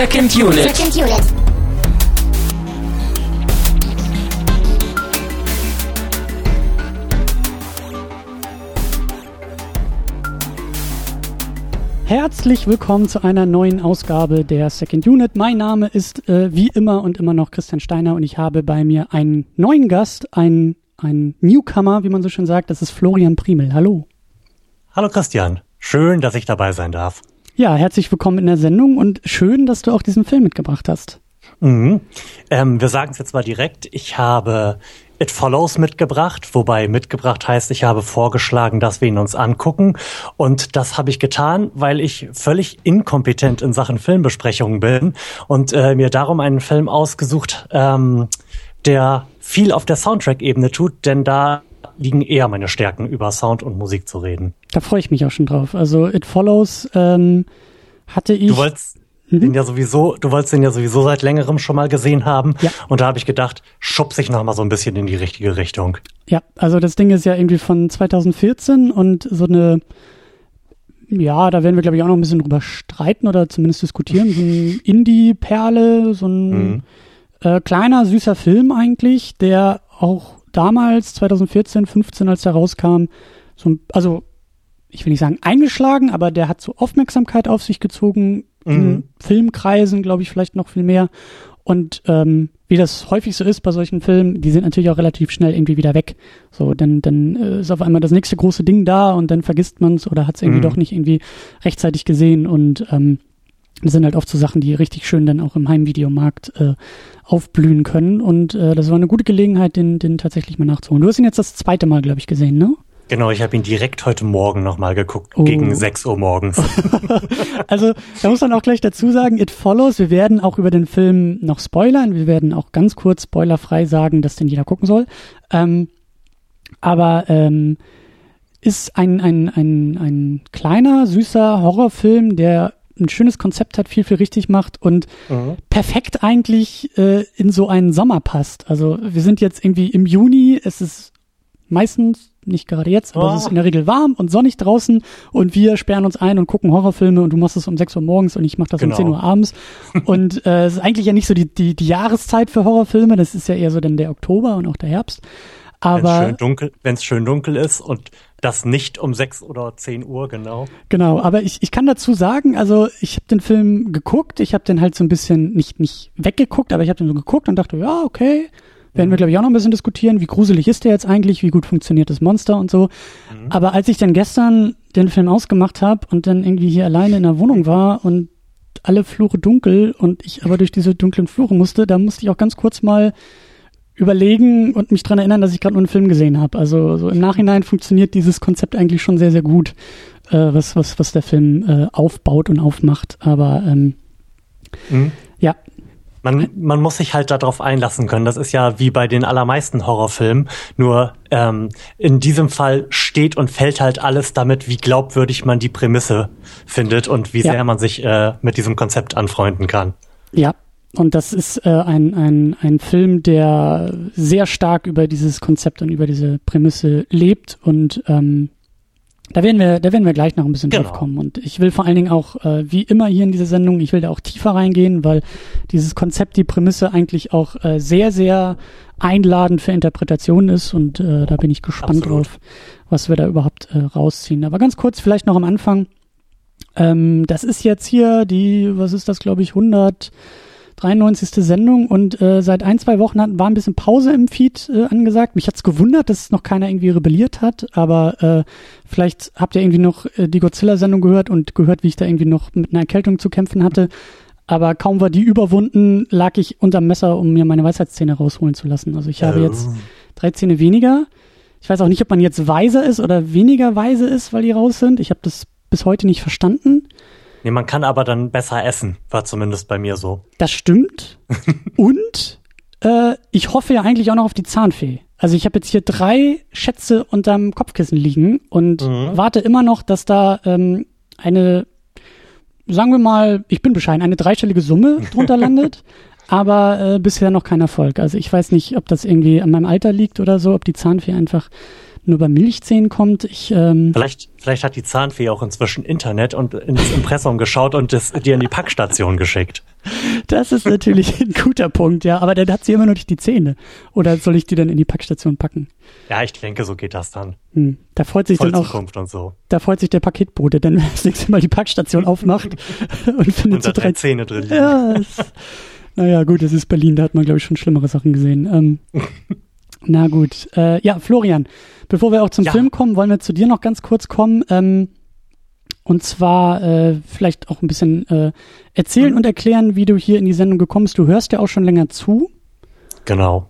Second Unit. Second Unit. Herzlich willkommen zu einer neuen Ausgabe der Second Unit. Mein Name ist äh, wie immer und immer noch Christian Steiner und ich habe bei mir einen neuen Gast, einen, einen Newcomer, wie man so schön sagt. Das ist Florian Primel. Hallo. Hallo Christian, schön, dass ich dabei sein darf. Ja, herzlich willkommen in der Sendung und schön, dass du auch diesen Film mitgebracht hast. Mhm. Ähm, wir sagen es jetzt mal direkt. Ich habe It Follows mitgebracht, wobei mitgebracht heißt, ich habe vorgeschlagen, dass wir ihn uns angucken. Und das habe ich getan, weil ich völlig inkompetent in Sachen Filmbesprechungen bin und äh, mir darum einen Film ausgesucht, ähm, der viel auf der Soundtrack-Ebene tut, denn da liegen eher meine Stärken, über Sound und Musik zu reden. Da freue ich mich auch schon drauf. Also It Follows ähm, hatte ich. Du wolltest mhm. den ja sowieso, du wolltest den ja sowieso seit längerem schon mal gesehen haben. Ja. Und da habe ich gedacht, schub sich noch mal so ein bisschen in die richtige Richtung. Ja, also das Ding ist ja irgendwie von 2014 und so eine ja, da werden wir, glaube ich, auch noch ein bisschen drüber streiten oder zumindest diskutieren. So ein Indie-Perle, so ein mhm. äh, kleiner, süßer Film eigentlich, der auch damals, 2014, 15, als der rauskam, so, also ich will nicht sagen eingeschlagen, aber der hat so Aufmerksamkeit auf sich gezogen, mhm. in Filmkreisen, glaube ich, vielleicht noch viel mehr. Und ähm, wie das häufig so ist bei solchen Filmen, die sind natürlich auch relativ schnell irgendwie wieder weg. So, dann, dann äh, ist auf einmal das nächste große Ding da und dann vergisst man es oder hat es irgendwie mhm. doch nicht irgendwie rechtzeitig gesehen. Und ähm, das sind halt oft so Sachen, die richtig schön dann auch im Heimvideomarkt äh, aufblühen können. Und äh, das war eine gute Gelegenheit, den, den tatsächlich mal nachzuholen. Du hast ihn jetzt das zweite Mal, glaube ich, gesehen, ne? Genau, ich habe ihn direkt heute Morgen nochmal geguckt, oh. gegen 6 Uhr morgens. also da muss man auch gleich dazu sagen, It Follows, wir werden auch über den Film noch spoilern. Wir werden auch ganz kurz spoilerfrei sagen, dass den jeder gucken soll. Ähm, aber ähm, ist ein, ein, ein, ein kleiner, süßer Horrorfilm, der ein schönes Konzept hat, viel, viel richtig macht und mhm. perfekt eigentlich äh, in so einen Sommer passt. Also wir sind jetzt irgendwie im Juni, es ist meistens, nicht gerade jetzt, aber oh. es ist in der Regel warm und sonnig draußen und wir sperren uns ein und gucken Horrorfilme und du machst es um 6 Uhr morgens und ich mache das genau. um 10 Uhr abends. und äh, es ist eigentlich ja nicht so die, die, die Jahreszeit für Horrorfilme, das ist ja eher so dann der Oktober und auch der Herbst. Aber wenn es schön schön dunkel ist und das nicht um sechs oder zehn Uhr, genau. Genau, aber ich, ich kann dazu sagen, also ich habe den Film geguckt, ich habe den halt so ein bisschen nicht nicht weggeguckt, aber ich habe den so geguckt und dachte, ja, okay, werden mhm. wir glaube ich auch noch ein bisschen diskutieren, wie gruselig ist der jetzt eigentlich, wie gut funktioniert das Monster und so. Mhm. Aber als ich dann gestern den Film ausgemacht habe und dann irgendwie hier alleine in der Wohnung war und alle Flure dunkel und ich aber durch diese dunklen Flure musste, da musste ich auch ganz kurz mal überlegen und mich dran erinnern, dass ich gerade nur einen Film gesehen habe. Also so im Nachhinein funktioniert dieses Konzept eigentlich schon sehr, sehr gut, äh, was, was, was der Film äh, aufbaut und aufmacht. Aber ähm, mhm. ja. Man, man muss sich halt darauf einlassen können. Das ist ja wie bei den allermeisten Horrorfilmen. Nur ähm, in diesem Fall steht und fällt halt alles damit, wie glaubwürdig man die Prämisse findet und wie ja. sehr man sich äh, mit diesem Konzept anfreunden kann. Ja, und das ist äh, ein, ein, ein Film, der sehr stark über dieses Konzept und über diese Prämisse lebt. Und ähm, da werden wir, da werden wir gleich noch ein bisschen genau. drauf kommen. Und ich will vor allen Dingen auch, äh, wie immer hier in dieser Sendung, ich will da auch tiefer reingehen, weil dieses Konzept, die Prämisse eigentlich auch äh, sehr, sehr einladend für Interpretation ist. Und äh, da bin ich gespannt Absolut. drauf, was wir da überhaupt äh, rausziehen. Aber ganz kurz, vielleicht noch am Anfang. Ähm, das ist jetzt hier die, was ist das, glaube ich, 100 93. Sendung und äh, seit ein, zwei Wochen hat, war ein bisschen Pause im Feed äh, angesagt. Mich hat's gewundert, dass noch keiner irgendwie rebelliert hat, aber äh, vielleicht habt ihr irgendwie noch äh, die Godzilla-Sendung gehört und gehört, wie ich da irgendwie noch mit einer Erkältung zu kämpfen hatte. Aber kaum war die überwunden, lag ich unterm Messer, um mir meine Weisheitszähne rausholen zu lassen. Also ich habe oh. jetzt drei Zähne weniger. Ich weiß auch nicht, ob man jetzt weiser ist oder weniger weise ist, weil die raus sind. Ich habe das bis heute nicht verstanden. Nee, man kann aber dann besser essen, war zumindest bei mir so. Das stimmt. Und äh, ich hoffe ja eigentlich auch noch auf die Zahnfee. Also ich habe jetzt hier drei Schätze unterm Kopfkissen liegen und mhm. warte immer noch, dass da ähm, eine, sagen wir mal, ich bin bescheiden, eine dreistellige Summe drunter landet. aber äh, bisher noch kein Erfolg. Also ich weiß nicht, ob das irgendwie an meinem Alter liegt oder so, ob die Zahnfee einfach nur bei Milchzähnen kommt. Ich, ähm, vielleicht, vielleicht hat die Zahnfee auch inzwischen Internet und ins Impressum geschaut und es dir in die Packstation geschickt. Das ist natürlich ein guter Punkt, ja. Aber dann hat sie immer noch nicht die Zähne. Oder soll ich die dann in die Packstation packen? Ja, ich denke, so geht das dann. Hm, da freut sich Voll dann auch. und so. Da freut sich der Paketbote, denn das nächste Mal die Packstation aufmacht und findet und so drei Zähne drin. Ja, es, naja, gut, es ist Berlin, da hat man, glaube ich, schon schlimmere Sachen gesehen. Ähm, na gut. Äh, ja, Florian, bevor wir auch zum ja. Film kommen, wollen wir zu dir noch ganz kurz kommen. Ähm, und zwar äh, vielleicht auch ein bisschen äh, erzählen mhm. und erklären, wie du hier in die Sendung gekommen bist. Du hörst ja auch schon länger zu. Genau.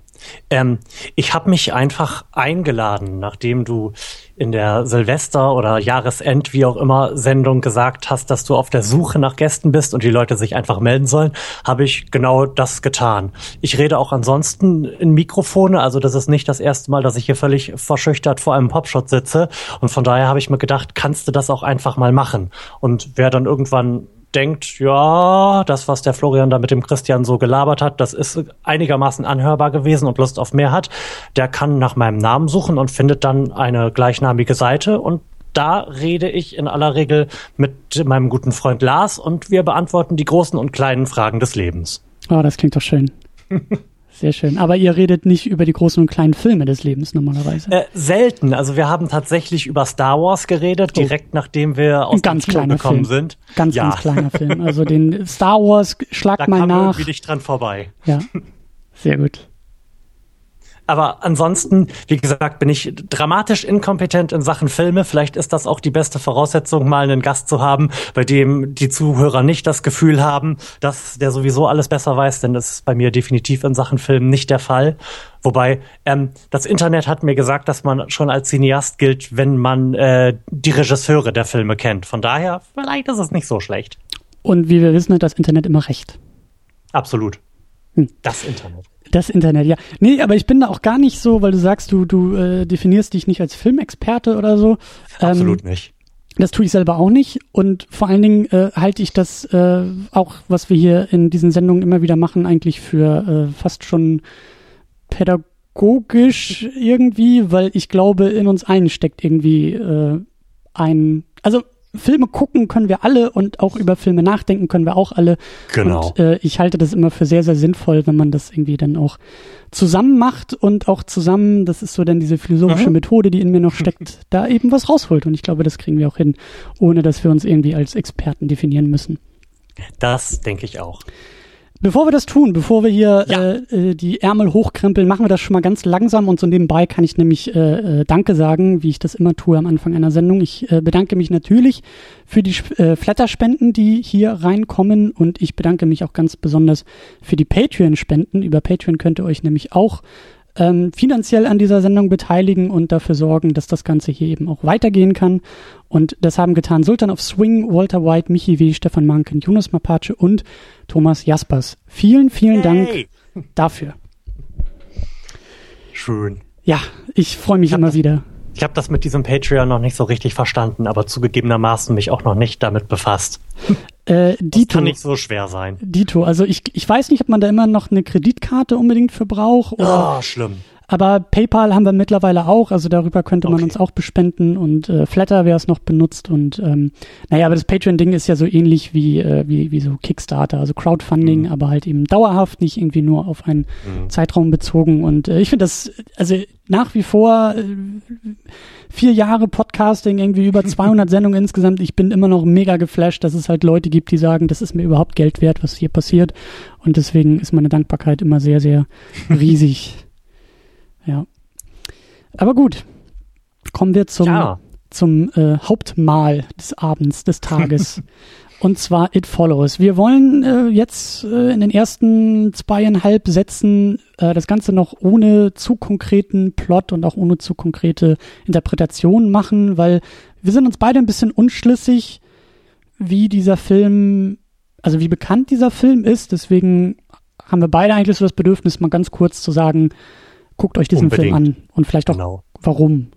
Ähm, ich habe mich einfach eingeladen, nachdem du in der Silvester- oder Jahresend, wie auch immer, Sendung gesagt hast, dass du auf der Suche nach Gästen bist und die Leute sich einfach melden sollen, habe ich genau das getan. Ich rede auch ansonsten in Mikrofone, also das ist nicht das erste Mal, dass ich hier völlig verschüchtert vor einem Popshot sitze und von daher habe ich mir gedacht, kannst du das auch einfach mal machen? Und wer dann irgendwann denkt, ja, das, was der Florian da mit dem Christian so gelabert hat, das ist einigermaßen anhörbar gewesen und Lust auf mehr hat, der kann nach meinem Namen suchen und findet dann eine gleichnamige Seite und da rede ich in aller Regel mit meinem guten Freund Lars und wir beantworten die großen und kleinen Fragen des Lebens. Oh, das klingt doch schön. Sehr schön. Aber ihr redet nicht über die großen und kleinen Filme des Lebens normalerweise. Äh, selten. Also wir haben tatsächlich über Star Wars geredet, oh. direkt nachdem wir aus ganz dem Kino gekommen Film. sind. Ganz, ja. ganz kleiner Film. Also den Star Wars schlag da mal kam nach. irgendwie nicht dran vorbei. Ja. Sehr gut. Aber ansonsten, wie gesagt, bin ich dramatisch inkompetent in Sachen Filme. Vielleicht ist das auch die beste Voraussetzung, mal einen Gast zu haben, bei dem die Zuhörer nicht das Gefühl haben, dass der sowieso alles besser weiß, denn das ist bei mir definitiv in Sachen Film nicht der Fall. Wobei ähm, das Internet hat mir gesagt, dass man schon als Cineast gilt, wenn man äh, die Regisseure der Filme kennt. Von daher, vielleicht ist es nicht so schlecht. Und wie wir wissen, hat das Internet immer recht. Absolut. Hm. Das Internet. Das Internet, ja. Nee, aber ich bin da auch gar nicht so, weil du sagst, du, du äh, definierst dich nicht als Filmexperte oder so. Absolut ähm, nicht. Das tue ich selber auch nicht. Und vor allen Dingen äh, halte ich das äh, auch, was wir hier in diesen Sendungen immer wieder machen, eigentlich für äh, fast schon pädagogisch irgendwie, weil ich glaube, in uns allen steckt irgendwie äh, ein, also Filme gucken können wir alle und auch über Filme nachdenken können wir auch alle. Genau. Und äh, ich halte das immer für sehr, sehr sinnvoll, wenn man das irgendwie dann auch zusammen macht und auch zusammen, das ist so dann diese philosophische mhm. Methode, die in mir noch steckt, da eben was rausholt. Und ich glaube, das kriegen wir auch hin, ohne dass wir uns irgendwie als Experten definieren müssen. Das denke ich auch. Bevor wir das tun, bevor wir hier ja. äh, äh, die Ärmel hochkrempeln, machen wir das schon mal ganz langsam und so nebenbei kann ich nämlich äh, äh, Danke sagen, wie ich das immer tue am Anfang einer Sendung. Ich äh, bedanke mich natürlich für die äh, Flatterspenden, die hier reinkommen und ich bedanke mich auch ganz besonders für die Patreon-Spenden. Über Patreon könnt ihr euch nämlich auch ähm, finanziell an dieser Sendung beteiligen und dafür sorgen, dass das Ganze hier eben auch weitergehen kann. Und das haben getan Sultan of Swing, Walter White, Michi W., Stefan Manken, Jonas Mapace und Thomas Jaspers. Vielen, vielen Dank dafür. Schön. Ja, ich freue mich immer das, wieder. Ich habe das mit diesem Patreon noch nicht so richtig verstanden, aber zugegebenermaßen mich auch noch nicht damit befasst. Äh, Dito. Das kann nicht so schwer sein. Dito, also ich, ich weiß nicht, ob man da immer noch eine Kreditkarte unbedingt für braucht. Oder, oh, schlimm. Aber PayPal haben wir mittlerweile auch, also darüber könnte man okay. uns auch bespenden und äh, Flatter, wer es noch benutzt und ähm, naja, aber das Patreon-Ding ist ja so ähnlich wie, äh, wie, wie so Kickstarter, also Crowdfunding, mhm. aber halt eben dauerhaft, nicht irgendwie nur auf einen mhm. Zeitraum bezogen und äh, ich finde das, also nach wie vor äh, vier Jahre Podcasting, irgendwie über 200 Sendungen insgesamt, ich bin immer noch mega geflasht, dass es halt Leute gibt, die sagen, das ist mir überhaupt Geld wert, was hier passiert und deswegen ist meine Dankbarkeit immer sehr, sehr riesig. Ja. Aber gut. Kommen wir zum, ja. zum äh, Hauptmahl des Abends, des Tages. und zwar It Follows. Wir wollen äh, jetzt äh, in den ersten zweieinhalb Sätzen äh, das Ganze noch ohne zu konkreten Plot und auch ohne zu konkrete Interpretation machen, weil wir sind uns beide ein bisschen unschlüssig, wie dieser Film, also wie bekannt dieser Film ist. Deswegen haben wir beide eigentlich so das Bedürfnis, mal ganz kurz zu sagen, Guckt euch diesen Unbedingt. Film an und vielleicht auch genau. warum.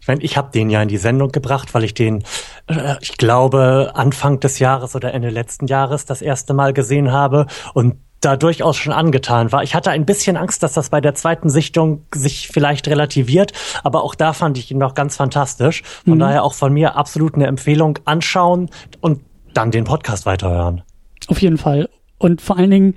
Ich meine, ich habe den ja in die Sendung gebracht, weil ich den, äh, ich glaube, Anfang des Jahres oder Ende letzten Jahres das erste Mal gesehen habe. Und da durchaus schon angetan war. Ich hatte ein bisschen Angst, dass das bei der zweiten Sichtung sich vielleicht relativiert, aber auch da fand ich ihn noch ganz fantastisch. Von mhm. daher auch von mir absolut eine Empfehlung anschauen und dann den Podcast weiterhören. Auf jeden Fall. Und vor allen Dingen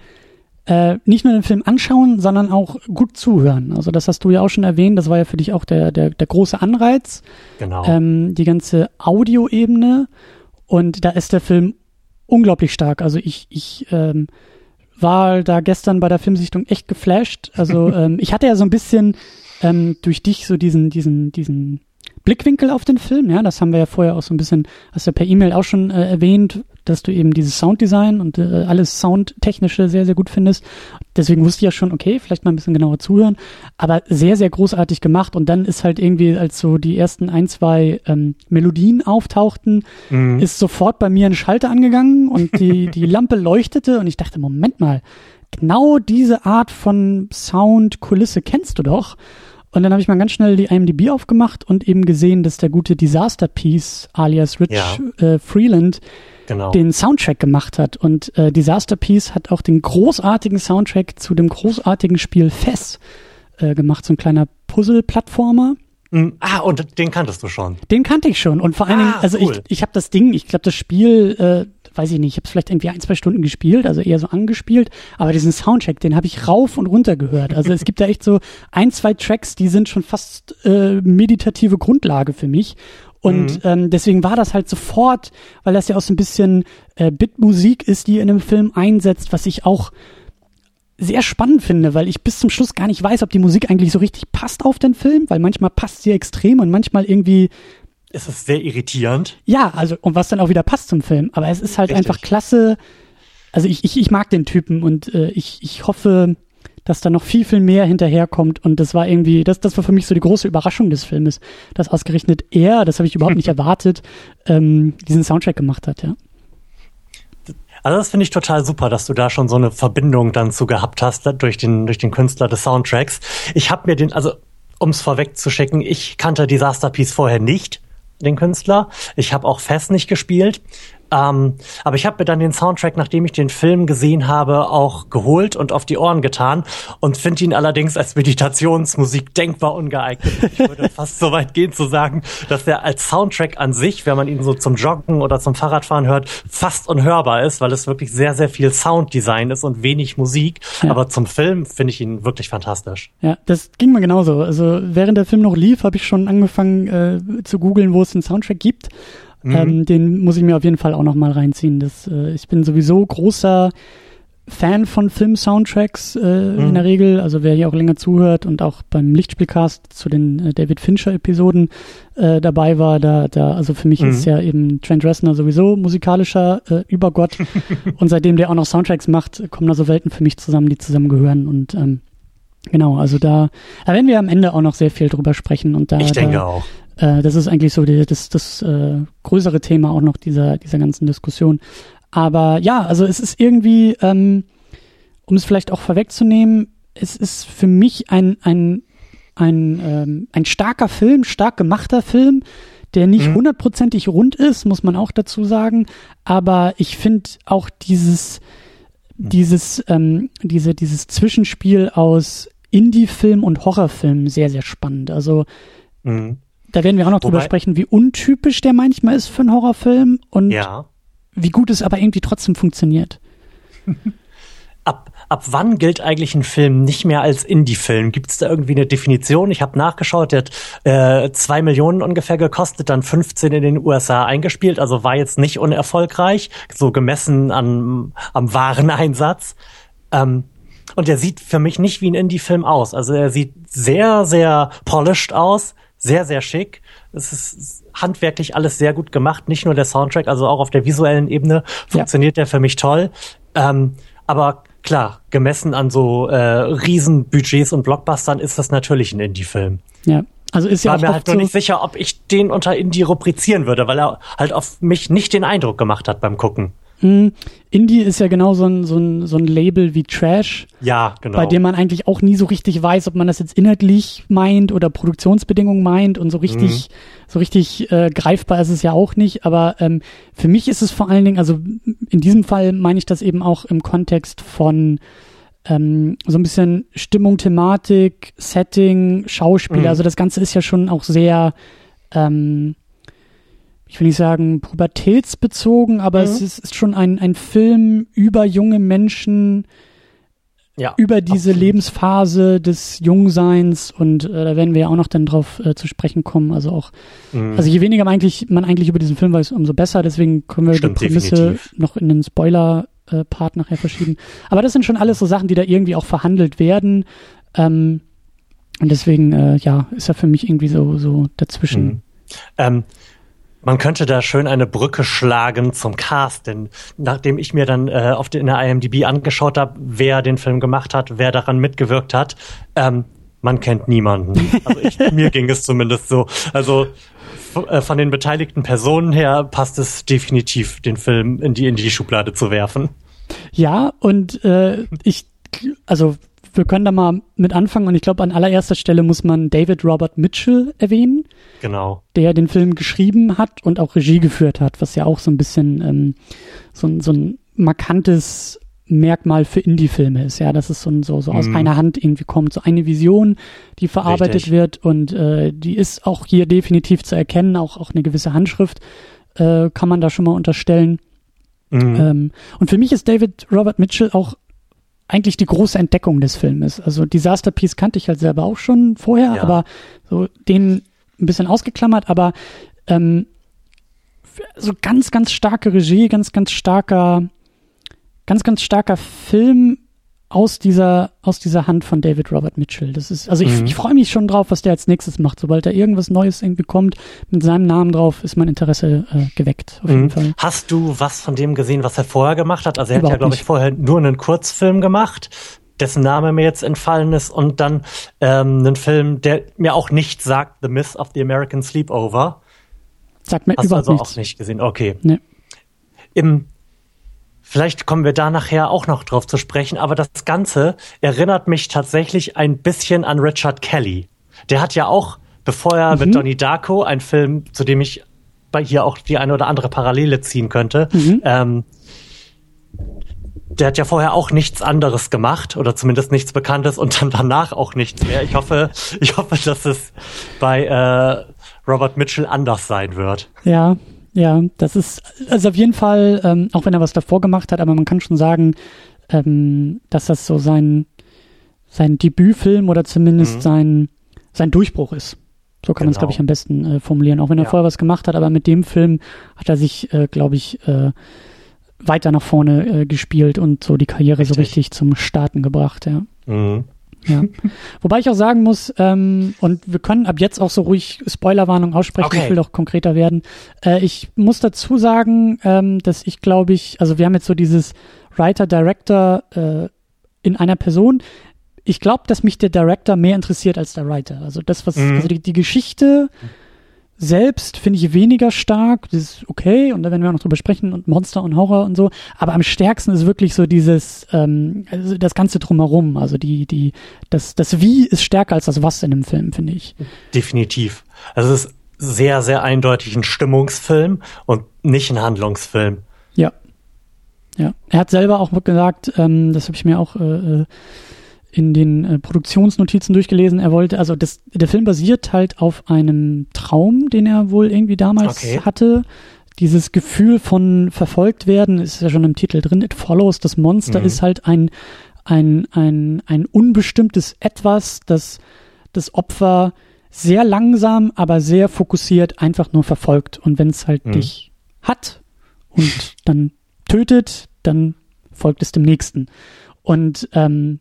äh, nicht nur den Film anschauen, sondern auch gut zuhören. Also das hast du ja auch schon erwähnt, das war ja für dich auch der, der, der große Anreiz. Genau. Ähm, die ganze Audioebene und da ist der Film unglaublich stark. Also ich, ich ähm, war da gestern bei der Filmsichtung echt geflasht. Also ähm, ich hatte ja so ein bisschen ähm, durch dich so diesen, diesen, diesen Blickwinkel auf den Film, ja, das haben wir ja vorher auch so ein bisschen, hast du ja per E-Mail auch schon äh, erwähnt, dass du eben dieses Sounddesign und äh, alles Soundtechnische sehr, sehr gut findest. Deswegen wusste ich ja schon, okay, vielleicht mal ein bisschen genauer zuhören, aber sehr, sehr großartig gemacht und dann ist halt irgendwie, als so die ersten ein, zwei ähm, Melodien auftauchten, mhm. ist sofort bei mir ein Schalter angegangen und die, die Lampe leuchtete und ich dachte, Moment mal, genau diese Art von Soundkulisse kennst du doch. Und dann habe ich mal ganz schnell die IMDb aufgemacht und eben gesehen, dass der gute Disaster Piece alias Rich ja. äh, Freeland genau. den Soundtrack gemacht hat. Und äh, Disaster Piece hat auch den großartigen Soundtrack zu dem großartigen Spiel Fess äh, gemacht, so ein kleiner Puzzle-Plattformer. Mm, ah, und den kanntest du schon. Den kannte ich schon. Und vor allen Dingen, ah, also cool. ich, ich habe das Ding, ich glaube, das Spiel, äh, weiß ich nicht, ich habe es vielleicht irgendwie ein, zwei Stunden gespielt, also eher so angespielt, aber diesen Soundtrack, den habe ich rauf und runter gehört. Also es gibt da echt so ein, zwei Tracks, die sind schon fast äh, meditative Grundlage für mich. Und mhm. ähm, deswegen war das halt sofort, weil das ja auch so ein bisschen äh, Bitmusik ist, die in einem Film einsetzt, was ich auch sehr spannend finde, weil ich bis zum Schluss gar nicht weiß, ob die Musik eigentlich so richtig passt auf den Film, weil manchmal passt sie extrem und manchmal irgendwie es ist sehr irritierend. Ja, also und was dann auch wieder passt zum Film. Aber es ist halt Richtig. einfach klasse. Also ich, ich, ich mag den Typen und äh, ich, ich hoffe, dass da noch viel, viel mehr hinterherkommt. Und das war irgendwie, das, das war für mich so die große Überraschung des Filmes, dass ausgerechnet er, das habe ich überhaupt nicht erwartet, ähm, diesen Soundtrack gemacht hat, ja. Also das finde ich total super, dass du da schon so eine Verbindung dann zu gehabt hast durch den durch den Künstler des Soundtracks. Ich habe mir den, also um es vorweg zu schicken, ich kannte Disaster Piece vorher nicht den Künstler. Ich habe auch Fest nicht gespielt. Ähm, aber ich habe mir dann den Soundtrack, nachdem ich den Film gesehen habe, auch geholt und auf die Ohren getan und finde ihn allerdings als Meditationsmusik denkbar ungeeignet. Ich würde fast so weit gehen zu sagen, dass er als Soundtrack an sich, wenn man ihn so zum Joggen oder zum Fahrradfahren hört, fast unhörbar ist, weil es wirklich sehr, sehr viel Sounddesign ist und wenig Musik. Ja. Aber zum Film finde ich ihn wirklich fantastisch. Ja, das ging mir genauso. Also während der Film noch lief, habe ich schon angefangen äh, zu googeln, wo es einen Soundtrack gibt Mhm. Ähm, den muss ich mir auf jeden Fall auch noch mal reinziehen. Das, äh, ich bin sowieso großer Fan von Film-Soundtracks äh, mhm. in der Regel. Also wer hier auch länger zuhört und auch beim Lichtspielcast zu den äh, David Fincher-Episoden äh, dabei war, da, da, also für mich mhm. ist ja eben Trent Reznor sowieso musikalischer äh, Übergott. und seitdem der auch noch Soundtracks macht, kommen da so Welten für mich zusammen, die zusammengehören. Und ähm, genau, also da, da werden wir am Ende auch noch sehr viel drüber sprechen. Und da, ich denke da, auch. Äh, das ist eigentlich so die, das, das äh, größere Thema auch noch dieser, dieser ganzen Diskussion. Aber ja, also es ist irgendwie, ähm, um es vielleicht auch vorwegzunehmen, es ist für mich ein, ein, ein, ähm, ein starker Film, stark gemachter Film, der nicht mhm. hundertprozentig rund ist, muss man auch dazu sagen. Aber ich finde auch dieses, dieses, ähm, diese, dieses Zwischenspiel aus Indie-Film und Horrorfilm sehr, sehr spannend. Also mhm. Da werden wir auch noch Wobei, drüber sprechen, wie untypisch der manchmal ist für einen Horrorfilm und ja. wie gut es aber irgendwie trotzdem funktioniert. ab, ab wann gilt eigentlich ein Film nicht mehr als Indie-Film? Gibt es da irgendwie eine Definition? Ich habe nachgeschaut, der hat äh, zwei Millionen ungefähr gekostet, dann 15 in den USA eingespielt, also war jetzt nicht unerfolgreich, so gemessen an, am Wareneinsatz. Ähm, und der sieht für mich nicht wie ein Indie-Film aus. Also er sieht sehr, sehr polished aus, sehr, sehr schick. Es ist handwerklich alles sehr gut gemacht, nicht nur der Soundtrack, also auch auf der visuellen Ebene funktioniert ja. der für mich toll. Ähm, aber klar, gemessen an so äh, Riesenbudgets und Blockbustern ist das natürlich ein Indie-Film. Ja. Also ist ja War mir halt nur so nicht sicher, ob ich den unter Indie rubrizieren würde, weil er halt auf mich nicht den Eindruck gemacht hat beim Gucken. Mm, Indie ist ja genau so ein, so, ein, so ein Label wie Trash. Ja, genau. Bei dem man eigentlich auch nie so richtig weiß, ob man das jetzt inhaltlich meint oder Produktionsbedingungen meint und so richtig, mhm. so richtig äh, greifbar ist es ja auch nicht. Aber ähm, für mich ist es vor allen Dingen, also in diesem Fall meine ich das eben auch im Kontext von ähm, so ein bisschen Stimmung, Thematik, Setting, Schauspiel. Mhm. Also das Ganze ist ja schon auch sehr ähm, ich will nicht sagen pubertätsbezogen, aber mhm. es ist, ist, schon ein, ein Film über junge Menschen, ja, über diese absolut. Lebensphase des Jungseins und äh, da werden wir ja auch noch dann drauf äh, zu sprechen kommen. Also auch, mhm. also je weniger man eigentlich, man eigentlich über diesen Film weiß, umso besser. Deswegen können wir Stimmt, die Prämisse definitiv. noch in den Spoiler-Part nachher verschieben. Aber das sind schon alles so Sachen, die da irgendwie auch verhandelt werden. Ähm, und deswegen, äh, ja, ist er für mich irgendwie so, so dazwischen. Mhm. Ähm, man könnte da schön eine Brücke schlagen zum Cast, denn nachdem ich mir dann äh, auf in der IMDb angeschaut habe, wer den Film gemacht hat, wer daran mitgewirkt hat, ähm, man kennt niemanden. Also ich, mir ging es zumindest so. Also äh, von den beteiligten Personen her passt es definitiv, den Film in die in die Schublade zu werfen. Ja, und äh, ich, also wir können da mal mit anfangen und ich glaube, an allererster Stelle muss man David Robert Mitchell erwähnen. Genau. Der den Film geschrieben hat und auch Regie geführt hat, was ja auch so ein bisschen ähm, so, so ein markantes Merkmal für Indie-Filme ist, ja, dass es so, so, so aus mhm. einer Hand irgendwie kommt, so eine Vision, die verarbeitet Richtig. wird und äh, die ist auch hier definitiv zu erkennen, auch, auch eine gewisse Handschrift äh, kann man da schon mal unterstellen. Mhm. Ähm, und für mich ist David Robert Mitchell auch eigentlich die große Entdeckung des Filmes. Also Disaster Piece kannte ich halt selber auch schon vorher, ja. aber so den ein bisschen ausgeklammert, aber ähm, so ganz, ganz starke Regie, ganz, ganz starker, ganz, ganz starker Film aus dieser, aus dieser Hand von David Robert Mitchell. Das ist, also ich, mhm. ich freue mich schon drauf, was der als nächstes macht. Sobald da irgendwas Neues irgendwie kommt, mit seinem Namen drauf, ist mein Interesse äh, geweckt, auf mhm. jeden Fall. Hast du was von dem gesehen, was er vorher gemacht hat? Also er Überhaupt hat ja, glaube ich, vorher nur einen Kurzfilm gemacht, dessen Name mir jetzt entfallen ist, und dann ähm, einen Film, der mir auch nicht sagt, The Myth of the American Sleepover. Sagt mir Hast überhaupt du also nichts. auch nicht gesehen? Okay. Nee. Im Vielleicht kommen wir da nachher auch noch drauf zu sprechen, aber das Ganze erinnert mich tatsächlich ein bisschen an Richard Kelly. Der hat ja auch, bevor er mhm. mit Donnie Darko, ein Film, zu dem ich bei hier auch die eine oder andere Parallele ziehen könnte, mhm. ähm, der hat ja vorher auch nichts anderes gemacht oder zumindest nichts Bekanntes und dann danach auch nichts mehr. Ich hoffe, ich hoffe, dass es bei äh, Robert Mitchell anders sein wird. Ja, ja, das ist also auf jeden Fall, ähm, auch wenn er was davor gemacht hat, aber man kann schon sagen, ähm, dass das so sein, sein Debütfilm oder zumindest mhm. sein, sein Durchbruch ist. So kann genau. man es, glaube ich, am besten äh, formulieren. Auch wenn er ja. vorher was gemacht hat, aber mit dem Film hat er sich, äh, glaube ich, äh, weiter nach vorne äh, gespielt und so die Karriere richtig. so richtig zum Starten gebracht, ja. Mhm. Ja. Wobei ich auch sagen muss, ähm, und wir können ab jetzt auch so ruhig Spoilerwarnung aussprechen, okay. ich will doch konkreter werden. Äh, ich muss dazu sagen, ähm, dass ich glaube ich, also wir haben jetzt so dieses Writer-Director äh, in einer Person. Ich glaube, dass mich der Director mehr interessiert als der Writer. Also das, was, mhm. also die, die Geschichte. Mhm selbst finde ich weniger stark. Das ist okay und da werden wir auch noch drüber sprechen und Monster und Horror und so. Aber am stärksten ist wirklich so dieses, ähm, also das Ganze drumherum. Also die, die, das, das Wie ist stärker als das Was in dem Film, finde ich. Definitiv. Also es ist sehr, sehr eindeutig ein Stimmungsfilm und nicht ein Handlungsfilm. Ja. Ja. Er hat selber auch gesagt, ähm, das habe ich mir auch äh, äh in den äh, Produktionsnotizen durchgelesen. Er wollte, also das, der Film basiert halt auf einem Traum, den er wohl irgendwie damals okay. hatte. Dieses Gefühl von verfolgt werden ist ja schon im Titel drin. It follows. Das Monster mhm. ist halt ein, ein, ein, ein unbestimmtes Etwas, das das Opfer sehr langsam, aber sehr fokussiert einfach nur verfolgt. Und wenn es halt mhm. dich hat und dann tötet, dann folgt es dem nächsten. Und ähm,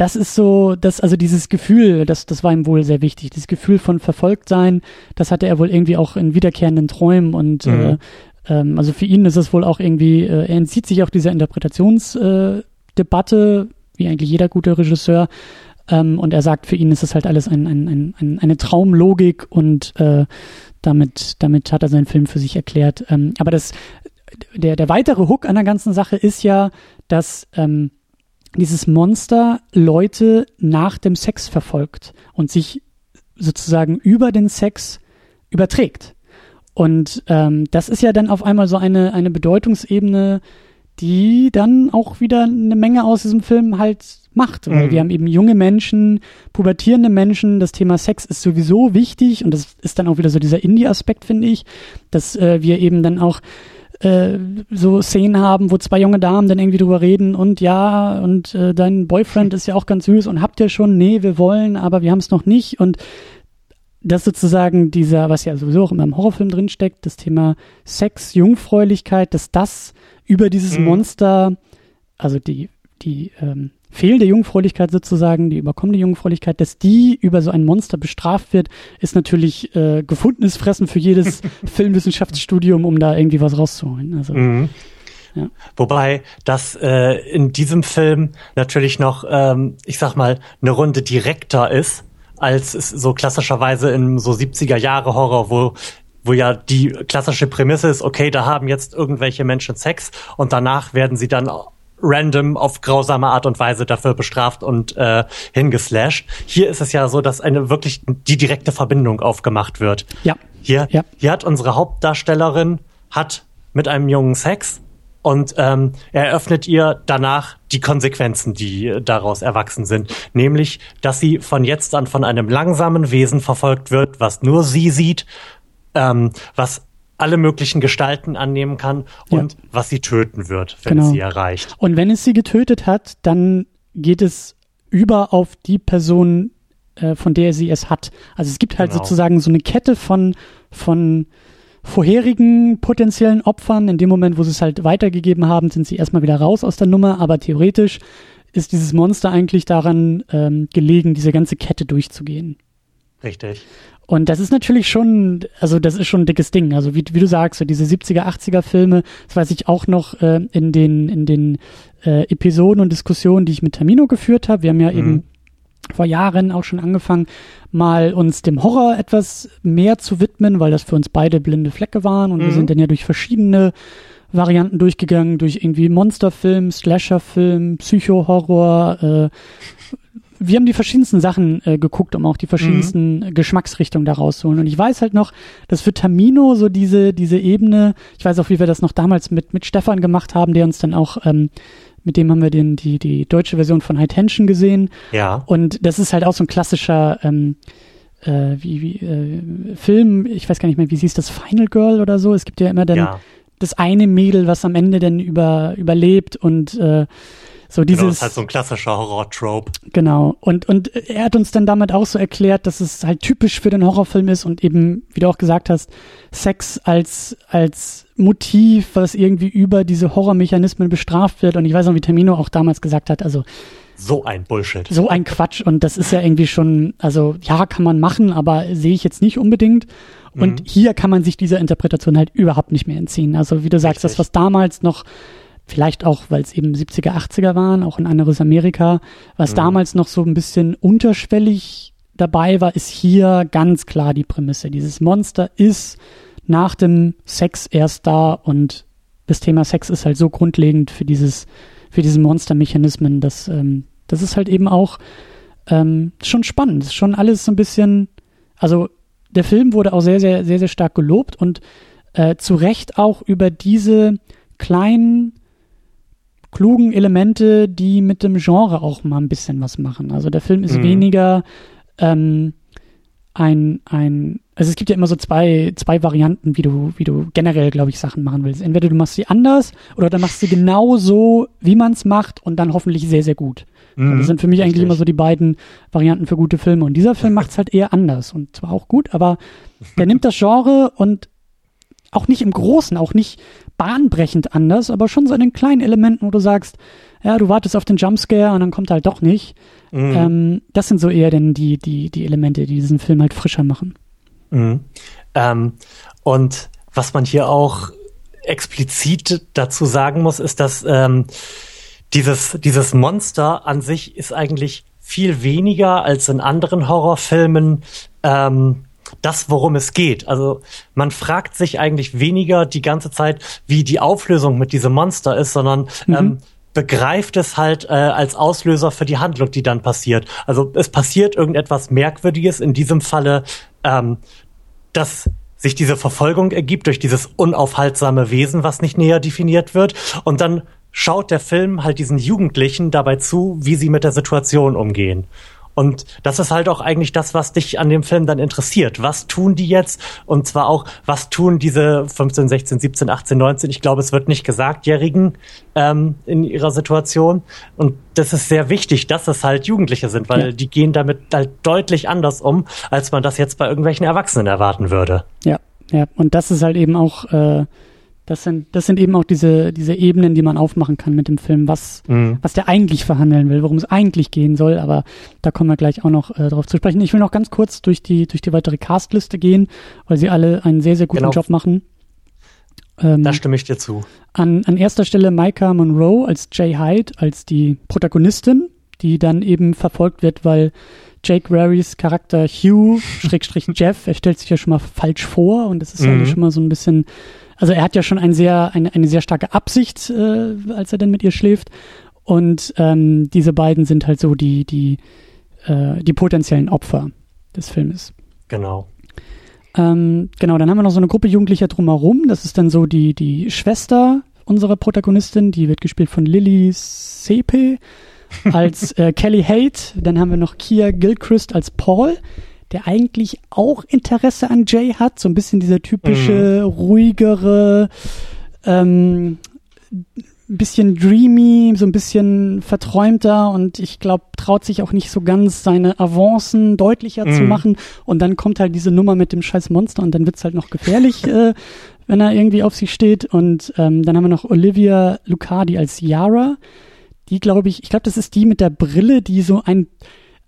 das ist so, das, also dieses Gefühl, das, das war ihm wohl sehr wichtig. Dieses Gefühl von Verfolgtsein, das hatte er wohl irgendwie auch in wiederkehrenden Träumen und mhm. äh, ähm, also für ihn ist es wohl auch irgendwie, äh, er entzieht sich auch dieser Interpretationsdebatte, äh, wie eigentlich jeder gute Regisseur. Ähm, und er sagt, für ihn ist es halt alles ein, ein, ein, ein eine Traumlogik und äh, damit, damit hat er seinen Film für sich erklärt. Ähm, aber das der, der weitere Hook an der ganzen Sache ist ja, dass ähm, dieses Monster Leute nach dem Sex verfolgt und sich sozusagen über den Sex überträgt. Und ähm, das ist ja dann auf einmal so eine, eine Bedeutungsebene, die dann auch wieder eine Menge aus diesem Film halt macht. Weil mhm. wir haben eben junge Menschen, pubertierende Menschen, das Thema Sex ist sowieso wichtig und das ist dann auch wieder so dieser Indie-Aspekt, finde ich, dass äh, wir eben dann auch äh, so Szenen haben, wo zwei junge Damen dann irgendwie drüber reden und ja, und äh, dein Boyfriend ist ja auch ganz süß und habt ihr schon? Nee, wir wollen, aber wir haben es noch nicht und das sozusagen dieser, was ja sowieso auch immer im Horrorfilm drinsteckt, das Thema Sex, Jungfräulichkeit, dass das über dieses mhm. Monster, also die, die ähm, fehlende Jungfräulichkeit sozusagen, die überkommene Jungfräulichkeit, dass die über so ein Monster bestraft wird, ist natürlich äh, gefundenes Fressen für jedes Filmwissenschaftsstudium, um da irgendwie was rauszuholen. Also, mhm. ja. Wobei das äh, in diesem Film natürlich noch, ähm, ich sag mal, eine Runde direkter ist, als es so klassischerweise in so 70er Jahre Horror, wo wo ja die klassische Prämisse ist, okay, da haben jetzt irgendwelche Menschen Sex und danach werden sie dann random auf grausame Art und Weise dafür bestraft und äh, hingeslasht. Hier ist es ja so, dass eine wirklich die direkte Verbindung aufgemacht wird. Ja. Hier, ja. hier hat unsere Hauptdarstellerin hat mit einem Jungen Sex und ähm, er eröffnet ihr danach die Konsequenzen, die daraus erwachsen sind. Nämlich, dass sie von jetzt an von einem langsamen Wesen verfolgt wird, was nur sie sieht, ähm, was alle möglichen Gestalten annehmen kann und ja. was sie töten wird, wenn genau. sie erreicht. Und wenn es sie getötet hat, dann geht es über auf die Person, äh, von der sie es hat. Also es gibt halt genau. sozusagen so eine Kette von, von vorherigen potenziellen Opfern. In dem Moment, wo sie es halt weitergegeben haben, sind sie erstmal wieder raus aus der Nummer, aber theoretisch ist dieses Monster eigentlich daran ähm, gelegen, diese ganze Kette durchzugehen. Richtig. Und das ist natürlich schon, also das ist schon ein dickes Ding. Also wie, wie du sagst, so diese 70er, 80er Filme, das weiß ich auch noch äh, in den, in den äh, Episoden und Diskussionen, die ich mit Tamino geführt habe. Wir haben ja mhm. eben vor Jahren auch schon angefangen, mal uns dem Horror etwas mehr zu widmen, weil das für uns beide blinde Flecke waren. Und mhm. wir sind dann ja durch verschiedene Varianten durchgegangen, durch irgendwie Monsterfilm, Slasherfilm, Psycho-Horror, äh, wir haben die verschiedensten Sachen äh, geguckt, um auch die verschiedensten mhm. Geschmacksrichtungen da rauszuholen. Und ich weiß halt noch, dass für Tamino so diese, diese Ebene, ich weiß auch, wie wir das noch damals mit, mit Stefan gemacht haben, der uns dann auch, ähm, mit dem haben wir den, die, die deutsche Version von High Tension gesehen. Ja. Und das ist halt auch so ein klassischer, ähm, äh, wie, wie, äh, Film, ich weiß gar nicht mehr, wie hieß das, Final Girl oder so. Es gibt ja immer dann ja. das eine Mädel, was am Ende dann über, überlebt und äh, so dieses. Genau, das ist halt so ein klassischer Horror-Trope. Genau. Und, und er hat uns dann damit auch so erklärt, dass es halt typisch für den Horrorfilm ist und eben, wie du auch gesagt hast, Sex als, als Motiv, was irgendwie über diese Horrormechanismen bestraft wird. Und ich weiß noch, wie Termino auch damals gesagt hat, also, so ein Bullshit. So ein Quatsch. Und das ist ja irgendwie schon, also ja, kann man machen, aber sehe ich jetzt nicht unbedingt. Und mhm. hier kann man sich dieser Interpretation halt überhaupt nicht mehr entziehen. Also wie du sagst, Richtig. das, was damals noch vielleicht auch, weil es eben 70er, 80er waren, auch ein anderes Amerika, was mhm. damals noch so ein bisschen unterschwellig dabei war, ist hier ganz klar die Prämisse. Dieses Monster ist nach dem Sex erst da und das Thema Sex ist halt so grundlegend für dieses, für diesen Monstermechanismen, dass ähm, das ist halt eben auch ähm, schon spannend. ist schon alles so ein bisschen, also der Film wurde auch sehr, sehr, sehr, sehr stark gelobt und äh, zu Recht auch über diese kleinen klugen Elemente, die mit dem Genre auch mal ein bisschen was machen. Also der Film ist mhm. weniger ähm, ein, ein, also es gibt ja immer so zwei, zwei Varianten, wie du, wie du generell, glaube ich, Sachen machen willst. Entweder du machst sie anders oder dann machst du sie genau so, wie man es macht und dann hoffentlich sehr, sehr gut. Mhm, das sind für mich richtig. eigentlich immer so die beiden Varianten für gute Filme. Und dieser Film macht es halt eher anders und zwar auch gut, aber der nimmt das Genre und auch nicht im Großen, auch nicht bahnbrechend anders, aber schon so in den kleinen Elementen, wo du sagst, ja, du wartest auf den Jumpscare und dann kommt halt doch nicht. Mhm. Ähm, das sind so eher denn die, die, die Elemente, die diesen Film halt frischer machen. Mhm. Ähm, und was man hier auch explizit dazu sagen muss, ist, dass ähm, dieses, dieses Monster an sich ist eigentlich viel weniger als in anderen Horrorfilmen ähm, das, worum es geht. Also man fragt sich eigentlich weniger die ganze Zeit, wie die Auflösung mit diesem Monster ist, sondern mhm. ähm, begreift es halt äh, als Auslöser für die Handlung, die dann passiert. Also es passiert irgendetwas Merkwürdiges, in diesem Falle, ähm, dass sich diese Verfolgung ergibt durch dieses unaufhaltsame Wesen, was nicht näher definiert wird. Und dann schaut der Film halt diesen Jugendlichen dabei zu, wie sie mit der Situation umgehen. Und das ist halt auch eigentlich das, was dich an dem Film dann interessiert. Was tun die jetzt? Und zwar auch, was tun diese 15, 16, 17, 18, 19, ich glaube, es wird nicht gesagt, Jährigen ähm, in ihrer Situation. Und das ist sehr wichtig, dass es halt Jugendliche sind, weil ja. die gehen damit halt deutlich anders um, als man das jetzt bei irgendwelchen Erwachsenen erwarten würde. Ja, ja. Und das ist halt eben auch äh, das sind, das sind eben auch diese, diese Ebenen, die man aufmachen kann mit dem Film, was, mhm. was der eigentlich verhandeln will, worum es eigentlich gehen soll, aber da kommen wir gleich auch noch äh, drauf zu sprechen. Ich will noch ganz kurz durch die, durch die weitere Castliste gehen, weil sie alle einen sehr, sehr guten genau. Job machen. Ähm, da stimme ich dir zu. An, an erster Stelle Micah Monroe als Jay Hyde, als die Protagonistin, die dann eben verfolgt wird, weil Jake Rarys Charakter Hugh, Schrägstrich Jeff, er stellt sich ja schon mal falsch vor und das ist mhm. ja schon mal so ein bisschen also er hat ja schon ein sehr, eine, eine sehr starke Absicht, äh, als er dann mit ihr schläft. Und ähm, diese beiden sind halt so die, die, äh, die potenziellen Opfer des Filmes. Genau. Ähm, genau, dann haben wir noch so eine Gruppe Jugendlicher drumherum. Das ist dann so die, die Schwester unserer Protagonistin, die wird gespielt von Lily Sepe als äh, Kelly Haight. Dann haben wir noch Kia Gilchrist als Paul der eigentlich auch Interesse an Jay hat, so ein bisschen dieser typische, mhm. ruhigere, ähm, bisschen dreamy, so ein bisschen verträumter und ich glaube, traut sich auch nicht so ganz seine Avancen deutlicher mhm. zu machen. Und dann kommt halt diese Nummer mit dem scheiß Monster und dann wird's halt noch gefährlich, äh, wenn er irgendwie auf sich steht. Und ähm, dann haben wir noch Olivia Lucardi als Yara. Die glaube ich, ich glaube, das ist die mit der Brille, die so ein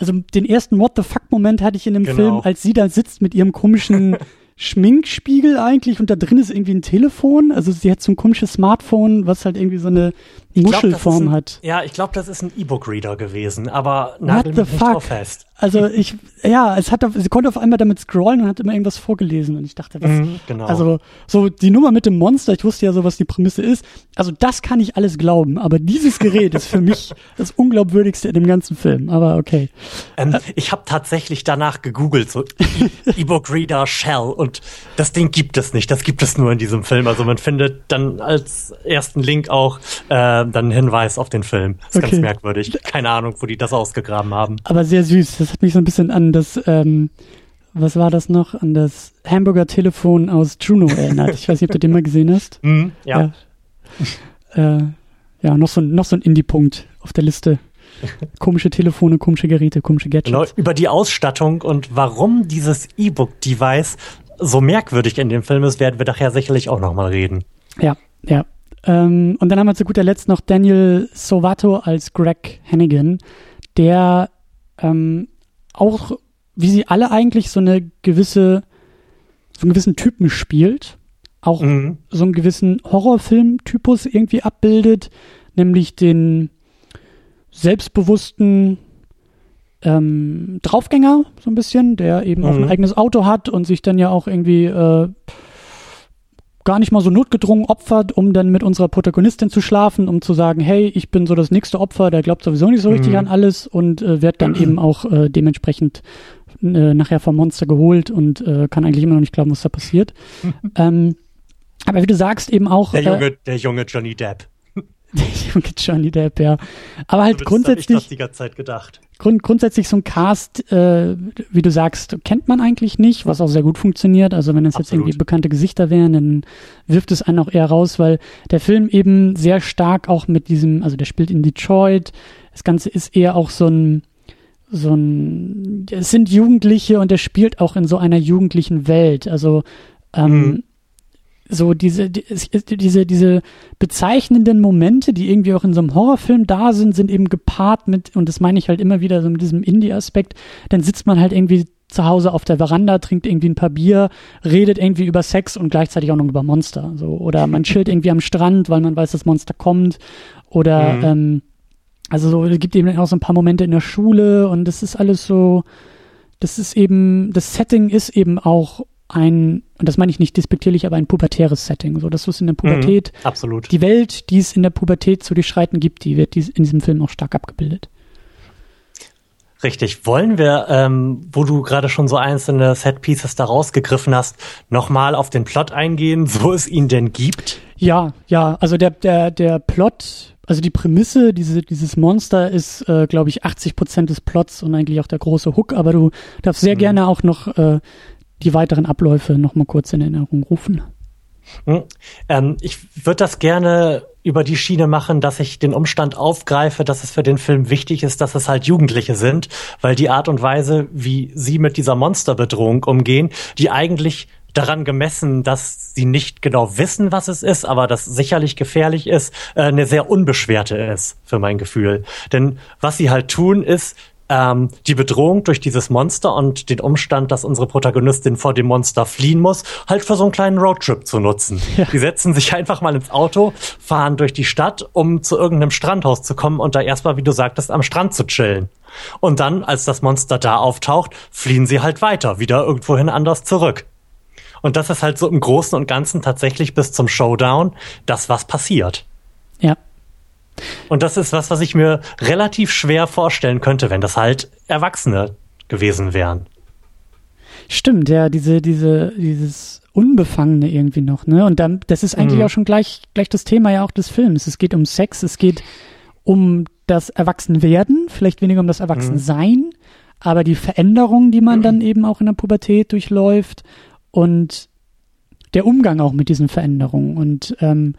also den ersten What the fuck Moment hatte ich in dem genau. Film, als sie da sitzt mit ihrem komischen Schminkspiegel eigentlich und da drin ist irgendwie ein Telefon. Also sie hat so ein komisches Smartphone, was halt irgendwie so eine Muschelform glaub, ein, hat. Ja, ich glaube, das ist ein E-Book-Reader gewesen, aber nagel mich nicht drauf fest. Also ich, ja, es hat, sie konnte auf einmal damit scrollen und hat immer irgendwas vorgelesen und ich dachte, was, mhm, genau. also so die Nummer mit dem Monster, ich wusste ja so, was die Prämisse ist. Also das kann ich alles glauben, aber dieses Gerät ist für mich das unglaubwürdigste in dem ganzen Film. Aber okay. Ähm, äh, ich habe tatsächlich danach gegoogelt, so E-Book-Reader Shell und das Ding gibt es nicht. Das gibt es nur in diesem Film. Also man findet dann als ersten Link auch äh, dann einen Hinweis auf den Film. Das ist okay. ganz merkwürdig. Keine Ahnung, wo die das ausgegraben haben. Aber sehr süß. Das hat mich so ein bisschen an das, ähm, was war das noch, an das Hamburger-Telefon aus Juno erinnert. Ich weiß nicht, ob du den mal gesehen hast. Mm, ja. Ja, äh, ja noch so, noch so ein Indie-Punkt auf der Liste. Komische Telefone, komische Geräte, komische Gadgets. Genau, über die Ausstattung und warum dieses E-Book-Device so merkwürdig in dem Film ist, werden wir nachher sicherlich auch nochmal reden. Ja, ja. Ähm, und dann haben wir zu guter Letzt noch Daniel Sovato als Greg Hannigan, der ähm, auch, wie sie alle eigentlich so eine gewisse, so einen gewissen Typen spielt, auch mhm. so einen gewissen Horrorfilm-Typus irgendwie abbildet, nämlich den selbstbewussten ähm, Draufgänger, so ein bisschen, der eben mhm. auch ein mhm. eigenes Auto hat und sich dann ja auch irgendwie äh, gar nicht mal so notgedrungen opfert, um dann mit unserer Protagonistin zu schlafen, um zu sagen, hey, ich bin so das nächste Opfer, der glaubt sowieso nicht so richtig mhm. an alles und äh, wird dann eben auch äh, dementsprechend äh, nachher vom Monster geholt und äh, kann eigentlich immer noch nicht glauben, was da passiert. ähm, aber wie du sagst, eben auch. Der junge, äh, der junge Johnny Depp. der junge Johnny Depp, ja. Aber halt grundsätzlich. Ich die ganze Zeit gedacht. Grund, grundsätzlich so ein Cast, äh, wie du sagst, kennt man eigentlich nicht, was auch sehr gut funktioniert. Also wenn es jetzt irgendwie bekannte Gesichter wären, dann wirft es einen auch eher raus, weil der Film eben sehr stark auch mit diesem, also der spielt in Detroit. Das Ganze ist eher auch so ein, so ein, es sind Jugendliche und der spielt auch in so einer jugendlichen Welt. Also ähm, mhm so diese, diese, diese bezeichnenden Momente, die irgendwie auch in so einem Horrorfilm da sind, sind eben gepaart mit, und das meine ich halt immer wieder so mit diesem Indie-Aspekt, dann sitzt man halt irgendwie zu Hause auf der Veranda, trinkt irgendwie ein paar Bier, redet irgendwie über Sex und gleichzeitig auch noch über Monster. So. Oder man chillt irgendwie am Strand, weil man weiß, das Monster kommt. Oder mhm. ähm, also so, es gibt eben auch so ein paar Momente in der Schule und das ist alles so, das ist eben, das Setting ist eben auch ein, und das meine ich nicht despektierlich, aber ein pubertäres Setting. So, dass es in der Pubertät, mhm, absolut. die Welt, die es in der Pubertät zu durchschreiten gibt, die wird in diesem Film auch stark abgebildet. Richtig. Wollen wir, ähm, wo du gerade schon so einzelne Set-Pieces da rausgegriffen hast, nochmal auf den Plot eingehen, wo es ihn denn gibt? Ja, ja. Also der, der, der Plot, also die Prämisse, diese, dieses Monster ist, äh, glaube ich, 80 Prozent des Plots und eigentlich auch der große Hook, aber du darfst sehr mhm. gerne auch noch äh, die weiteren Abläufe nochmal kurz in Erinnerung rufen. Hm. Ähm, ich würde das gerne über die Schiene machen, dass ich den Umstand aufgreife, dass es für den Film wichtig ist, dass es halt Jugendliche sind, weil die Art und Weise, wie sie mit dieser Monsterbedrohung umgehen, die eigentlich daran gemessen, dass sie nicht genau wissen, was es ist, aber das sicherlich gefährlich ist, äh, eine sehr unbeschwerte ist, für mein Gefühl. Denn was sie halt tun, ist, ähm, die Bedrohung durch dieses Monster und den Umstand, dass unsere Protagonistin vor dem Monster fliehen muss, halt für so einen kleinen Roadtrip zu nutzen. Ja. Die setzen sich einfach mal ins Auto, fahren durch die Stadt, um zu irgendeinem Strandhaus zu kommen und da erstmal, wie du sagtest, am Strand zu chillen. Und dann, als das Monster da auftaucht, fliehen sie halt weiter, wieder irgendwohin anders zurück. Und das ist halt so im Großen und Ganzen tatsächlich bis zum Showdown das, was passiert. Ja. Und das ist was, was ich mir relativ schwer vorstellen könnte, wenn das halt Erwachsene gewesen wären. Stimmt, ja, diese, diese, dieses Unbefangene irgendwie noch, ne? Und dann, das ist eigentlich mhm. auch schon gleich, gleich das Thema ja auch des Films. Es geht um Sex, es geht um das Erwachsenwerden, vielleicht weniger um das Erwachsensein, mhm. aber die Veränderung, die man mhm. dann eben auch in der Pubertät durchläuft und der Umgang auch mit diesen Veränderungen. Und ähm,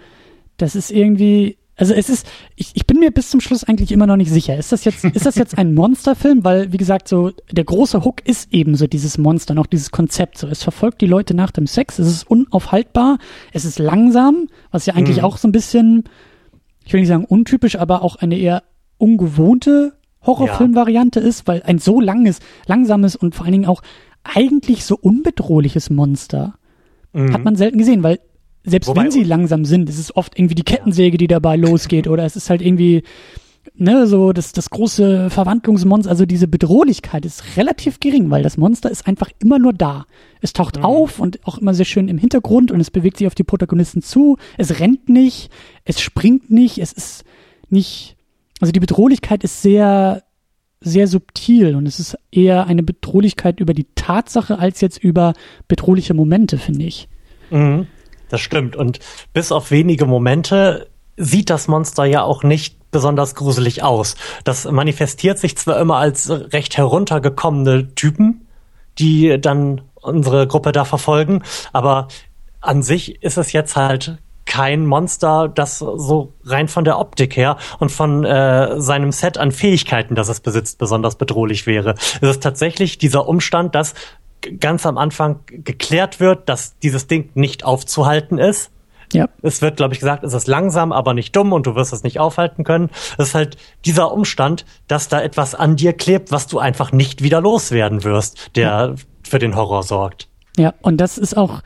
das ist irgendwie, also es ist, ich, ich bin mir bis zum Schluss eigentlich immer noch nicht sicher. Ist das jetzt, ist das jetzt ein Monsterfilm? Weil, wie gesagt, so der große Hook ist eben so dieses Monster, noch dieses Konzept. So, es verfolgt die Leute nach dem Sex, es ist unaufhaltbar, es ist langsam, was ja eigentlich mhm. auch so ein bisschen, ich will nicht sagen untypisch, aber auch eine eher ungewohnte Horrorfilmvariante ja. ist, weil ein so langes, langsames und vor allen Dingen auch eigentlich so unbedrohliches Monster mhm. hat man selten gesehen, weil selbst Wobei, wenn sie langsam sind, ist es oft irgendwie die Kettensäge, die dabei losgeht, oder es ist halt irgendwie, ne, so das, das große Verwandlungsmonster, also diese Bedrohlichkeit ist relativ gering, weil das Monster ist einfach immer nur da. Es taucht mhm. auf und auch immer sehr schön im Hintergrund und es bewegt sich auf die Protagonisten zu. Es rennt nicht, es springt nicht, es ist nicht, also die Bedrohlichkeit ist sehr, sehr subtil und es ist eher eine Bedrohlichkeit über die Tatsache als jetzt über bedrohliche Momente, finde ich. Mhm. Das stimmt. Und bis auf wenige Momente sieht das Monster ja auch nicht besonders gruselig aus. Das manifestiert sich zwar immer als recht heruntergekommene Typen, die dann unsere Gruppe da verfolgen, aber an sich ist es jetzt halt kein Monster, das so rein von der Optik her und von äh, seinem Set an Fähigkeiten, das es besitzt, besonders bedrohlich wäre. Es ist tatsächlich dieser Umstand, dass ganz am Anfang geklärt wird, dass dieses Ding nicht aufzuhalten ist. Ja. Es wird, glaube ich, gesagt, es ist langsam, aber nicht dumm und du wirst es nicht aufhalten können. Es ist halt dieser Umstand, dass da etwas an dir klebt, was du einfach nicht wieder loswerden wirst, der ja. für den Horror sorgt. Ja, und das ist auch,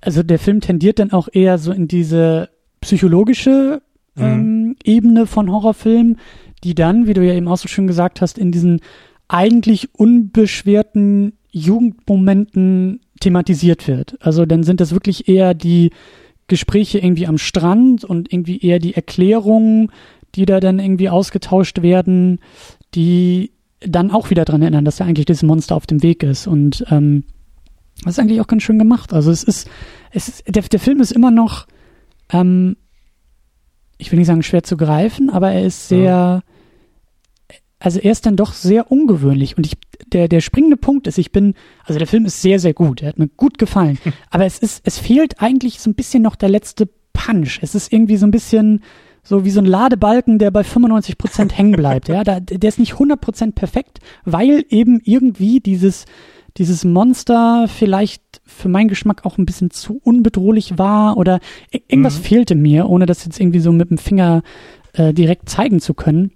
also der Film tendiert dann auch eher so in diese psychologische mhm. ähm, Ebene von Horrorfilmen, die dann, wie du ja eben auch so schön gesagt hast, in diesen eigentlich unbeschwerten Jugendmomenten thematisiert wird. Also dann sind das wirklich eher die Gespräche irgendwie am Strand und irgendwie eher die Erklärungen, die da dann irgendwie ausgetauscht werden, die dann auch wieder dran erinnern, dass ja eigentlich dieses Monster auf dem Weg ist. Und ähm, das ist eigentlich auch ganz schön gemacht. Also es ist, es ist, der, der Film ist immer noch, ähm, ich will nicht sagen schwer zu greifen, aber er ist sehr, ja also er ist dann doch sehr ungewöhnlich und ich, der, der springende Punkt ist, ich bin, also der Film ist sehr, sehr gut, er hat mir gut gefallen, aber es ist, es fehlt eigentlich so ein bisschen noch der letzte Punch. Es ist irgendwie so ein bisschen so wie so ein Ladebalken, der bei 95 Prozent hängen bleibt, ja, da, der ist nicht 100 Prozent perfekt, weil eben irgendwie dieses, dieses Monster vielleicht für meinen Geschmack auch ein bisschen zu unbedrohlich war oder irgendwas mhm. fehlte mir, ohne das jetzt irgendwie so mit dem Finger äh, direkt zeigen zu können.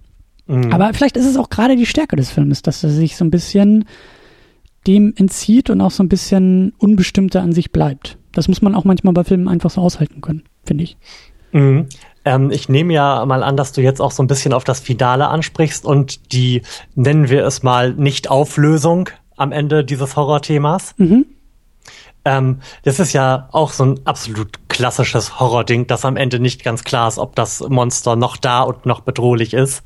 Mhm. Aber vielleicht ist es auch gerade die Stärke des Films, dass er sich so ein bisschen dem entzieht und auch so ein bisschen unbestimmter an sich bleibt. Das muss man auch manchmal bei Filmen einfach so aushalten können, finde ich. Mhm. Ähm, ich nehme ja mal an, dass du jetzt auch so ein bisschen auf das Finale ansprichst und die, nennen wir es mal, Nicht-Auflösung am Ende dieses Horrorthemas. Mhm. Ähm, das ist ja auch so ein absolut klassisches Horror-Ding, dass am Ende nicht ganz klar ist, ob das Monster noch da und noch bedrohlich ist.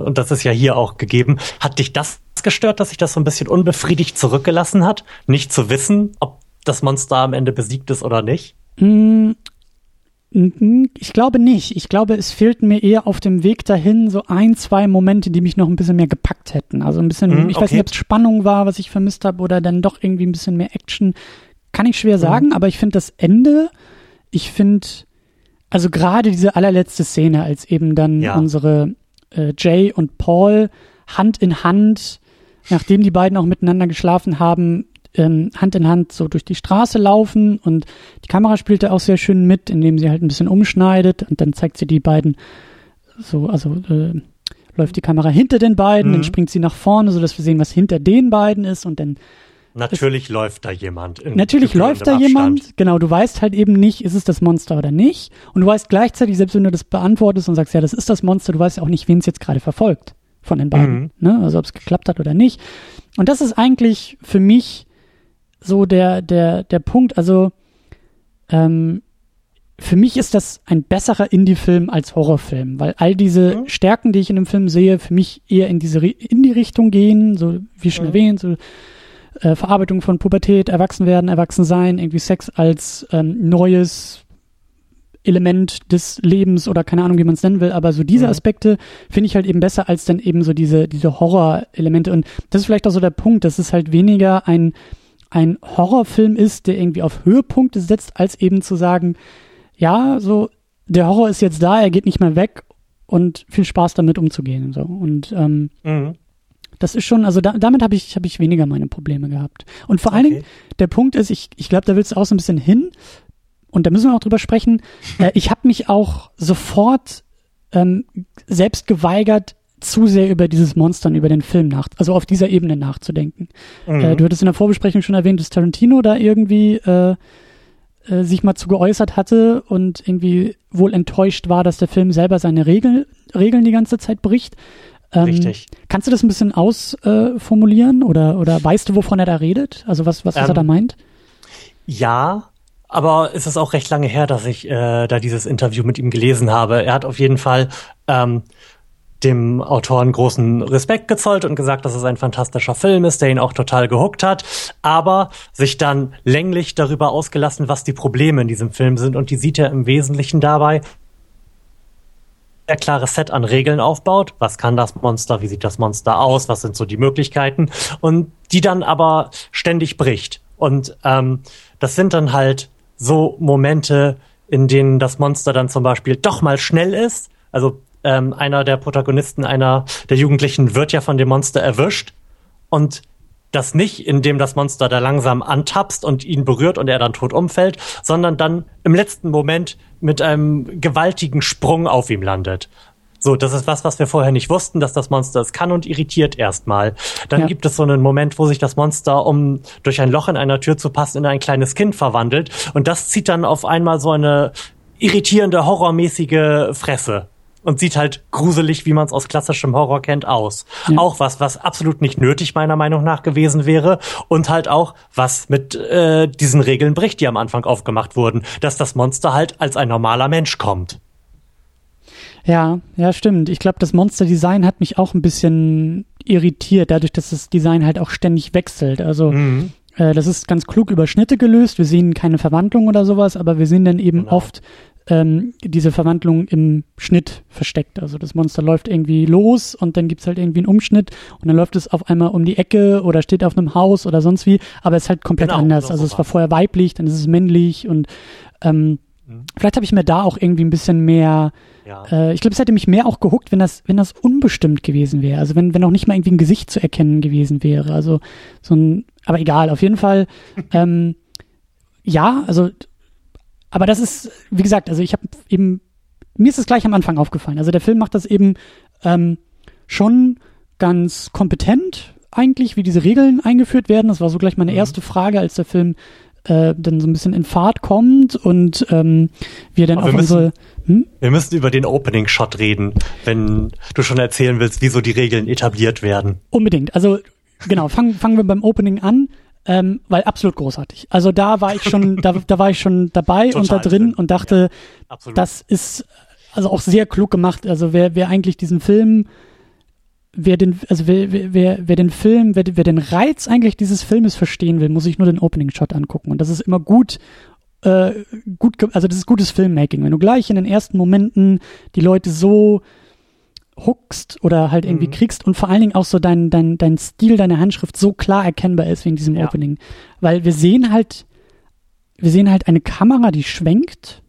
Und das ist ja hier auch gegeben. Hat dich das gestört, dass sich das so ein bisschen unbefriedigt zurückgelassen hat? Nicht zu wissen, ob das Monster am Ende besiegt ist oder nicht? Mm, ich glaube nicht. Ich glaube, es fehlten mir eher auf dem Weg dahin so ein, zwei Momente, die mich noch ein bisschen mehr gepackt hätten. Also ein bisschen, mm, ich weiß nicht, ob es Spannung war, was ich vermisst habe, oder dann doch irgendwie ein bisschen mehr Action. Kann ich schwer mhm. sagen, mm. aber ich finde das Ende, ich finde, also gerade diese allerletzte Szene, als eben dann ja. unsere äh, Jay und Paul Hand in Hand, nachdem die beiden auch miteinander geschlafen haben, ähm, Hand in Hand so durch die Straße laufen und die Kamera spielt da auch sehr schön mit, indem sie halt ein bisschen umschneidet und dann zeigt sie die beiden so, also äh, läuft die Kamera hinter den beiden, mhm. dann springt sie nach vorne, so dass wir sehen, was hinter den beiden ist und dann Natürlich ist, läuft da jemand. Natürlich läuft da Abstand. jemand. Genau, du weißt halt eben nicht, ist es das Monster oder nicht. Und du weißt gleichzeitig, selbst wenn du das beantwortest und sagst, ja, das ist das Monster, du weißt ja auch nicht, wen es jetzt gerade verfolgt von den beiden. Mhm. Ne? Also ob es geklappt hat oder nicht. Und das ist eigentlich für mich so der, der, der Punkt. Also ähm, für mich ist das ein besserer Indie-Film als Horrorfilm, weil all diese mhm. Stärken, die ich in dem Film sehe, für mich eher in diese in die Richtung gehen, so wie schon mhm. erwähnt, so äh, Verarbeitung von Pubertät, Erwachsenwerden, Erwachsensein, irgendwie Sex als ähm, neues Element des Lebens oder keine Ahnung, wie man es nennen will, aber so diese mhm. Aspekte finde ich halt eben besser als dann eben so diese, diese Horror-Elemente. Und das ist vielleicht auch so der Punkt, dass es halt weniger ein, ein Horrorfilm ist, der irgendwie auf Höhepunkte setzt, als eben zu sagen, ja, so, der Horror ist jetzt da, er geht nicht mehr weg und viel Spaß damit umzugehen und so. Und ähm, mhm. Das ist schon, also da, damit habe ich, hab ich weniger meine Probleme gehabt. Und vor okay. allen Dingen, der Punkt ist, ich, ich glaube, da willst du auch so ein bisschen hin, und da müssen wir auch drüber sprechen. Äh, ich habe mich auch sofort ähm, selbst geweigert, zu sehr über dieses Monster und über den Film nach, also auf dieser Ebene nachzudenken. Mhm. Äh, du hattest in der Vorbesprechung schon erwähnt, dass Tarantino da irgendwie äh, äh, sich mal zu geäußert hatte und irgendwie wohl enttäuscht war, dass der Film selber seine Regel, Regeln die ganze Zeit bricht. Ähm, Richtig. Kannst du das ein bisschen ausformulieren äh, oder, oder weißt du, wovon er da redet? Also was, was, was ähm, er da meint? Ja, aber es ist auch recht lange her, dass ich äh, da dieses Interview mit ihm gelesen habe. Er hat auf jeden Fall ähm, dem Autoren großen Respekt gezollt und gesagt, dass es ein fantastischer Film ist, der ihn auch total gehuckt hat, aber sich dann länglich darüber ausgelassen, was die Probleme in diesem Film sind und die sieht er im Wesentlichen dabei, sehr klares Set an Regeln aufbaut. Was kann das Monster? Wie sieht das Monster aus? Was sind so die Möglichkeiten? Und die dann aber ständig bricht. Und ähm, das sind dann halt so Momente, in denen das Monster dann zum Beispiel doch mal schnell ist. Also ähm, einer der Protagonisten, einer der Jugendlichen wird ja von dem Monster erwischt und das nicht, indem das Monster da langsam antapst und ihn berührt und er dann tot umfällt, sondern dann im letzten Moment mit einem gewaltigen Sprung auf ihm landet. So, das ist was, was wir vorher nicht wussten, dass das Monster es kann und irritiert erstmal. Dann ja. gibt es so einen Moment, wo sich das Monster, um durch ein Loch in einer Tür zu passen, in ein kleines Kind verwandelt. Und das zieht dann auf einmal so eine irritierende, horrormäßige Fresse und sieht halt gruselig, wie man es aus klassischem Horror kennt, aus. Ja. Auch was, was absolut nicht nötig meiner Meinung nach gewesen wäre und halt auch was mit äh, diesen Regeln bricht, die am Anfang aufgemacht wurden, dass das Monster halt als ein normaler Mensch kommt. Ja, ja, stimmt. Ich glaube, das Monster-Design hat mich auch ein bisschen irritiert, dadurch, dass das Design halt auch ständig wechselt. Also mhm. äh, das ist ganz klug über Schnitte gelöst. Wir sehen keine Verwandlung oder sowas, aber wir sehen dann eben genau. oft ähm, diese Verwandlung im Schnitt versteckt. Also das Monster läuft irgendwie los und dann gibt's halt irgendwie einen Umschnitt und dann läuft es auf einmal um die Ecke oder steht auf einem Haus oder sonst wie, aber es ist halt komplett genau, anders. Also es war vorher weiblich, dann ist es männlich und ähm, mhm. vielleicht habe ich mir da auch irgendwie ein bisschen mehr ja. Äh, ich glaube, es hätte mich mehr auch gehuckt, wenn das, wenn das unbestimmt gewesen wäre. Also wenn, wenn auch nicht mal irgendwie ein Gesicht zu erkennen gewesen wäre. Also so ein, aber egal, auf jeden Fall, ähm, ja, also aber das ist, wie gesagt, also ich habe eben, mir ist es gleich am Anfang aufgefallen. Also der Film macht das eben ähm, schon ganz kompetent eigentlich, wie diese Regeln eingeführt werden. Das war so gleich meine mhm. erste Frage, als der Film äh, dann so ein bisschen in Fahrt kommt und ähm, wir dann Aber auf unsere. Hm? Wir müssen über den Opening-Shot reden, wenn du schon erzählen willst, wieso die Regeln etabliert werden. Unbedingt. Also genau, fangen fangen wir beim Opening an. Ähm, weil absolut großartig. Also da war ich schon, da, da war ich schon dabei Total und da drin und dachte, ja, das ist also auch sehr klug gemacht. Also wer, wer eigentlich diesen Film, wer den, also wer, wer, wer den Film, wer, wer den Reiz eigentlich dieses Filmes verstehen will, muss sich nur den Opening Shot angucken. Und das ist immer gut, äh, gut, also das ist gutes Filmmaking. Wenn du gleich in den ersten Momenten die Leute so hookst oder halt irgendwie mhm. kriegst und vor allen Dingen auch so dein, dein, dein Stil, deine Handschrift so klar erkennbar ist in diesem ja. Opening. Weil wir sehen halt, wir sehen halt eine Kamera, die schwenkt.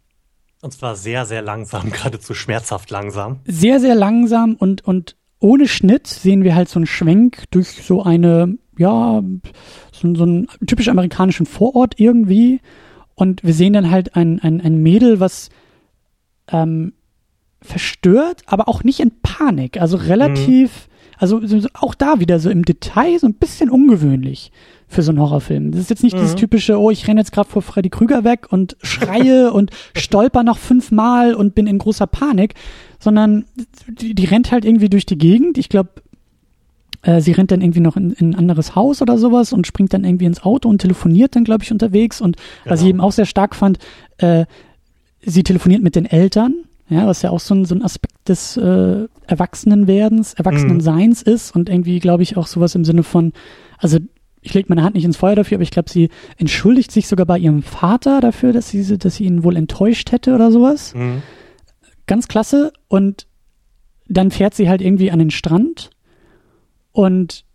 Und zwar sehr, sehr langsam, geradezu schmerzhaft langsam. Sehr, sehr langsam und, und ohne Schnitt sehen wir halt so einen Schwenk durch so eine, ja, so, so einen typisch amerikanischen Vorort irgendwie. Und wir sehen dann halt ein, ein, ein Mädel, was ähm, verstört, aber auch nicht in Panik. Also relativ, mhm. also auch da wieder so im Detail so ein bisschen ungewöhnlich für so einen Horrorfilm. Das ist jetzt nicht mhm. dieses typische, oh, ich renne jetzt gerade vor Freddy Krüger weg und schreie und stolper noch fünfmal und bin in großer Panik, sondern die, die rennt halt irgendwie durch die Gegend. Ich glaube, äh, sie rennt dann irgendwie noch in, in, ein anderes Haus oder sowas und springt dann irgendwie ins Auto und telefoniert dann, glaube ich, unterwegs. Und genau. was ich eben auch sehr stark fand, äh, sie telefoniert mit den Eltern ja, was ja auch so ein, so ein Aspekt des äh, Erwachsenenwerdens, Erwachsenenseins mhm. ist und irgendwie, glaube ich, auch sowas im Sinne von, also ich lege meine Hand nicht ins Feuer dafür, aber ich glaube, sie entschuldigt sich sogar bei ihrem Vater dafür, dass sie, dass sie ihn wohl enttäuscht hätte oder sowas. Mhm. Ganz klasse. Und dann fährt sie halt irgendwie an den Strand und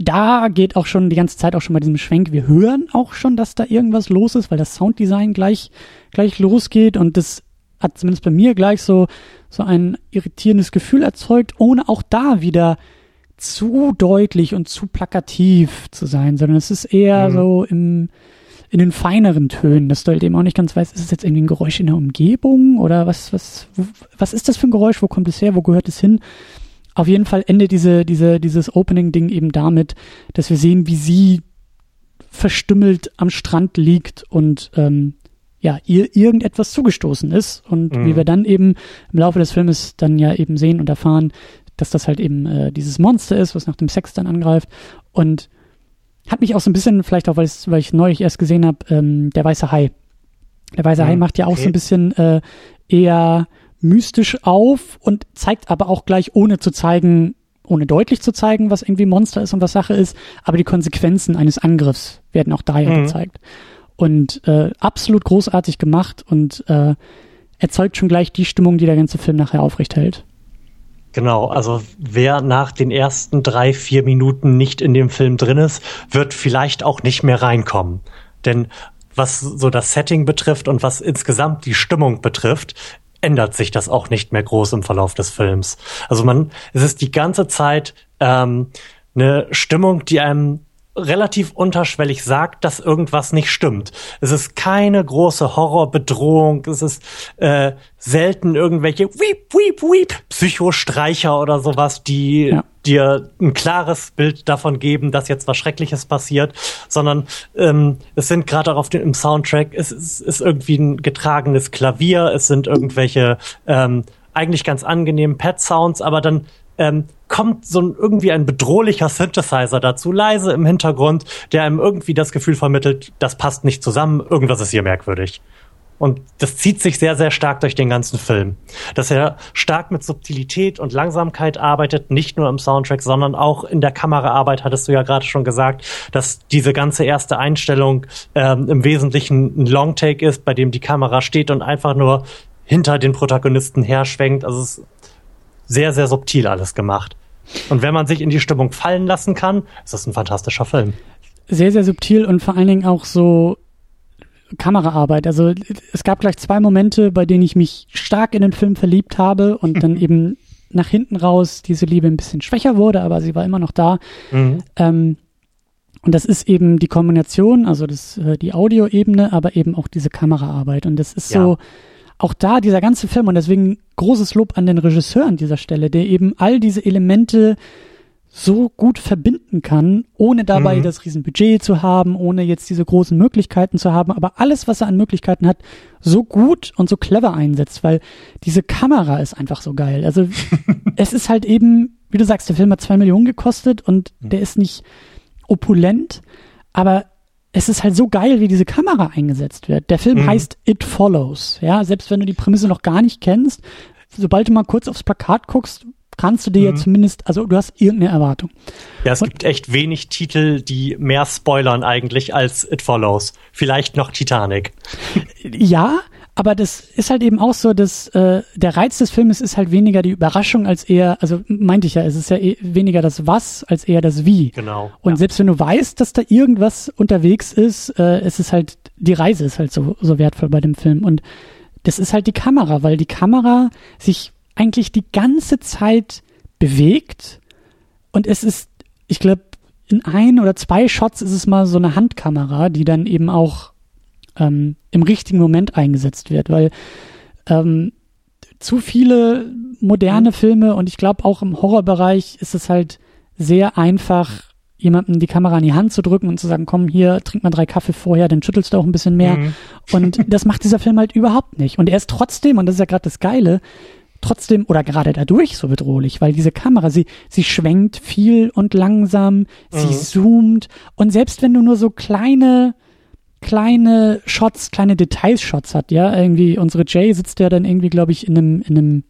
da geht auch schon die ganze Zeit auch schon bei diesem Schwenk. Wir hören auch schon, dass da irgendwas los ist, weil das Sounddesign gleich, gleich losgeht und das hat zumindest bei mir gleich so, so ein irritierendes Gefühl erzeugt, ohne auch da wieder zu deutlich und zu plakativ zu sein, sondern es ist eher mhm. so im, in den feineren Tönen, dass du halt eben auch nicht ganz weißt, ist es jetzt irgendwie ein Geräusch in der Umgebung oder was, was, was ist das für ein Geräusch, wo kommt es her, wo gehört es hin? Auf jeden Fall endet diese, diese, dieses Opening-Ding eben damit, dass wir sehen, wie sie verstümmelt am Strand liegt und ähm, ja, ihr irgendetwas zugestoßen ist und mhm. wie wir dann eben im Laufe des Filmes dann ja eben sehen und erfahren, dass das halt eben äh, dieses Monster ist, was nach dem Sex dann angreift und hat mich auch so ein bisschen, vielleicht auch, weil, weil ich neulich erst gesehen habe, ähm, der weiße Hai. Der weiße mhm. Hai macht ja auch okay. so ein bisschen äh, eher mystisch auf und zeigt aber auch gleich, ohne zu zeigen, ohne deutlich zu zeigen, was irgendwie Monster ist und was Sache ist, aber die Konsequenzen eines Angriffs werden auch daher mhm. gezeigt und äh, absolut großartig gemacht und äh, erzeugt schon gleich die Stimmung, die der ganze Film nachher aufrecht hält. Genau, also wer nach den ersten drei, vier Minuten nicht in dem Film drin ist, wird vielleicht auch nicht mehr reinkommen. Denn was so das Setting betrifft und was insgesamt die Stimmung betrifft, ändert sich das auch nicht mehr groß im Verlauf des Films. Also man, es ist die ganze Zeit ähm, eine Stimmung, die einem relativ unterschwellig sagt, dass irgendwas nicht stimmt. Es ist keine große Horrorbedrohung, es ist äh, selten irgendwelche Weep, Weep, Weep Psychostreicher oder sowas, die ja. dir ein klares Bild davon geben, dass jetzt was Schreckliches passiert, sondern ähm, es sind gerade auch auf dem im Soundtrack, es ist, ist irgendwie ein getragenes Klavier, es sind irgendwelche ähm, eigentlich ganz angenehmen Pet-Sounds, aber dann ähm, kommt so ein, irgendwie ein bedrohlicher Synthesizer dazu, leise im Hintergrund, der einem irgendwie das Gefühl vermittelt, das passt nicht zusammen, irgendwas ist hier merkwürdig. Und das zieht sich sehr, sehr stark durch den ganzen Film. Dass er stark mit Subtilität und Langsamkeit arbeitet, nicht nur im Soundtrack, sondern auch in der Kameraarbeit, hattest du ja gerade schon gesagt, dass diese ganze erste Einstellung ähm, im Wesentlichen ein Longtake ist, bei dem die Kamera steht und einfach nur hinter den Protagonisten herschwenkt. Also es sehr, sehr subtil alles gemacht. Und wenn man sich in die Stimmung fallen lassen kann, ist das ein fantastischer Film. Sehr, sehr subtil und vor allen Dingen auch so Kameraarbeit. Also es gab gleich zwei Momente, bei denen ich mich stark in den Film verliebt habe und dann eben nach hinten raus diese Liebe ein bisschen schwächer wurde, aber sie war immer noch da. Mhm. Ähm, und das ist eben die Kombination, also das, äh, die Audioebene, aber eben auch diese Kameraarbeit. Und das ist ja. so, auch da dieser ganze Film und deswegen großes Lob an den Regisseur an dieser Stelle, der eben all diese Elemente so gut verbinden kann, ohne dabei mhm. das Riesenbudget zu haben, ohne jetzt diese großen Möglichkeiten zu haben, aber alles, was er an Möglichkeiten hat, so gut und so clever einsetzt, weil diese Kamera ist einfach so geil. Also es ist halt eben, wie du sagst, der Film hat zwei Millionen gekostet und mhm. der ist nicht, opulent, aber es ist halt so geil, wie diese Kamera eingesetzt wird. Der Film mhm. heißt It Follows. Ja, selbst wenn du die Prämisse noch gar nicht kennst, sobald du mal kurz aufs Plakat guckst, kannst du dir mhm. ja zumindest, also du hast irgendeine Erwartung. Ja, es Und, gibt echt wenig Titel, die mehr spoilern eigentlich als It Follows. Vielleicht noch Titanic. Ja, aber das ist halt eben auch so, dass äh, der Reiz des Filmes ist halt weniger die Überraschung als eher, also meinte ich ja, es ist ja eh weniger das Was als eher das Wie. Genau. Und ja. selbst wenn du weißt, dass da irgendwas unterwegs ist, äh, es ist halt, die Reise ist halt so, so wertvoll bei dem Film. Und das ist halt die Kamera, weil die Kamera sich eigentlich die ganze Zeit bewegt und es ist, ich glaube, in ein oder zwei Shots ist es mal so eine Handkamera, die dann eben auch ähm, im richtigen Moment eingesetzt wird, weil ähm, zu viele moderne Filme und ich glaube auch im Horrorbereich ist es halt sehr einfach, jemandem die Kamera in die Hand zu drücken und zu sagen, komm hier, trink mal drei Kaffee vorher, dann schüttelst du auch ein bisschen mehr. Mhm. Und das macht dieser Film halt überhaupt nicht. Und er ist trotzdem, und das ist ja gerade das Geile, trotzdem oder gerade dadurch so bedrohlich, weil diese Kamera, sie, sie schwenkt viel und langsam, mhm. sie zoomt und selbst wenn du nur so kleine, kleine Shots, kleine Details-Shots hat, ja, irgendwie unsere Jay sitzt ja dann irgendwie, glaube ich, in einem, in einem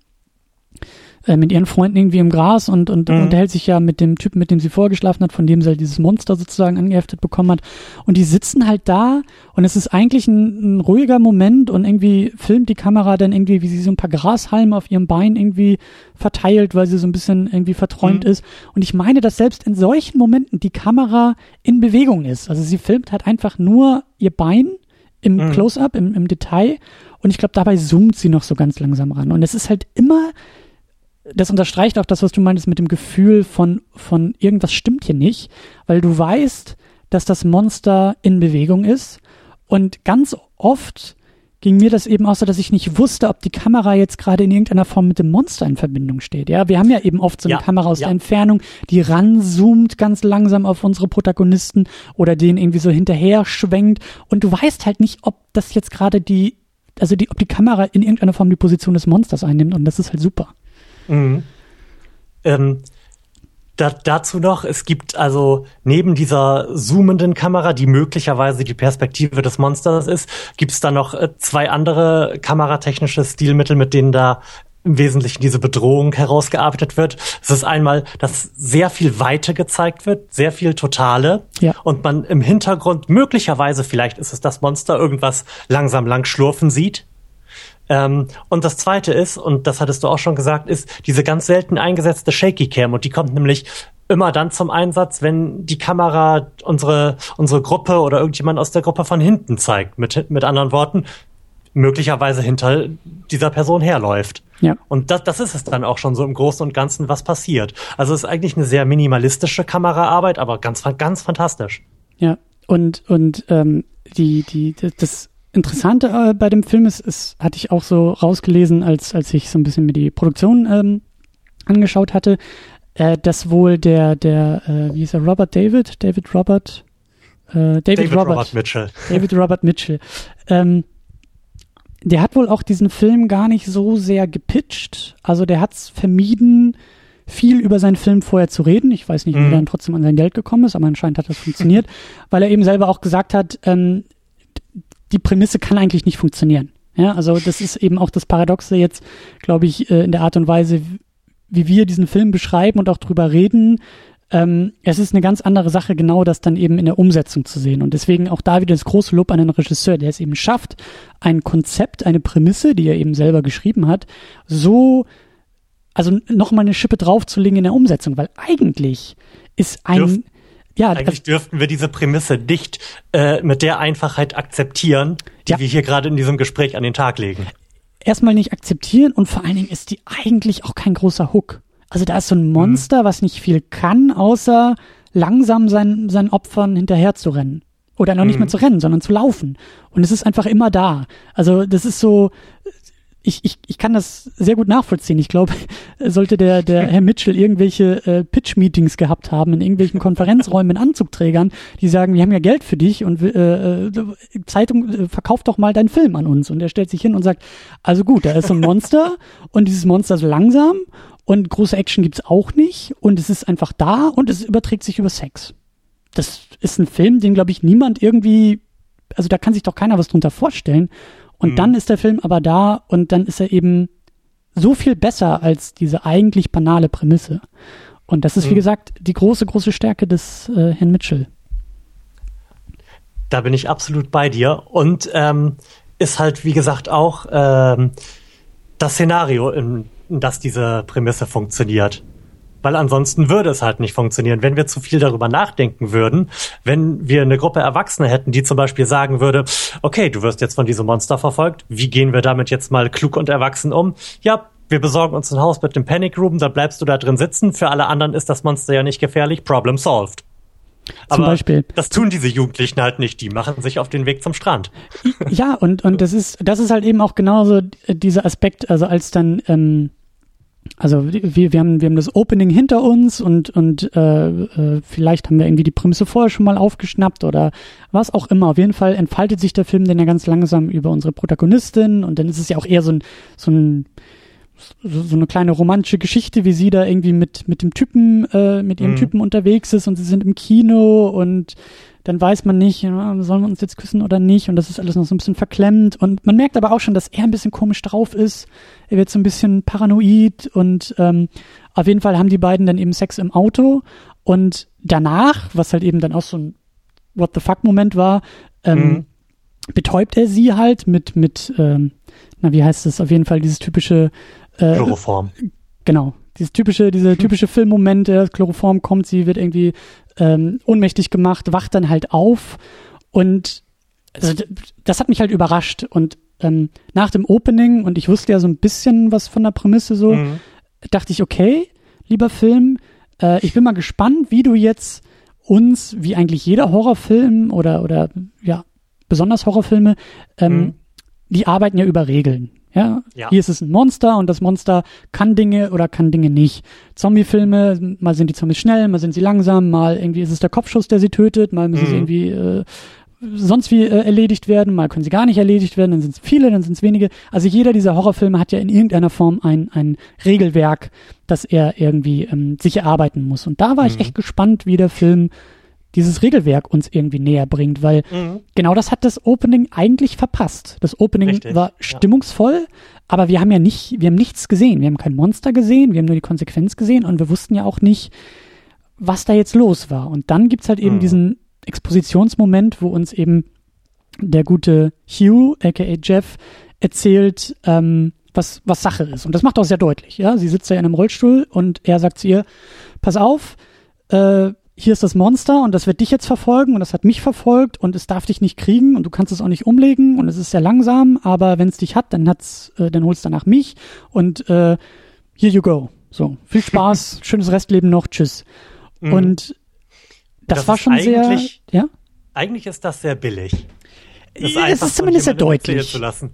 äh, mit ihren Freunden irgendwie im Gras und, und mhm. unterhält sich ja mit dem Typen, mit dem sie vorgeschlafen hat, von dem sie halt dieses Monster sozusagen angeheftet bekommen hat. Und die sitzen halt da und es ist eigentlich ein, ein ruhiger Moment und irgendwie filmt die Kamera dann irgendwie, wie sie so ein paar Grashalme auf ihrem Bein irgendwie verteilt, weil sie so ein bisschen irgendwie verträumt mhm. ist. Und ich meine, dass selbst in solchen Momenten die Kamera in Bewegung ist. Also sie filmt halt einfach nur ihr Bein im mhm. Close-up, im, im Detail. Und ich glaube, dabei zoomt sie noch so ganz langsam ran. Und es ist halt immer das unterstreicht auch das, was du meintest mit dem Gefühl von, von irgendwas stimmt hier nicht, weil du weißt, dass das Monster in Bewegung ist. Und ganz oft ging mir das eben auch so, dass ich nicht wusste, ob die Kamera jetzt gerade in irgendeiner Form mit dem Monster in Verbindung steht. Ja, wir haben ja eben oft so eine ja, Kamera aus ja. der Entfernung, die ranzoomt ganz langsam auf unsere Protagonisten oder den irgendwie so hinterher schwenkt. Und du weißt halt nicht, ob das jetzt gerade die, also die, ob die Kamera in irgendeiner Form die Position des Monsters einnimmt. Und das ist halt super. Mhm. Ähm, da, dazu noch, es gibt also neben dieser zoomenden Kamera, die möglicherweise die Perspektive des Monsters ist, gibt es da noch äh, zwei andere kameratechnische Stilmittel, mit denen da im Wesentlichen diese Bedrohung herausgearbeitet wird. Es ist einmal, dass sehr viel Weite gezeigt wird, sehr viel Totale. Ja. Und man im Hintergrund möglicherweise, vielleicht ist es das Monster, irgendwas langsam lang schlurfen sieht. Ähm, und das zweite ist, und das hattest du auch schon gesagt, ist diese ganz selten eingesetzte Shaky Cam. Und die kommt nämlich immer dann zum Einsatz, wenn die Kamera unsere, unsere Gruppe oder irgendjemand aus der Gruppe von hinten zeigt. Mit, mit anderen Worten, möglicherweise hinter dieser Person herläuft. Ja. Und das, das ist es dann auch schon so im Großen und Ganzen, was passiert. Also es ist eigentlich eine sehr minimalistische Kameraarbeit, aber ganz, ganz fantastisch. Ja, und, und ähm, die, die, das Interessante äh, bei dem Film ist, ist, hatte ich auch so rausgelesen, als, als ich so ein bisschen mir die Produktion ähm, angeschaut hatte, äh, dass wohl der, der, äh, wie ist er, Robert David? David Robert? Äh, David, David Robert, Robert, Mitchell. David Robert Mitchell. Ähm, der hat wohl auch diesen Film gar nicht so sehr gepitcht. Also der hat es vermieden, viel über seinen Film vorher zu reden. Ich weiß nicht, wie mhm. er dann trotzdem an sein Geld gekommen ist, aber anscheinend hat das funktioniert, weil er eben selber auch gesagt hat, ähm, die Prämisse kann eigentlich nicht funktionieren. Ja, also das ist eben auch das Paradoxe jetzt, glaube ich, äh, in der Art und Weise, wie wir diesen Film beschreiben und auch drüber reden. Ähm, es ist eine ganz andere Sache, genau das dann eben in der Umsetzung zu sehen. Und deswegen auch da wieder das große Lob an den Regisseur, der es eben schafft, ein Konzept, eine Prämisse, die er eben selber geschrieben hat, so, also nochmal eine Schippe draufzulegen in der Umsetzung, weil eigentlich ist ein, Dürf ja, eigentlich dürften wir diese Prämisse nicht äh, mit der Einfachheit akzeptieren, die ja. wir hier gerade in diesem Gespräch an den Tag legen. Erstmal nicht akzeptieren und vor allen Dingen ist die eigentlich auch kein großer Hook. Also da ist so ein Monster, mhm. was nicht viel kann, außer langsam seinen, seinen Opfern hinterher zu rennen. Oder noch nicht mhm. mehr zu rennen, sondern zu laufen. Und es ist einfach immer da. Also das ist so, ich, ich, ich kann das sehr gut nachvollziehen. Ich glaube, sollte der, der Herr Mitchell irgendwelche äh, Pitch-Meetings gehabt haben in irgendwelchen Konferenzräumen mit Anzugträgern, die sagen, wir haben ja Geld für dich und äh, äh, Zeitung, äh, verkauf doch mal deinen Film an uns. Und er stellt sich hin und sagt, also gut, da ist so ein Monster und dieses Monster ist langsam und große Action gibt's auch nicht und es ist einfach da und es überträgt sich über Sex. das ist ein Film, den, glaube ich, niemand irgendwie, also da kann sich doch keiner was drunter vorstellen. Und mhm. dann ist der Film aber da und dann ist er eben so viel besser als diese eigentlich banale Prämisse. Und das ist, mhm. wie gesagt, die große, große Stärke des äh, Herrn Mitchell. Da bin ich absolut bei dir. Und ähm, ist halt, wie gesagt, auch ähm, das Szenario, in, in das diese Prämisse funktioniert. Weil ansonsten würde es halt nicht funktionieren. Wenn wir zu viel darüber nachdenken würden, wenn wir eine Gruppe Erwachsene hätten, die zum Beispiel sagen würde, okay, du wirst jetzt von diesem Monster verfolgt, wie gehen wir damit jetzt mal klug und erwachsen um? Ja, wir besorgen uns ein Haus mit dem Panic Room, dann bleibst du da drin sitzen. Für alle anderen ist das Monster ja nicht gefährlich. Problem solved. Zum Aber Beispiel. Das tun diese Jugendlichen halt nicht. Die machen sich auf den Weg zum Strand. Ja, und, und das ist, das ist halt eben auch genauso dieser Aspekt, also als dann, ähm, also wir, wir, haben, wir haben das Opening hinter uns und, und äh, äh, vielleicht haben wir irgendwie die Prämisse vorher schon mal aufgeschnappt oder was auch immer. Auf jeden Fall entfaltet sich der Film dann ja ganz langsam über unsere Protagonistin und dann ist es ja auch eher so ein, so ein so, so eine kleine romantische Geschichte, wie sie da irgendwie mit, mit dem Typen, äh, mit ihrem mhm. Typen unterwegs ist und sie sind im Kino und dann weiß man nicht, sollen wir uns jetzt küssen oder nicht und das ist alles noch so ein bisschen verklemmt und man merkt aber auch schon, dass er ein bisschen komisch drauf ist. Er wird so ein bisschen paranoid und ähm, auf jeden Fall haben die beiden dann eben Sex im Auto und danach, was halt eben dann auch so ein What the fuck Moment war, ähm, mhm. betäubt er sie halt mit mit ähm, na wie heißt es auf jeden Fall dieses typische äh, Chloroform. Genau. Dieses typische, diese hm. typische Filmmomente, das Chloroform kommt, sie wird irgendwie ähm, ohnmächtig gemacht, wacht dann halt auf und also, das hat mich halt überrascht und ähm, nach dem Opening und ich wusste ja so ein bisschen was von der Prämisse so, mhm. dachte ich, okay, lieber Film, äh, ich bin mal gespannt, wie du jetzt uns, wie eigentlich jeder Horrorfilm oder, oder ja, besonders Horrorfilme, ähm, mhm. die arbeiten ja über Regeln. Ja? ja? Hier ist es ein Monster und das Monster kann Dinge oder kann Dinge nicht. Zombie-Filme, mal sind die Zombies schnell, mal sind sie langsam, mal irgendwie ist es der Kopfschuss, der sie tötet, mal müssen mhm. sie irgendwie äh, sonst wie äh, erledigt werden, mal können sie gar nicht erledigt werden, dann sind es viele, dann sind es wenige. Also jeder dieser Horrorfilme hat ja in irgendeiner Form ein, ein Regelwerk, das er irgendwie ähm, sich erarbeiten muss. Und da war mhm. ich echt gespannt, wie der Film dieses Regelwerk uns irgendwie näher bringt, weil mhm. genau das hat das Opening eigentlich verpasst. Das Opening Richtig, war stimmungsvoll, ja. aber wir haben ja nicht, wir haben nichts gesehen. Wir haben kein Monster gesehen, wir haben nur die Konsequenz gesehen und wir wussten ja auch nicht, was da jetzt los war. Und dann gibt's halt eben mhm. diesen Expositionsmoment, wo uns eben der gute Hugh, aka Jeff, erzählt, ähm, was, was Sache ist. Und das macht auch sehr deutlich. Ja, sie sitzt ja in einem Rollstuhl und er sagt zu ihr, pass auf, äh, hier ist das Monster und das wird dich jetzt verfolgen und das hat mich verfolgt und es darf dich nicht kriegen und du kannst es auch nicht umlegen und es ist sehr langsam, aber wenn es dich hat, dann hat's, äh, dann holst danach mich und äh, here you go. So, viel Spaß, schönes Restleben noch, tschüss. Mhm. Und das, das war schon sehr, ja? Eigentlich ist das sehr billig. Das es ist zumindest sehr deutlich. Zu lassen.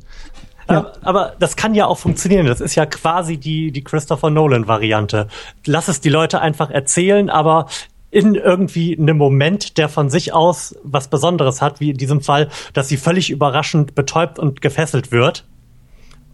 Ja. Aber das kann ja auch funktionieren. Das ist ja quasi die, die Christopher Nolan-Variante. Lass es die Leute einfach erzählen, aber in irgendwie einem Moment, der von sich aus was Besonderes hat, wie in diesem Fall, dass sie völlig überraschend betäubt und gefesselt wird.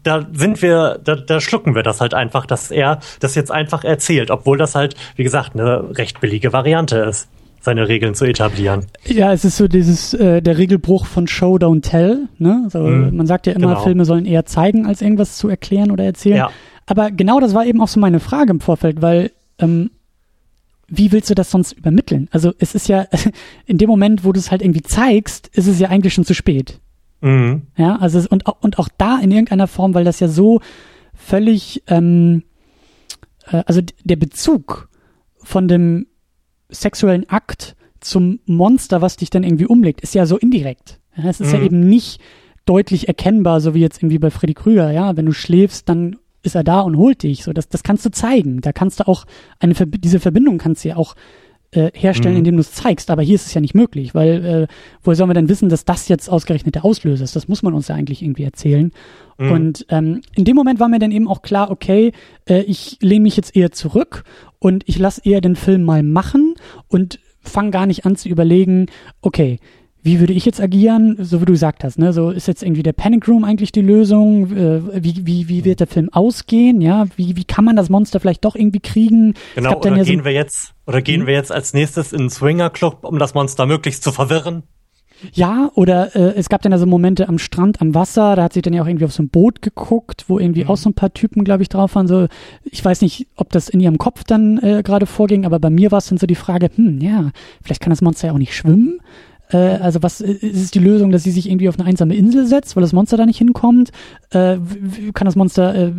Da sind wir, da, da schlucken wir das halt einfach, dass er das jetzt einfach erzählt, obwohl das halt, wie gesagt, eine recht billige Variante ist seine Regeln zu etablieren. Ja, es ist so dieses äh, der Regelbruch von Show Don't Tell. Ne? Also, mm, man sagt ja immer, genau. Filme sollen eher zeigen, als irgendwas zu erklären oder erzählen. Ja. Aber genau das war eben auch so meine Frage im Vorfeld, weil ähm, wie willst du das sonst übermitteln? Also es ist ja, in dem Moment, wo du es halt irgendwie zeigst, ist es ja eigentlich schon zu spät. Mhm. Ja, also und, und auch da in irgendeiner Form, weil das ja so völlig, ähm, äh, also der Bezug von dem sexuellen Akt zum Monster, was dich dann irgendwie umlegt, ist ja so indirekt. Ja, es ist mhm. ja eben nicht deutlich erkennbar, so wie jetzt irgendwie bei Freddy Krüger, ja, wenn du schläfst, dann ist er da und holt dich. So, das, das kannst du zeigen. Da kannst du auch eine diese Verbindung kannst du ja auch äh, herstellen, mhm. indem du es zeigst. Aber hier ist es ja nicht möglich, weil äh, woher sollen wir denn wissen, dass das jetzt ausgerechnet der Auslöser ist? Das muss man uns ja eigentlich irgendwie erzählen. Mhm. Und ähm, in dem Moment war mir dann eben auch klar, okay, äh, ich lehne mich jetzt eher zurück und ich lasse eher den Film mal machen und fange gar nicht an zu überlegen, okay, wie würde ich jetzt agieren, so wie du gesagt hast, ne? So ist jetzt irgendwie der Panic Room eigentlich die Lösung? Äh, wie, wie, wie wird der Film ausgehen? Ja, wie, wie kann man das Monster vielleicht doch irgendwie kriegen? Genau, oder ja gehen so wir jetzt, oder gehen hm? wir jetzt als nächstes in einen Swinger Club, um das Monster möglichst zu verwirren? Ja, oder äh, es gab dann ja so Momente am Strand, am Wasser, da hat sie dann ja auch irgendwie auf so ein Boot geguckt, wo irgendwie mhm. auch so ein paar Typen, glaube ich, drauf waren. So, ich weiß nicht, ob das in ihrem Kopf dann äh, gerade vorging, aber bei mir war es dann so die Frage, hm, ja, vielleicht kann das Monster ja auch nicht schwimmen. Äh, also was ist es die Lösung, dass sie sich irgendwie auf eine einsame Insel setzt, weil das Monster da nicht hinkommt? Äh, kann das Monster, äh,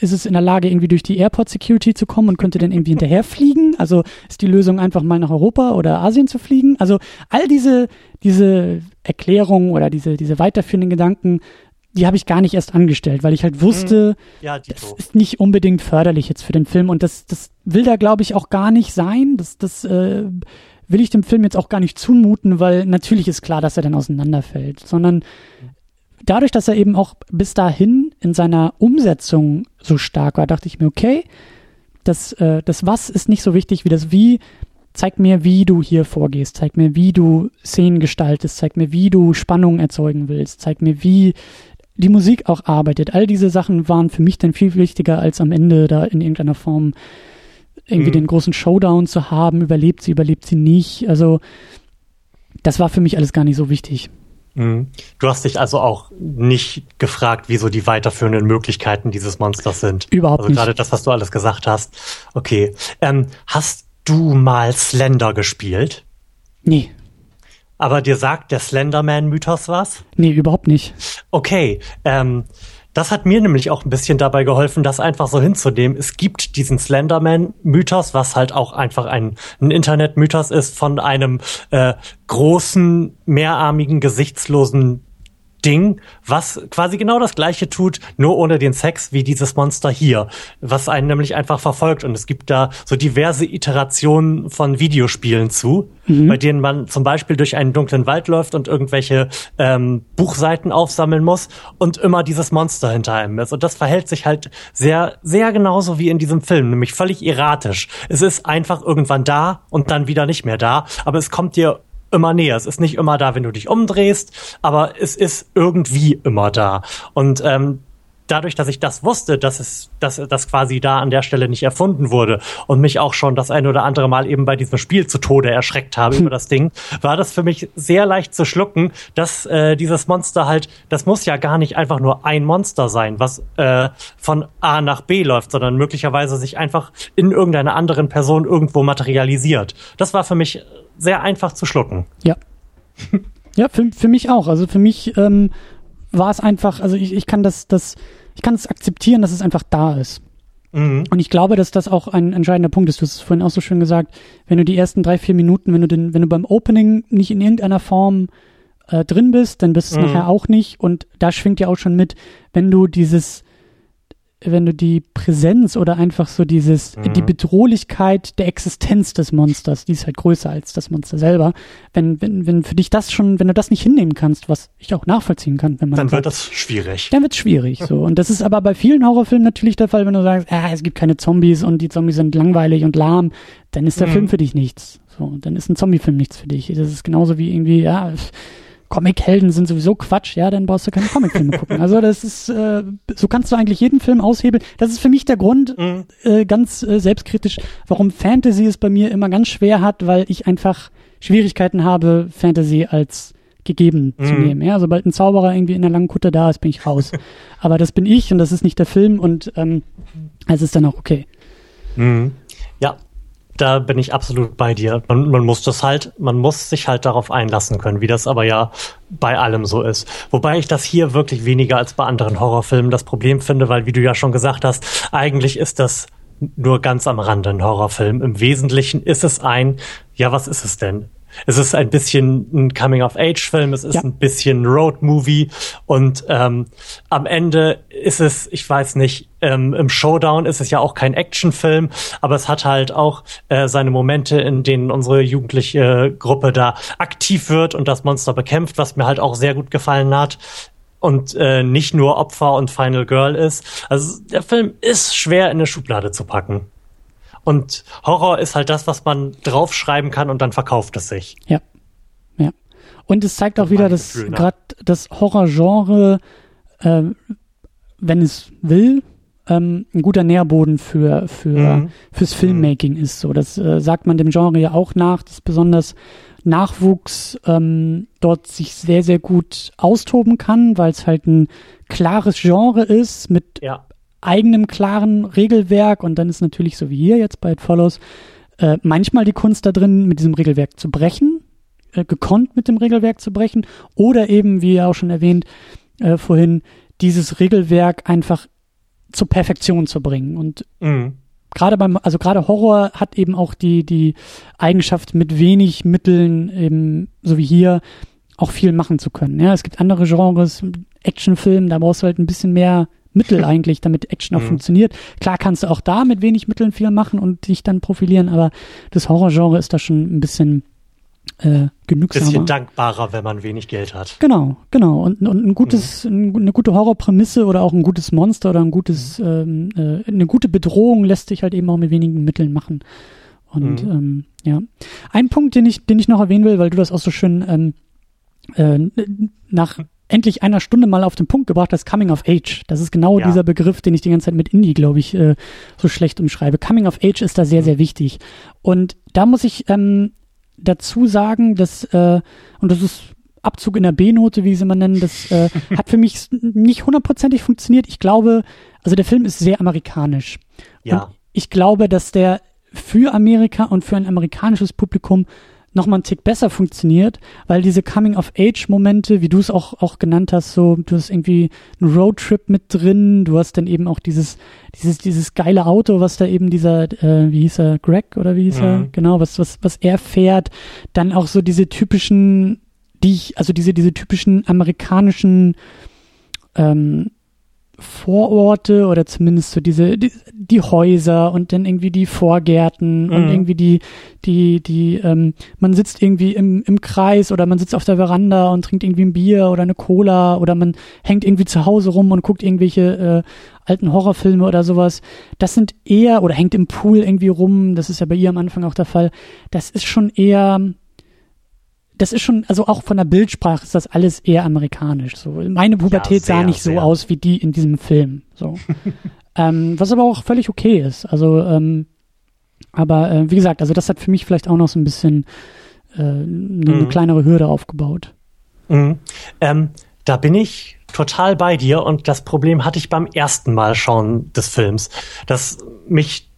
ist es in der Lage, irgendwie durch die Airport Security zu kommen und könnte dann irgendwie hinterherfliegen? Also ist die Lösung einfach mal nach Europa oder Asien zu fliegen? Also all diese, diese Erklärungen oder diese, diese weiterführenden Gedanken, die habe ich gar nicht erst angestellt, weil ich halt wusste, mhm. ja, das ist nicht unbedingt förderlich jetzt für den Film und das, das will da glaube ich auch gar nicht sein. Das, das äh, will ich dem Film jetzt auch gar nicht zumuten, weil natürlich ist klar, dass er dann auseinanderfällt, sondern dadurch, dass er eben auch bis dahin in seiner Umsetzung so stark war, dachte ich mir, okay, das, äh, das Was ist nicht so wichtig wie das Wie. Zeig mir, wie du hier vorgehst. Zeig mir, wie du Szenen gestaltest. Zeig mir, wie du Spannung erzeugen willst. Zeig mir, wie die Musik auch arbeitet. All diese Sachen waren für mich dann viel wichtiger, als am Ende da in irgendeiner Form irgendwie mhm. den großen Showdown zu haben, überlebt sie, überlebt sie nicht. Also das war für mich alles gar nicht so wichtig. Mhm. Du hast dich also auch nicht gefragt, wieso die weiterführenden Möglichkeiten dieses Monsters sind. Überhaupt also nicht. Gerade das, was du alles gesagt hast. Okay. Ähm, hast du mal Slender gespielt? Nee. Aber dir sagt der Slenderman-Mythos was? Nee, überhaupt nicht. Okay. Ähm, das hat mir nämlich auch ein bisschen dabei geholfen, das einfach so hinzunehmen. Es gibt diesen Slenderman-Mythos, was halt auch einfach ein, ein Internet-Mythos ist von einem äh, großen, mehrarmigen, gesichtslosen Ding, was quasi genau das gleiche tut, nur ohne den Sex wie dieses Monster hier, was einen nämlich einfach verfolgt. Und es gibt da so diverse Iterationen von Videospielen zu, mhm. bei denen man zum Beispiel durch einen dunklen Wald läuft und irgendwelche ähm, Buchseiten aufsammeln muss und immer dieses Monster hinter einem ist. Und das verhält sich halt sehr, sehr genauso wie in diesem Film, nämlich völlig erratisch. Es ist einfach irgendwann da und dann wieder nicht mehr da, aber es kommt dir immer näher. Es ist nicht immer da, wenn du dich umdrehst, aber es ist irgendwie immer da. Und ähm, dadurch, dass ich das wusste, dass es, dass das quasi da an der Stelle nicht erfunden wurde und mich auch schon das ein oder andere Mal eben bei diesem Spiel zu Tode erschreckt habe über das Ding, war das für mich sehr leicht zu schlucken, dass äh, dieses Monster halt, das muss ja gar nicht einfach nur ein Monster sein, was äh, von A nach B läuft, sondern möglicherweise sich einfach in irgendeiner anderen Person irgendwo materialisiert. Das war für mich sehr einfach zu schlucken. Ja. ja, für, für mich auch. Also für mich ähm, war es einfach, also ich, ich kann das, das, ich kann es akzeptieren, dass es einfach da ist. Mhm. Und ich glaube, dass das auch ein entscheidender Punkt ist. Du hast es vorhin auch so schön gesagt, wenn du die ersten drei, vier Minuten, wenn du den, wenn du beim Opening nicht in irgendeiner Form äh, drin bist, dann bist du es mhm. nachher auch nicht. Und da schwingt ja auch schon mit, wenn du dieses wenn du die Präsenz oder einfach so dieses, mhm. die Bedrohlichkeit der Existenz des Monsters, die ist halt größer als das Monster selber. Wenn, wenn, wenn für dich das schon, wenn du das nicht hinnehmen kannst, was ich auch nachvollziehen kann, wenn man. Dann wird das schwierig. Dann wird es schwierig, so. Und das ist aber bei vielen Horrorfilmen natürlich der Fall, wenn du sagst, ah, es gibt keine Zombies und die Zombies sind langweilig und lahm, dann ist der mhm. Film für dich nichts. So, dann ist ein Zombie-Film nichts für dich. Das ist genauso wie irgendwie, ja, Comic-Helden sind sowieso Quatsch, ja, dann brauchst du keine Comic-Filme gucken. Also das ist, äh, so kannst du eigentlich jeden Film aushebeln. Das ist für mich der Grund, mhm. äh, ganz äh, selbstkritisch, warum Fantasy es bei mir immer ganz schwer hat, weil ich einfach Schwierigkeiten habe, Fantasy als gegeben mhm. zu nehmen. Ja, sobald ein Zauberer irgendwie in einer langen Kutte da ist, bin ich raus. Aber das bin ich und das ist nicht der Film und ähm, es ist dann auch okay. Mhm. Ja, da bin ich absolut bei dir. Man, man muss das halt, man muss sich halt darauf einlassen können, wie das aber ja bei allem so ist. Wobei ich das hier wirklich weniger als bei anderen Horrorfilmen das Problem finde, weil wie du ja schon gesagt hast, eigentlich ist das nur ganz am Rande ein Horrorfilm. Im Wesentlichen ist es ein, ja, was ist es denn? Es ist ein bisschen ein Coming-of-Age-Film, es ist ja. ein bisschen Road-Movie und ähm, am Ende ist es, ich weiß nicht, ähm, im Showdown ist es ja auch kein Actionfilm, aber es hat halt auch äh, seine Momente, in denen unsere jugendliche Gruppe da aktiv wird und das Monster bekämpft, was mir halt auch sehr gut gefallen hat und äh, nicht nur Opfer und Final Girl ist. Also der Film ist schwer in eine Schublade zu packen. Und Horror ist halt das, was man draufschreiben kann und dann verkauft es sich. Ja. Ja. Und es zeigt auch wieder, dass gerade das Horrorgenre, äh, wenn es will, ähm, ein guter Nährboden für, für mhm. fürs Filmmaking mhm. ist. So, das äh, sagt man dem Genre ja auch nach, dass besonders Nachwuchs ähm, dort sich sehr, sehr gut austoben kann, weil es halt ein klares Genre ist mit ja. Eigenem klaren Regelwerk und dann ist natürlich so wie hier jetzt bei It Follows äh, manchmal die Kunst da drin, mit diesem Regelwerk zu brechen, äh, gekonnt mit dem Regelwerk zu brechen. Oder eben, wie auch schon erwähnt äh, vorhin, dieses Regelwerk einfach zur Perfektion zu bringen. Und mhm. gerade beim, also gerade Horror hat eben auch die, die Eigenschaft, mit wenig Mitteln eben, so wie hier, auch viel machen zu können. Ja, es gibt andere Genres, Actionfilm, da brauchst du halt ein bisschen mehr Mittel eigentlich, damit Action auch mhm. funktioniert. Klar kannst du auch da mit wenig Mitteln viel machen und dich dann profilieren, aber das Horrorgenre ist da schon ein bisschen äh, genügsamer. Bisschen dankbarer, wenn man wenig Geld hat. Genau, genau. Und, und ein gutes, mhm. eine gute Horrorprämisse oder auch ein gutes Monster oder ein gutes, mhm. ähm, äh, eine gute Bedrohung lässt sich halt eben auch mit wenigen Mitteln machen. Und mhm. ähm, ja. Ein Punkt, den ich, den ich noch erwähnen will, weil du das auch so schön ähm, äh, nach endlich einer Stunde mal auf den Punkt gebracht hast, Coming of Age. Das ist genau ja. dieser Begriff, den ich die ganze Zeit mit Indie, glaube ich, äh, so schlecht umschreibe. Coming of Age ist da sehr, mhm. sehr wichtig. Und da muss ich ähm, dazu sagen, dass, äh, und das ist Abzug in der B-Note, wie sie man nennen, das äh, hat für mich nicht hundertprozentig funktioniert. Ich glaube, also der Film ist sehr amerikanisch. Ja. Und ich glaube, dass der für Amerika und für ein amerikanisches Publikum noch mal einen Tick besser funktioniert, weil diese Coming-of-Age-Momente, wie du es auch, auch genannt hast, so, du hast irgendwie einen Roadtrip mit drin, du hast dann eben auch dieses, dieses, dieses geile Auto, was da eben dieser, äh, wie hieß er, Greg oder wie hieß mhm. er, genau, was, was, was er fährt, dann auch so diese typischen, die ich, also diese, diese typischen amerikanischen, ähm, Vororte oder zumindest so diese die, die Häuser und dann irgendwie die Vorgärten mhm. und irgendwie die die die ähm, man sitzt irgendwie im im Kreis oder man sitzt auf der Veranda und trinkt irgendwie ein Bier oder eine Cola oder man hängt irgendwie zu Hause rum und guckt irgendwelche äh, alten Horrorfilme oder sowas. Das sind eher oder hängt im Pool irgendwie rum. Das ist ja bei ihr am Anfang auch der Fall. Das ist schon eher das ist schon, also auch von der Bildsprache ist das alles eher amerikanisch. So, meine Pubertät ja, sehr, sah nicht so aus wie die in diesem Film. So, ähm, was aber auch völlig okay ist. Also, ähm, aber äh, wie gesagt, also das hat für mich vielleicht auch noch so ein bisschen äh, eine, mhm. eine kleinere Hürde aufgebaut. Mhm. Ähm, da bin ich total bei dir und das Problem hatte ich beim ersten Mal schauen des Films, dass mich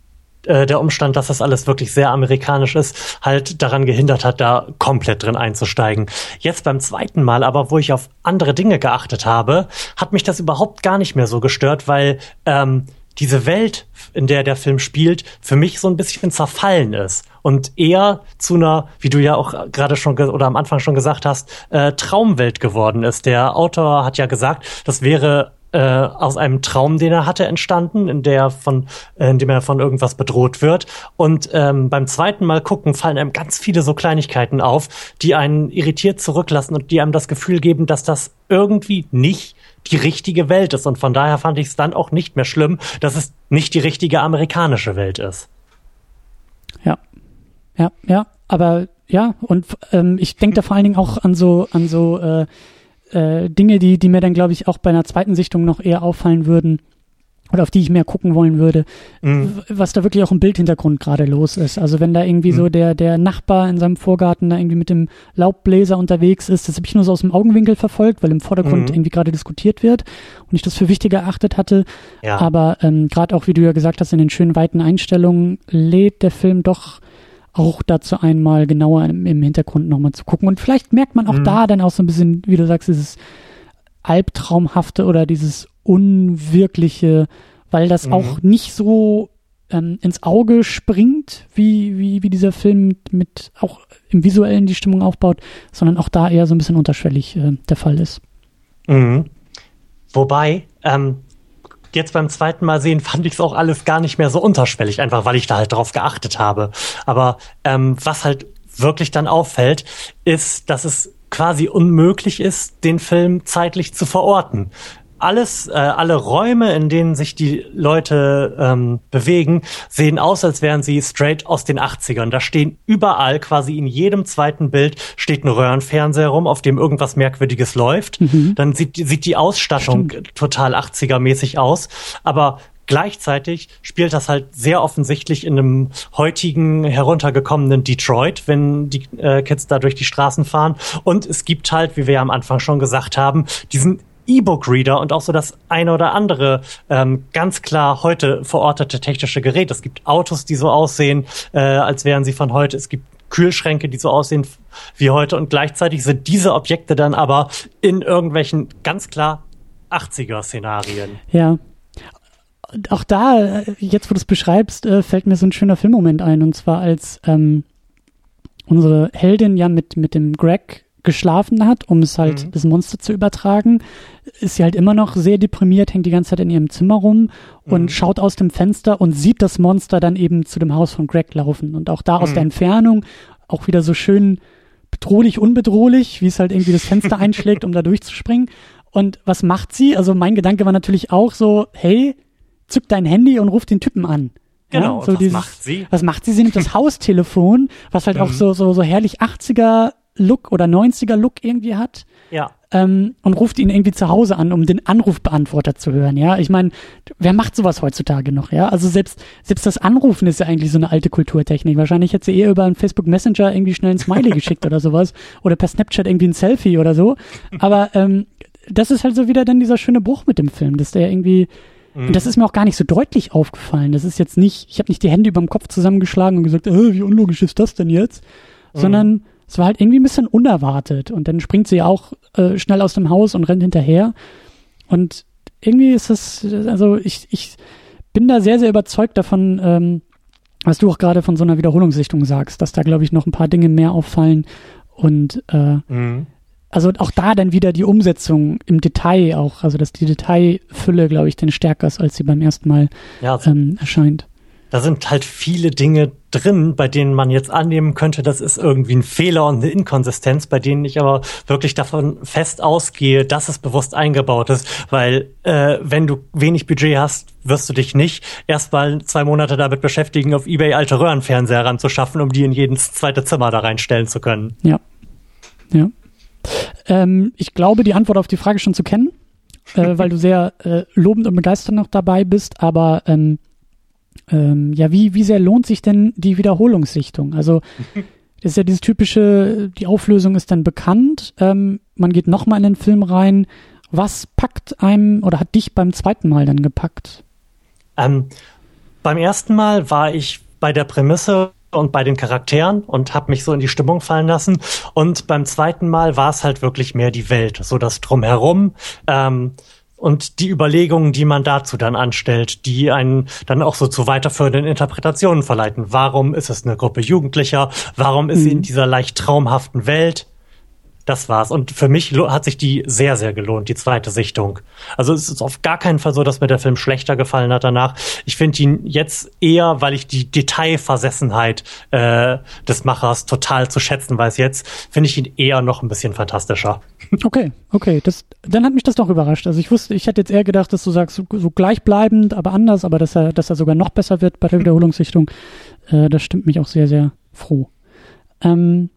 äh, der Umstand, dass das alles wirklich sehr amerikanisch ist, halt daran gehindert hat, da komplett drin einzusteigen. Jetzt beim zweiten Mal aber, wo ich auf andere Dinge geachtet habe, hat mich das überhaupt gar nicht mehr so gestört, weil ähm, diese Welt, in der der Film spielt, für mich so ein bisschen zerfallen ist und eher zu einer, wie du ja auch gerade schon oder am Anfang schon gesagt hast, äh, Traumwelt geworden ist. Der Autor hat ja gesagt, das wäre äh, aus einem Traum, den er hatte, entstanden, in der von, äh, in dem er von irgendwas bedroht wird. Und ähm, beim zweiten Mal gucken fallen einem ganz viele so Kleinigkeiten auf, die einen irritiert zurücklassen und die einem das Gefühl geben, dass das irgendwie nicht die richtige Welt ist. Und von daher fand ich es dann auch nicht mehr schlimm, dass es nicht die richtige amerikanische Welt ist. Ja, ja, ja, aber ja, und ähm, ich denke da vor allen Dingen auch an so, an so äh, äh, Dinge, die, die mir dann, glaube ich, auch bei einer zweiten Sichtung noch eher auffallen würden oder auf die ich mehr gucken wollen würde, mhm. was da wirklich auch im Bildhintergrund gerade los ist. Also wenn da irgendwie mhm. so der, der Nachbar in seinem Vorgarten da irgendwie mit dem Laubbläser unterwegs ist, das habe ich nur so aus dem Augenwinkel verfolgt, weil im Vordergrund mhm. irgendwie gerade diskutiert wird und ich das für wichtig erachtet hatte. Ja. Aber ähm, gerade auch, wie du ja gesagt hast, in den schönen weiten Einstellungen lädt der Film doch auch dazu einmal genauer im, im Hintergrund nochmal zu gucken. Und vielleicht merkt man auch mhm. da dann auch so ein bisschen, wie du sagst, dieses Albtraumhafte oder dieses Unwirkliche, weil das mhm. auch nicht so ähm, ins Auge springt, wie, wie, wie dieser Film mit, mit auch im Visuellen die Stimmung aufbaut, sondern auch da eher so ein bisschen unterschwellig äh, der Fall ist. Mhm. Wobei, ähm, jetzt beim zweiten Mal sehen fand ich es auch alles gar nicht mehr so unterschwellig, einfach weil ich da halt drauf geachtet habe. Aber ähm, was halt wirklich dann auffällt, ist, dass es quasi unmöglich ist, den Film zeitlich zu verorten. Alles, äh, alle Räume, in denen sich die Leute ähm, bewegen, sehen aus, als wären sie straight aus den 80ern. Da stehen überall, quasi in jedem zweiten Bild, steht ein Röhrenfernseher rum, auf dem irgendwas Merkwürdiges läuft. Mhm. Dann sieht, sieht die Ausstattung Stimmt. total 80er-mäßig aus. Aber Gleichzeitig spielt das halt sehr offensichtlich in einem heutigen heruntergekommenen Detroit, wenn die äh, Kids da durch die Straßen fahren. Und es gibt halt, wie wir ja am Anfang schon gesagt haben, diesen E-Book-Reader und auch so das eine oder andere ähm, ganz klar heute verortete technische Gerät. Es gibt Autos, die so aussehen, äh, als wären sie von heute. Es gibt Kühlschränke, die so aussehen wie heute. Und gleichzeitig sind diese Objekte dann aber in irgendwelchen ganz klar 80er-Szenarien. Ja, auch da, jetzt wo du es beschreibst, äh, fällt mir so ein schöner Filmmoment ein. Und zwar als ähm, unsere Heldin ja mit, mit dem Greg geschlafen hat, um es halt mhm. das Monster zu übertragen, ist sie halt immer noch sehr deprimiert, hängt die ganze Zeit in ihrem Zimmer rum und mhm. schaut aus dem Fenster und sieht das Monster dann eben zu dem Haus von Greg laufen. Und auch da aus mhm. der Entfernung auch wieder so schön bedrohlich, unbedrohlich, wie es halt irgendwie das Fenster einschlägt, um da durchzuspringen. Und was macht sie? Also mein Gedanke war natürlich auch so, hey, zück dein Handy und ruf den Typen an. Genau, ja, so was dieses, macht sie? Was macht sie? Sie nimmt das Haustelefon, was halt mhm. auch so, so, so herrlich 80er Look oder 90er Look irgendwie hat. Ja. Ähm, und ruft ihn irgendwie zu Hause an, um den Anrufbeantworter zu hören, ja. Ich meine, wer macht sowas heutzutage noch, ja? Also selbst, selbst das Anrufen ist ja eigentlich so eine alte Kulturtechnik. Wahrscheinlich hätte sie eher über einen Facebook Messenger irgendwie schnell ein Smiley geschickt oder sowas. Oder per Snapchat irgendwie ein Selfie oder so. Aber ähm, das ist halt so wieder dann dieser schöne Bruch mit dem Film, dass der irgendwie und das ist mir auch gar nicht so deutlich aufgefallen. Das ist jetzt nicht, ich habe nicht die Hände über dem Kopf zusammengeschlagen und gesagt, äh, wie unlogisch ist das denn jetzt? Mhm. Sondern es war halt irgendwie ein bisschen unerwartet. Und dann springt sie auch äh, schnell aus dem Haus und rennt hinterher. Und irgendwie ist das, also ich, ich bin da sehr, sehr überzeugt davon, ähm, was du auch gerade von so einer Wiederholungssichtung sagst, dass da, glaube ich, noch ein paar Dinge mehr auffallen. Und äh, mhm also auch da dann wieder die Umsetzung im Detail auch, also dass die Detailfülle, glaube ich, denn stärker ist, als sie beim ersten Mal ja, also, ähm, erscheint. Da sind halt viele Dinge drin, bei denen man jetzt annehmen könnte, das ist irgendwie ein Fehler und eine Inkonsistenz, bei denen ich aber wirklich davon fest ausgehe, dass es bewusst eingebaut ist, weil äh, wenn du wenig Budget hast, wirst du dich nicht erstmal zwei Monate damit beschäftigen, auf eBay alte Röhrenfernseher ranzuschaffen, um die in jedes zweite Zimmer da reinstellen zu können. Ja. Ja. Ähm, ich glaube, die Antwort auf die Frage schon zu kennen, äh, weil du sehr äh, lobend und begeistert noch dabei bist. Aber ähm, ähm, ja, wie, wie sehr lohnt sich denn die Wiederholungssichtung? Also das ist ja dieses typische, die Auflösung ist dann bekannt, ähm, man geht nochmal in den Film rein. Was packt einem oder hat dich beim zweiten Mal dann gepackt? Ähm, beim ersten Mal war ich bei der Prämisse und bei den Charakteren und habe mich so in die Stimmung fallen lassen. Und beim zweiten Mal war es halt wirklich mehr die Welt, so das drumherum. Ähm, und die Überlegungen, die man dazu dann anstellt, die einen dann auch so zu weiterführenden Interpretationen verleiten. Warum ist es eine Gruppe Jugendlicher? Warum ist mhm. sie in dieser leicht traumhaften Welt? Das war's. Und für mich hat sich die sehr, sehr gelohnt, die zweite Sichtung. Also es ist auf gar keinen Fall so, dass mir der Film schlechter gefallen hat danach. Ich finde ihn jetzt eher, weil ich die Detailversessenheit äh, des Machers total zu schätzen weiß jetzt, finde ich ihn eher noch ein bisschen fantastischer. Okay, okay. Das, dann hat mich das doch überrascht. Also ich wusste, ich hätte jetzt eher gedacht, dass du sagst, so, so gleichbleibend, aber anders, aber dass er, dass er sogar noch besser wird bei der Wiederholungssichtung. Äh, das stimmt mich auch sehr, sehr froh. Ähm,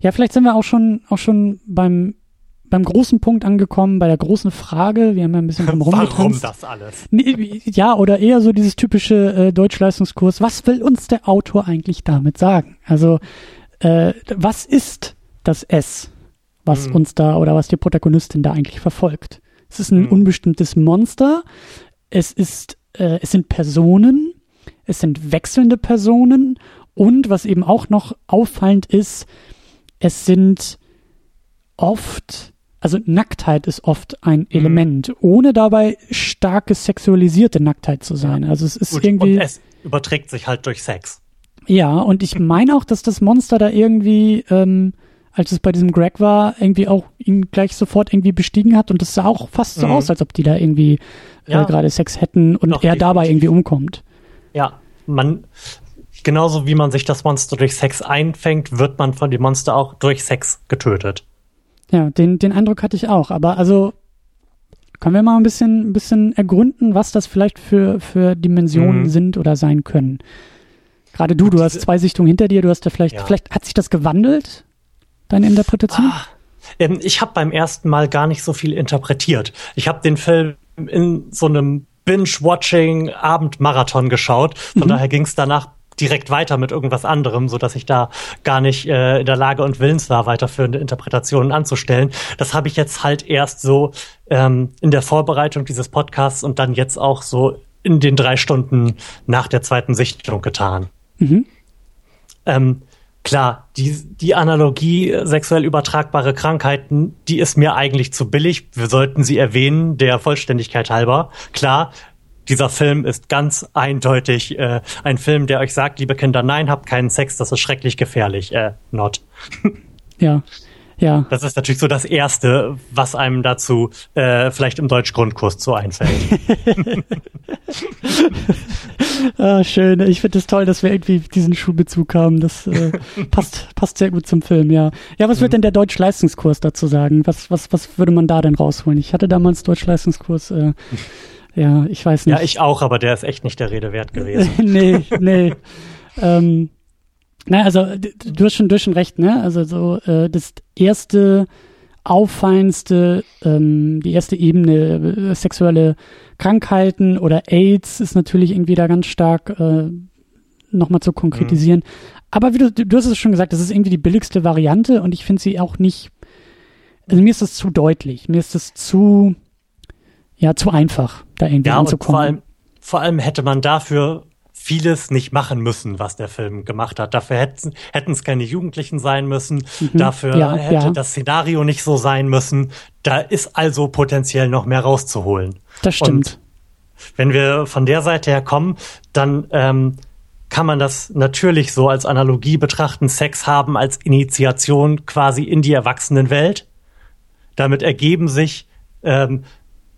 ja, vielleicht sind wir auch schon, auch schon beim, beim großen Punkt angekommen, bei der großen Frage. Wir haben ja ein bisschen drum Warum das alles? Ja, oder eher so dieses typische äh, Deutschleistungskurs. Was will uns der Autor eigentlich damit sagen? Also, äh, was ist das S, was hm. uns da oder was die Protagonistin da eigentlich verfolgt? Es ist ein hm. unbestimmtes Monster. Es ist, äh, es sind Personen. Es sind wechselnde Personen. Und was eben auch noch auffallend ist, es sind oft, also Nacktheit ist oft ein mhm. Element, mhm. ohne dabei starke sexualisierte Nacktheit zu sein. Also es ist Gut, irgendwie. Und es überträgt sich halt durch Sex. Ja, und ich meine auch, dass das Monster da irgendwie, ähm, als es bei diesem Greg war, irgendwie auch ihn gleich sofort irgendwie bestiegen hat und es sah auch fast so mhm. aus, als ob die da irgendwie äh, ja. gerade Sex hätten und Doch, er definitiv. dabei irgendwie umkommt. Ja, man, genauso wie man sich das Monster durch Sex einfängt, wird man von dem Monster auch durch Sex getötet. Ja, den, den Eindruck hatte ich auch. Aber also Können wir mal ein bisschen, ein bisschen ergründen, was das vielleicht für, für Dimensionen mhm. sind oder sein können? Gerade du, du hast zwei Sichtungen hinter dir, du hast da vielleicht, ja. vielleicht hat sich das gewandelt, deine Interpretation? Ah, ähm, ich habe beim ersten Mal gar nicht so viel interpretiert. Ich habe den Film in so einem Binge-Watching Abendmarathon geschaut. Von mhm. daher ging es danach direkt weiter mit irgendwas anderem, so dass ich da gar nicht äh, in der Lage und willens war, weiterführende Interpretationen anzustellen. Das habe ich jetzt halt erst so ähm, in der Vorbereitung dieses Podcasts und dann jetzt auch so in den drei Stunden nach der zweiten Sichtung getan. Mhm. Ähm, klar, die, die Analogie äh, sexuell übertragbare Krankheiten, die ist mir eigentlich zu billig. Wir sollten sie erwähnen, der Vollständigkeit halber. Klar, dieser Film ist ganz eindeutig äh, ein Film, der euch sagt, liebe Kinder, nein, habt keinen Sex, das ist schrecklich gefährlich. Äh, not. ja. Ja. Das ist natürlich so das Erste, was einem dazu äh, vielleicht im Deutschgrundkurs so einfällt. ah, schön. Ich finde es das toll, dass wir irgendwie diesen Schulbezug haben. Das äh, passt, passt sehr gut zum Film, ja. Ja, was mhm. wird denn der Deutschleistungskurs dazu sagen? Was, was, was würde man da denn rausholen? Ich hatte damals Deutschleistungskurs. Äh, ja, ich weiß nicht. Ja, ich auch, aber der ist echt nicht der Rede wert gewesen. nee, nee. ähm, na, also du hast schon, du hast schon recht, ne? Also so äh, das erste auffallendste, ähm, die erste Ebene äh, sexuelle Krankheiten oder AIDS ist natürlich irgendwie da ganz stark äh, nochmal zu konkretisieren. Mhm. Aber wie du, du hast es schon gesagt, das ist irgendwie die billigste Variante und ich finde sie auch nicht, also mir ist das zu deutlich, mir ist das zu, ja, zu einfach, da irgendwie ja, anzukommen. vor allem, vor allem hätte man dafür vieles nicht machen müssen, was der Film gemacht hat. Dafür hätten es keine Jugendlichen sein müssen. Mhm. Dafür ja, hätte ja. das Szenario nicht so sein müssen. Da ist also potenziell noch mehr rauszuholen. Das stimmt. Und wenn wir von der Seite her kommen, dann ähm, kann man das natürlich so als Analogie betrachten, Sex haben als Initiation quasi in die Erwachsenenwelt. Damit ergeben sich ähm,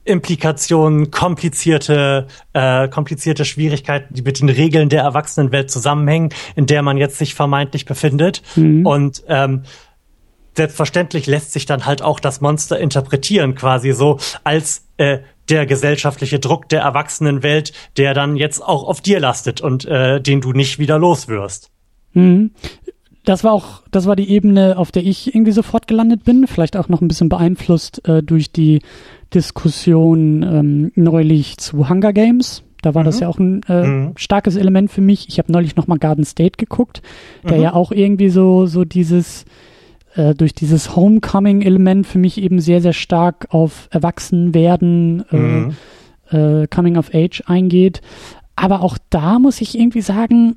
Implikationen, komplizierte, äh, komplizierte Schwierigkeiten, die mit den Regeln der Erwachsenenwelt zusammenhängen, in der man jetzt sich vermeintlich befindet. Mhm. Und ähm, selbstverständlich lässt sich dann halt auch das Monster interpretieren, quasi so als äh, der gesellschaftliche Druck der Erwachsenenwelt, der dann jetzt auch auf dir lastet und äh, den du nicht wieder los wirst. Mhm. Das war auch, das war die Ebene, auf der ich irgendwie sofort gelandet bin, vielleicht auch noch ein bisschen beeinflusst äh, durch die Diskussion ähm, neulich zu Hunger Games. Da war mhm. das ja auch ein äh, mhm. starkes Element für mich. Ich habe neulich noch mal Garden State geguckt, der mhm. ja auch irgendwie so so dieses äh, durch dieses Homecoming-Element für mich eben sehr sehr stark auf Erwachsenwerden, äh, mhm. äh, Coming of Age eingeht. Aber auch da muss ich irgendwie sagen,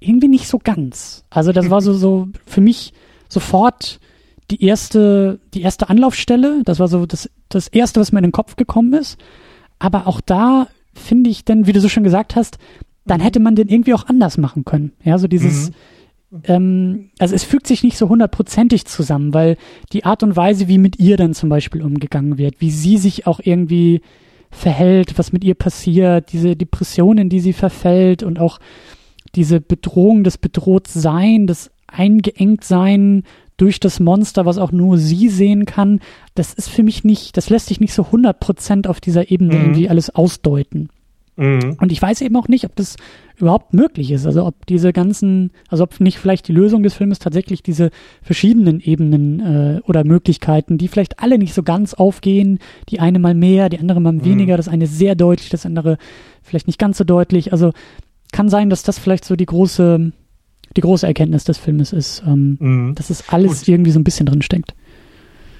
irgendwie nicht so ganz. Also das war so so für mich sofort die erste, die erste Anlaufstelle. Das war so das, das erste, was mir in den Kopf gekommen ist. Aber auch da finde ich dann, wie du so schon gesagt hast, dann hätte man den irgendwie auch anders machen können. Ja, so dieses, mhm. ähm, also es fügt sich nicht so hundertprozentig zusammen, weil die Art und Weise, wie mit ihr dann zum Beispiel umgegangen wird, wie sie sich auch irgendwie verhält, was mit ihr passiert, diese Depression, in die sie verfällt und auch diese Bedrohung, das Bedrohtsein, das Eingeengtsein durch das Monster, was auch nur sie sehen kann, das ist für mich nicht, das lässt sich nicht so 100% auf dieser Ebene mhm. irgendwie alles ausdeuten. Mhm. Und ich weiß eben auch nicht, ob das überhaupt möglich ist. Also ob diese ganzen, also ob nicht vielleicht die Lösung des Filmes tatsächlich diese verschiedenen Ebenen äh, oder Möglichkeiten, die vielleicht alle nicht so ganz aufgehen, die eine mal mehr, die andere mal mhm. weniger, das eine sehr deutlich, das andere vielleicht nicht ganz so deutlich. Also kann sein, dass das vielleicht so die große die große Erkenntnis des Filmes ist, ähm, mhm. dass es alles Gut. irgendwie so ein bisschen drin steckt.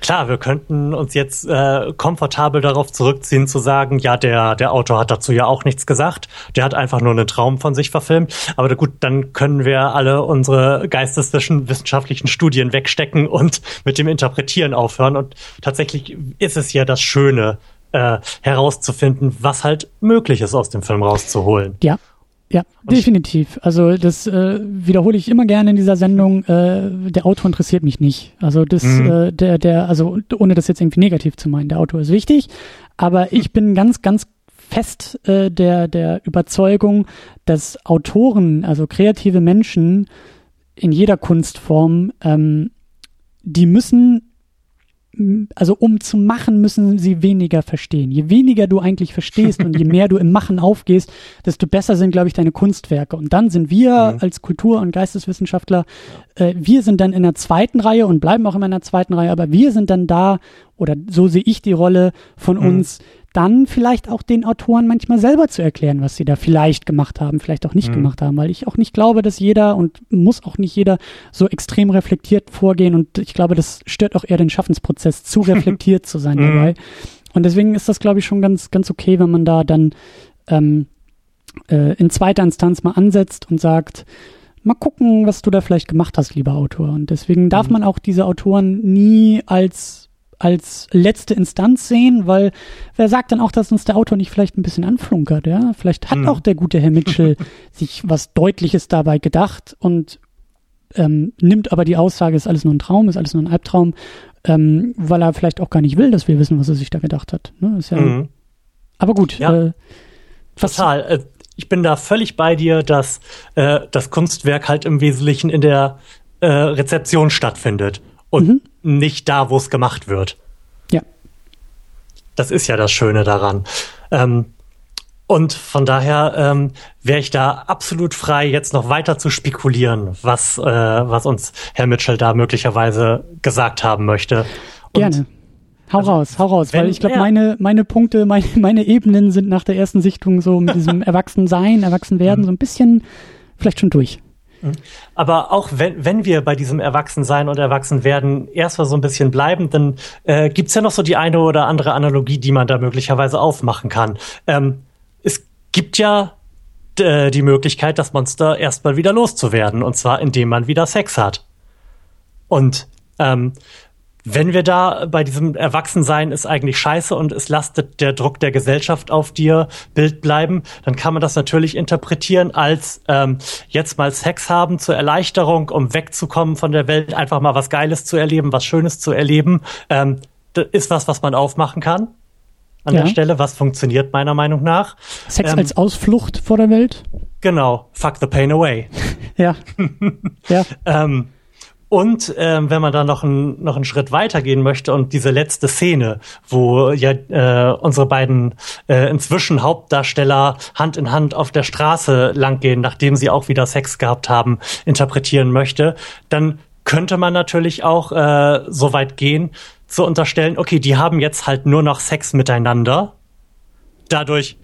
Klar, wir könnten uns jetzt äh, komfortabel darauf zurückziehen, zu sagen, ja, der, der Autor hat dazu ja auch nichts gesagt. Der hat einfach nur einen Traum von sich verfilmt. Aber gut, dann können wir alle unsere geisteswissenschaftlichen Studien wegstecken und mit dem Interpretieren aufhören. Und tatsächlich ist es ja das Schöne, äh, herauszufinden, was halt möglich ist, aus dem Film rauszuholen. Ja, ja, und definitiv. Also das äh, wiederhole ich immer gerne in dieser Sendung. Äh, der Autor interessiert mich nicht. Also das, mhm. äh, der, der, also ohne das jetzt irgendwie negativ zu meinen, der Autor ist wichtig, aber ich bin ganz, ganz fest äh, der der Überzeugung, dass Autoren, also kreative Menschen in jeder Kunstform, ähm, die müssen also um zu machen, müssen sie weniger verstehen. Je weniger du eigentlich verstehst und je mehr du im Machen aufgehst, desto besser sind, glaube ich, deine Kunstwerke. Und dann sind wir mhm. als Kultur- und Geisteswissenschaftler, äh, wir sind dann in der zweiten Reihe und bleiben auch immer in der zweiten Reihe, aber wir sind dann da, oder so sehe ich die Rolle von mhm. uns, dann vielleicht auch den Autoren manchmal selber zu erklären, was sie da vielleicht gemacht haben, vielleicht auch nicht mhm. gemacht haben, weil ich auch nicht glaube, dass jeder und muss auch nicht jeder so extrem reflektiert vorgehen und ich glaube, das stört auch eher den Schaffensprozess, zu reflektiert zu sein mhm. dabei. Und deswegen ist das, glaube ich, schon ganz, ganz okay, wenn man da dann ähm, äh, in zweiter Instanz mal ansetzt und sagt, mal gucken, was du da vielleicht gemacht hast, lieber Autor. Und deswegen darf mhm. man auch diese Autoren nie als als letzte Instanz sehen, weil wer sagt dann auch, dass uns der Autor nicht vielleicht ein bisschen anflunkert, ja? Vielleicht hat mhm. auch der gute Herr Mitchell sich was Deutliches dabei gedacht und ähm, nimmt aber die Aussage, ist alles nur ein Traum, ist alles nur ein Albtraum, ähm, weil er vielleicht auch gar nicht will, dass wir wissen, was er sich da gedacht hat. Ne? Ist ja, mhm. Aber gut. Ja, äh, total. Äh, ich bin da völlig bei dir, dass äh, das Kunstwerk halt im Wesentlichen in der äh, Rezeption stattfindet und mhm. nicht da, wo es gemacht wird. Ja. Das ist ja das Schöne daran. Ähm, und von daher ähm, wäre ich da absolut frei, jetzt noch weiter zu spekulieren, was, äh, was uns Herr Mitchell da möglicherweise gesagt haben möchte. Und Gerne. Hau also, raus, hau raus, wenn, weil ich glaube, ja. meine, meine Punkte, meine, meine Ebenen sind nach der ersten Sichtung so mit diesem Erwachsensein, Erwachsenwerden mhm. so ein bisschen vielleicht schon durch. Mhm. Aber auch wenn, wenn wir bei diesem Erwachsensein und Erwachsenwerden erstmal so ein bisschen bleiben, dann äh, gibt's ja noch so die eine oder andere Analogie, die man da möglicherweise aufmachen kann. Ähm, es gibt ja äh, die Möglichkeit, das Monster erstmal wieder loszuwerden, und zwar indem man wieder Sex hat. Und ähm, wenn wir da bei diesem Erwachsensein ist eigentlich scheiße und es lastet der Druck der Gesellschaft auf dir Bild bleiben, dann kann man das natürlich interpretieren als ähm, jetzt mal Sex haben zur Erleichterung, um wegzukommen von der Welt, einfach mal was Geiles zu erleben, was Schönes zu erleben. Ähm, das ist was, was man aufmachen kann an ja. der Stelle, was funktioniert meiner Meinung nach. Sex ähm, als Ausflucht vor der Welt? Genau, fuck the pain away. ja. ja. ähm, und ähm, wenn man dann noch, ein, noch einen Schritt weitergehen möchte und diese letzte Szene, wo ja äh, unsere beiden äh, inzwischen Hauptdarsteller Hand in Hand auf der Straße langgehen, nachdem sie auch wieder Sex gehabt haben, interpretieren möchte, dann könnte man natürlich auch äh, so weit gehen, zu unterstellen, okay, die haben jetzt halt nur noch Sex miteinander. Dadurch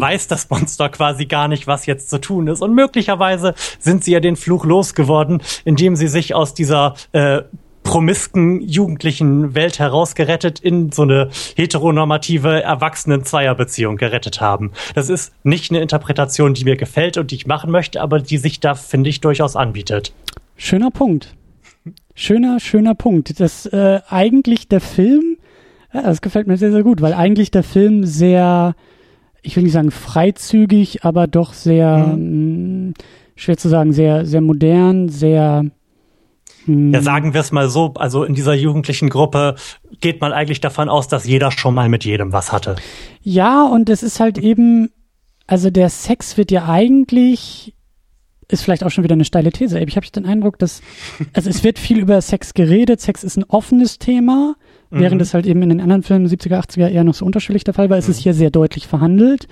weiß das Monster quasi gar nicht, was jetzt zu tun ist. Und möglicherweise sind sie ja den Fluch losgeworden, indem sie sich aus dieser äh, promisken jugendlichen Welt herausgerettet in so eine heteronormative Erwachsenen-Zweierbeziehung gerettet haben. Das ist nicht eine Interpretation, die mir gefällt und die ich machen möchte, aber die sich da, finde ich, durchaus anbietet. Schöner Punkt. Schöner, schöner Punkt. Das äh, eigentlich der Film, ja, das gefällt mir sehr, sehr gut, weil eigentlich der Film sehr ich will nicht sagen freizügig, aber doch sehr, mhm. mh, schwer zu sagen, sehr, sehr modern, sehr. Mh. Ja, sagen wir es mal so, also in dieser jugendlichen Gruppe geht man eigentlich davon aus, dass jeder schon mal mit jedem was hatte. Ja, und es ist halt eben, also der Sex wird ja eigentlich ist vielleicht auch schon wieder eine steile These. Ich habe den Eindruck, dass also es wird viel über Sex geredet. Sex ist ein offenes Thema. Mhm. Während es halt eben in den anderen Filmen 70er, 80er eher noch so unterschiedlich der Fall war, ist mhm. es hier sehr deutlich verhandelt.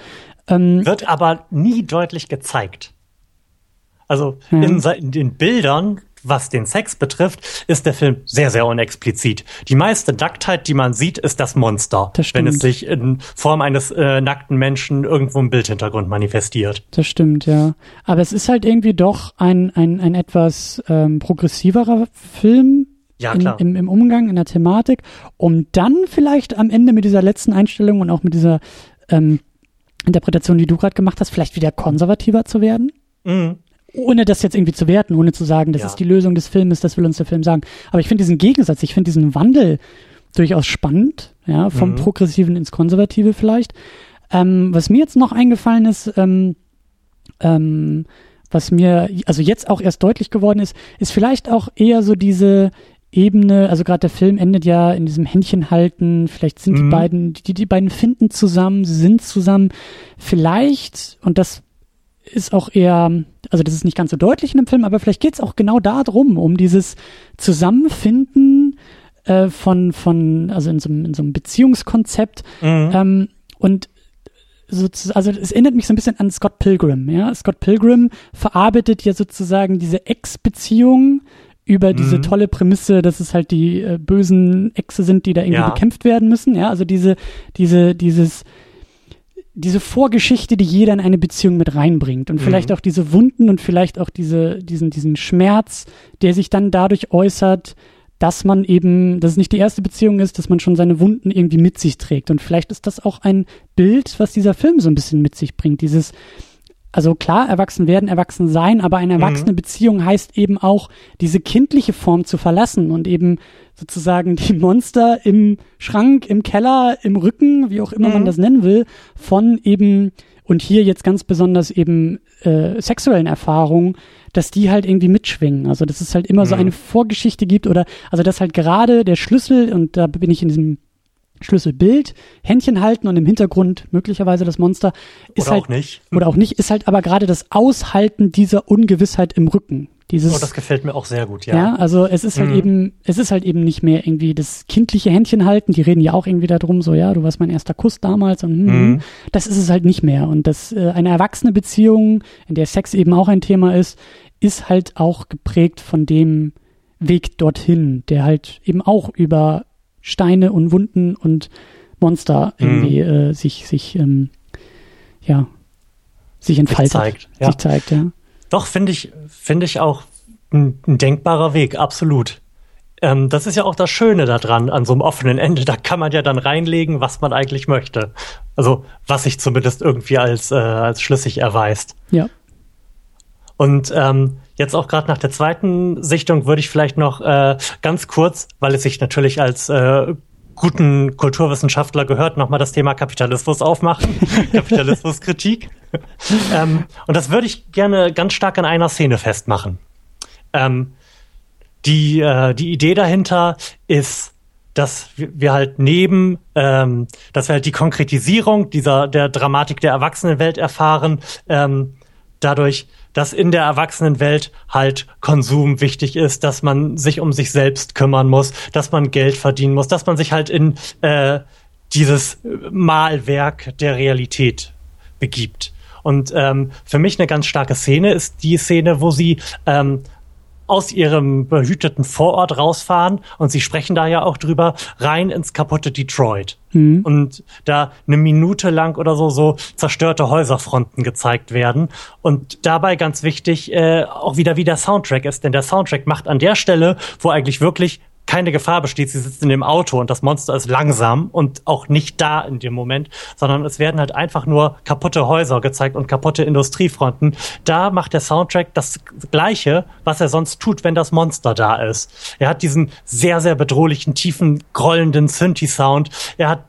Ähm, Wird aber nie deutlich gezeigt. Also ja. in, in den Bildern was den Sex betrifft, ist der Film sehr, sehr unexplizit. Die meiste Nacktheit, die man sieht, ist das Monster, das wenn es sich in Form eines äh, nackten Menschen irgendwo im Bildhintergrund manifestiert. Das stimmt, ja. Aber es ist halt irgendwie doch ein, ein, ein etwas ähm, progressiverer Film, ja, klar. In, im, im Umgang, in der Thematik, um dann vielleicht am Ende mit dieser letzten Einstellung und auch mit dieser ähm, Interpretation, die du gerade gemacht hast, vielleicht wieder konservativer zu werden. Mhm. Ohne das jetzt irgendwie zu werten, ohne zu sagen, das ja. ist die Lösung des Filmes, das will uns der Film sagen. Aber ich finde diesen Gegensatz, ich finde diesen Wandel durchaus spannend, ja, vom mhm. Progressiven ins Konservative vielleicht. Ähm, was mir jetzt noch eingefallen ist, ähm, ähm, was mir also jetzt auch erst deutlich geworden ist, ist vielleicht auch eher so diese Ebene, also gerade der Film endet ja in diesem Händchen halten, vielleicht sind mhm. die beiden, die, die beiden finden zusammen, sie sind zusammen, vielleicht, und das ist auch eher, also das ist nicht ganz so deutlich in dem Film, aber vielleicht geht es auch genau darum, um dieses Zusammenfinden äh, von, von, also in so, einem- in so einem Beziehungskonzept. Mhm. Ähm, und sozusagen, also es erinnert mich so ein bisschen an Scott Pilgrim, ja. Scott Pilgrim verarbeitet ja sozusagen diese Ex-Beziehung über diese Mhm. tolle Prämisse, dass es halt die äh, bösen Exe sind, die da irgendwie Ja. bekämpft werden müssen, ja. Also diese, diese, dieses, diese Vorgeschichte, die jeder in eine Beziehung mit reinbringt und Mhm. vielleicht auch diese Wunden und vielleicht auch diese, diesen, diesen Schmerz, der sich dann dadurch äußert, dass man eben, dass es nicht die erste Beziehung ist, dass man schon seine Wunden irgendwie mit sich trägt. Und vielleicht ist das auch ein Bild, was dieser Film so ein bisschen mit sich bringt. Dieses, also klar, erwachsen werden, erwachsen sein, aber eine erwachsene Beziehung heißt eben auch, diese kindliche Form zu verlassen und eben sozusagen die Monster im Schrank, im Keller, im Rücken, wie auch immer man das nennen will, von eben, und hier jetzt ganz besonders eben äh, sexuellen Erfahrungen, dass die halt irgendwie mitschwingen. Also dass es halt immer so eine Vorgeschichte gibt oder, also dass halt gerade der Schlüssel, und da bin ich in diesem Schlüsselbild, Händchen halten und im Hintergrund möglicherweise das Monster, ist Oder halt auch nicht. oder auch nicht, ist halt aber gerade das Aushalten dieser Ungewissheit im Rücken. Dieses, Oh, das gefällt mir auch sehr gut, ja. ja. also es ist halt Mhm. eben, es ist halt eben nicht mehr irgendwie das kindliche Händchen halten. Die reden ja auch irgendwie darum, so ja, du warst mein erster Kuss damals und hm, Mhm. das ist es halt nicht mehr. Und das äh, eine erwachsene Beziehung, in der Sex eben auch ein Thema ist, ist halt auch geprägt von dem Weg dorthin, der halt eben auch über Steine und Wunden und Monster Mhm. irgendwie äh, sich sich ähm, ja sich entfaltet, zeigt, ja. sich zeigt, ja. Doch, finde ich, finde ich auch ein, ein denkbarer Weg, absolut. Ähm, das ist ja auch das Schöne daran, an so einem offenen Ende. Da kann man ja dann reinlegen, was man eigentlich möchte. Also, was sich zumindest irgendwie als, äh, als schlüssig erweist. Ja. Und ähm, jetzt auch gerade nach der zweiten Sichtung würde ich vielleicht noch äh, ganz kurz, weil es sich natürlich als äh, guten Kulturwissenschaftler gehört, nochmal das Thema Kapitalismus aufmachen. Kapitalismuskritik. ähm, und das würde ich gerne ganz stark an einer Szene festmachen. Ähm, die, äh, die Idee dahinter ist, dass wir halt neben, ähm, dass wir halt die Konkretisierung dieser der Dramatik der Erwachsenenwelt erfahren, ähm, dadurch, dass in der Erwachsenenwelt halt Konsum wichtig ist, dass man sich um sich selbst kümmern muss, dass man Geld verdienen muss, dass man sich halt in äh, dieses Malwerk der Realität begibt. Und ähm, für mich eine ganz starke Szene ist die Szene, wo sie ähm, aus ihrem behüteten Vorort rausfahren und sie sprechen da ja auch drüber, rein ins kaputte Detroit. Und da eine Minute lang oder so so zerstörte Häuserfronten gezeigt werden. Und dabei ganz wichtig äh, auch wieder wie der Soundtrack ist, denn der Soundtrack macht an der Stelle, wo eigentlich wirklich keine Gefahr besteht, sie sitzt in dem Auto und das Monster ist langsam und auch nicht da in dem Moment, sondern es werden halt einfach nur kaputte Häuser gezeigt und kaputte Industriefronten. Da macht der Soundtrack das Gleiche, was er sonst tut, wenn das Monster da ist. Er hat diesen sehr, sehr bedrohlichen, tiefen, grollenden Synthi-Sound. Er hat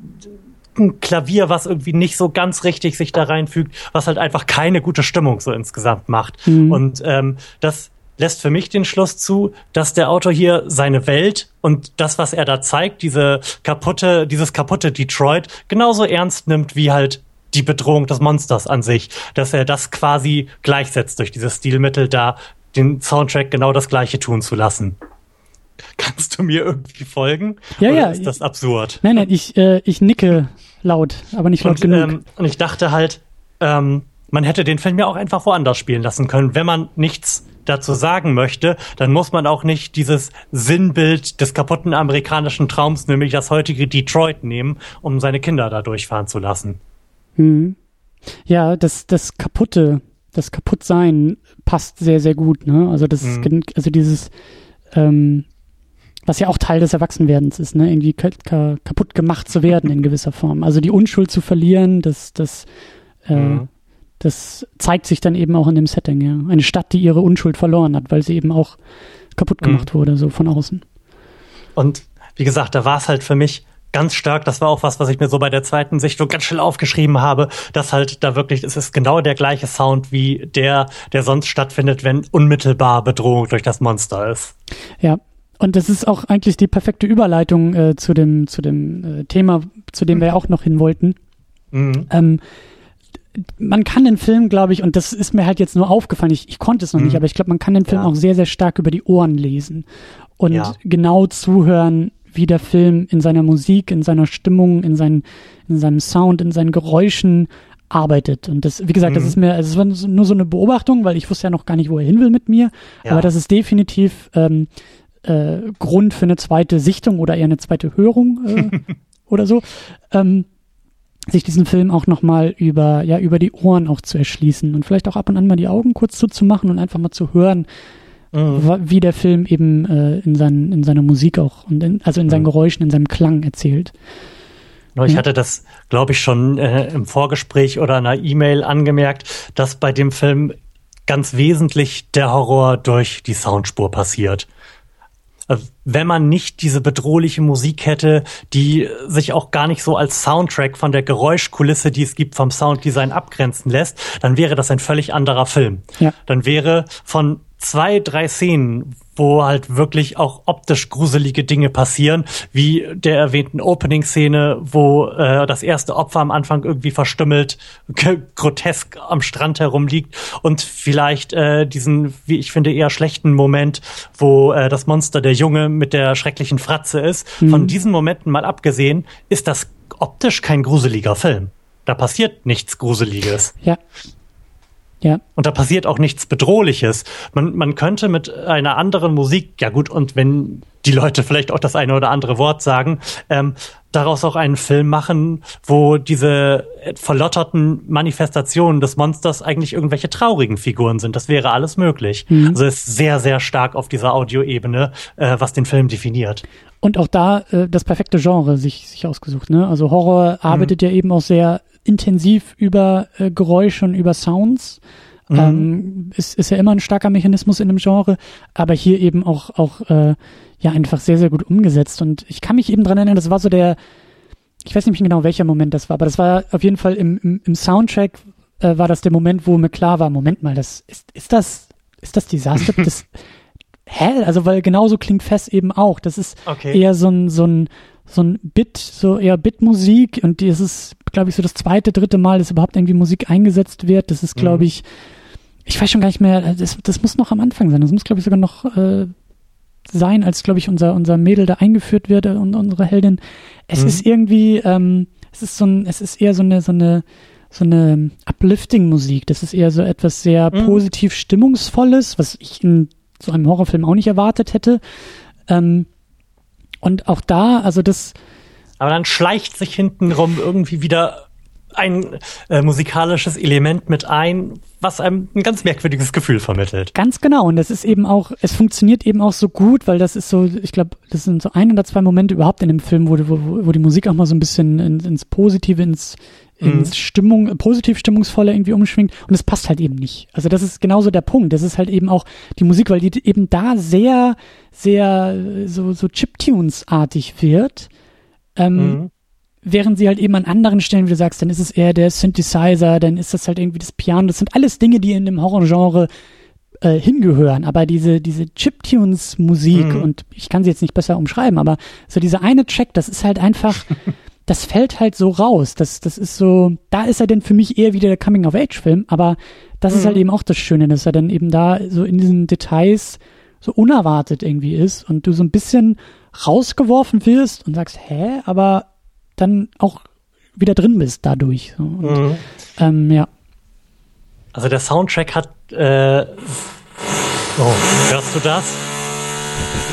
ein Klavier, was irgendwie nicht so ganz richtig sich da reinfügt, was halt einfach keine gute Stimmung so insgesamt macht. Und ähm, das lässt für mich den Schluss zu, dass der Autor hier seine Welt und das, was er da zeigt, diese kaputte, dieses kaputte Detroit, genauso ernst nimmt wie halt die Bedrohung des Monsters an sich, dass er das quasi gleichsetzt durch dieses Stilmittel da, den Soundtrack genau das gleiche tun zu lassen. Kannst du mir irgendwie folgen? Ja, Oder ja. Ist das absurd? Nein, nein, ich, äh, ich nicke laut, aber nicht laut Und, genug. ähm, und ich dachte halt, ähm, man hätte den Film ja auch einfach woanders spielen lassen können. Wenn man nichts dazu sagen möchte, dann muss man auch nicht dieses Sinnbild des kaputten amerikanischen Traums, nämlich das heutige Detroit, nehmen, um seine Kinder da durchfahren zu lassen. Ja, das, das Kaputte, das Kaputtsein passt sehr, sehr gut, ne? Also das, gen- also dieses, ähm, was ja auch Teil des Erwachsenwerdens ist, ne? Irgendwie ka ka kaputt gemacht zu werden in gewisser Form. Also die Unschuld zu verlieren, das, das, äh, Mhm. Das zeigt sich dann eben auch in dem Setting, ja. Eine Stadt, die ihre Unschuld verloren hat, weil sie eben auch kaputt Mhm. gemacht wurde, so von außen. Und wie gesagt, da war es halt für mich ganz stark, das war auch was, was ich mir so bei der zweiten Sichtung ganz schnell aufgeschrieben habe, dass halt da wirklich, es ist genau der gleiche Sound wie der, der sonst stattfindet, wenn unmittelbar Bedrohung durch das Monster ist. Ja, und das ist auch eigentlich die perfekte Überleitung äh, zu dem, zu dem äh, Thema, zu dem wir ja auch noch hin wollten. Mhm. Ähm, man kann den Film, glaube ich, und das ist mir halt jetzt nur aufgefallen, ich, ich konnte es noch nicht, aber ich glaube, man kann den Film Mhm. Ja. auch sehr, sehr stark über die Ohren lesen und Ja. genau zuhören, wie der Film in seiner Musik, in seiner Stimmung, in, seinen, in seinem Sound, in seinen Geräuschen arbeitet. Und das, wie gesagt, mhm. das ist mir, also es war nur so eine Beobachtung, weil ich wusste ja noch gar nicht, wo er hin will mit mir. Ja. Aber das ist definitiv ähm, äh, Grund für eine zweite Sichtung oder eher eine zweite Hörung äh, oder so. Ähm, sich diesen Film auch nochmal über, ja, über die Ohren auch zu erschließen und vielleicht auch ab und an mal die Augen kurz zuzumachen und einfach mal zu hören, mhm. wie der Film eben äh, in, seinen, in seiner Musik auch und in, also in seinen mhm. Geräuschen, in seinem Klang erzählt. Ich hatte das, glaube ich, schon äh, im Vorgespräch oder einer E-Mail angemerkt, dass bei dem Film ganz wesentlich der Horror durch die Soundspur passiert. Also, wenn man nicht diese bedrohliche Musik hätte, die sich auch gar nicht so als Soundtrack von der Geräuschkulisse, die es gibt, vom Sounddesign abgrenzen lässt, dann wäre das ein völlig anderer Film. Ja. Dann wäre von zwei, drei Szenen, wo halt wirklich auch optisch gruselige Dinge passieren, wie der erwähnten Opening-Szene, wo äh, das erste Opfer am Anfang irgendwie verstümmelt, grotesk am Strand herumliegt und vielleicht äh, diesen, wie ich finde, eher schlechten Moment, wo äh, das Monster der Junge mit der schrecklichen Fratze ist. Mhm. Von diesen Momenten mal abgesehen, ist das optisch kein gruseliger Film. Da passiert nichts Gruseliges. Ja. Ja. Und da passiert auch nichts Bedrohliches. Man, man könnte mit einer anderen Musik, ja gut, und wenn die Leute vielleicht auch das eine oder andere Wort sagen, ähm, daraus auch einen Film machen, wo diese verlotterten Manifestationen des Monsters eigentlich irgendwelche traurigen Figuren sind. Das wäre alles möglich. Mhm. Also ist sehr, sehr stark auf dieser Audioebene, äh, was den Film definiert. Und auch da äh, das perfekte Genre sich, sich ausgesucht. Ne? Also Horror arbeitet mhm. ja eben auch sehr intensiv über äh, Geräusche und über Sounds. Mhm. Ähm, ist, ist ja immer ein starker Mechanismus in dem Genre, aber hier eben auch, auch äh, ja einfach sehr, sehr gut umgesetzt. Und ich kann mich eben dran erinnern, das war so der, ich weiß nicht genau, welcher Moment das war, aber das war auf jeden Fall im, im, im Soundtrack äh, war das der Moment, wo mir klar war, Moment mal, das ist, ist das, ist das Disaster? das, hä? Also, weil genauso klingt Fest eben auch. Das ist okay. eher so ein, so ein, so ein Bit, so eher Bitmusik und das ist, glaube ich, so das zweite, dritte Mal, dass überhaupt irgendwie Musik eingesetzt wird. Das ist, glaube mhm. ich, ich weiß schon gar nicht mehr, das, das muss noch am Anfang sein. Das muss, glaube ich, sogar noch äh, sein, als, glaube ich, unser, unser Mädel da eingeführt wird und unsere Heldin. Es mhm. ist irgendwie, ähm, es ist so ein, es ist eher so eine, so eine, so eine Uplifting-Musik. Das ist eher so etwas sehr mhm. positiv Stimmungsvolles, was ich in so einem Horrorfilm auch nicht erwartet hätte. Ähm, und auch da, also das. Aber dann schleicht sich hintenrum irgendwie wieder ein äh, musikalisches Element mit ein, was einem ein ganz merkwürdiges Gefühl vermittelt. Ganz genau. Und das ist eben auch, es funktioniert eben auch so gut, weil das ist so, ich glaube, das sind so ein oder zwei Momente überhaupt in dem Film, wo, wo, wo die Musik auch mal so ein bisschen ins, ins Positive, ins, ins mhm. Stimmung, positiv stimmungsvoller irgendwie umschwingt und es passt halt eben nicht. Also das ist genauso der Punkt. Das ist halt eben auch die Musik, weil die eben da sehr, sehr so, so Chiptunes-artig wird. Ähm, mhm. Während sie halt eben an anderen Stellen, wie du sagst, dann ist es eher der Synthesizer, dann ist das halt irgendwie das Piano. Das sind alles Dinge, die in dem Horrorgenre äh, hingehören. Aber diese, diese Chiptunes-Musik, mhm. und ich kann sie jetzt nicht besser umschreiben, aber so dieser eine Track, das ist halt einfach das fällt halt so raus. Das, das ist so, da ist er denn für mich eher wieder der Coming-of-Age-Film, aber das mhm. ist halt eben auch das Schöne, dass er dann eben da so in diesen Details so unerwartet irgendwie ist und du so ein bisschen rausgeworfen wirst und sagst, hä, aber dann auch wieder drin bist dadurch. So. Und, mhm. ähm, ja. Also der Soundtrack hat, äh, oh, hörst du das?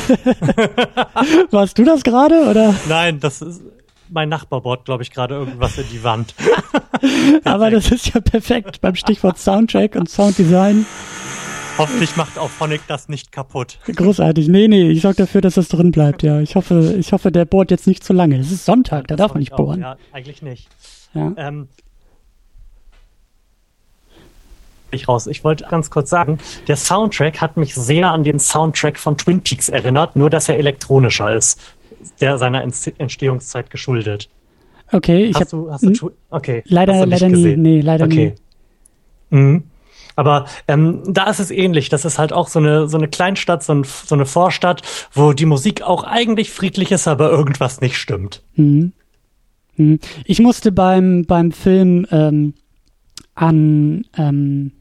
Warst du das gerade oder? Nein, das ist mein Nachbar bohrt, glaube ich, gerade irgendwas in die Wand. Aber das ist ja perfekt beim Stichwort Soundtrack und Sounddesign. Hoffentlich macht auch Phonic das nicht kaputt. Großartig. Nee, nee, ich sorge dafür, dass das drin bleibt, ja. Ich hoffe, ich hoffe, der bohrt jetzt nicht zu lange. Es ist Sonntag, da darf man nicht bohren. Ja, eigentlich nicht. Ja. Ähm, ich raus. Ich wollte ganz kurz sagen, der Soundtrack hat mich sehr an den Soundtrack von Twin Peaks erinnert, nur dass er elektronischer ist der seiner Entstehungszeit geschuldet. Okay, ich hast du, hast du, okay, leider, hast leider nie, nee, leider okay. nie. Mhm. Aber ähm, da ist es ähnlich. Das ist halt auch so eine so eine Kleinstadt, so, ein, so eine Vorstadt, wo die Musik auch eigentlich friedlich ist, aber irgendwas nicht stimmt. Mhm. Mhm. Ich musste beim beim Film ähm, an ähm,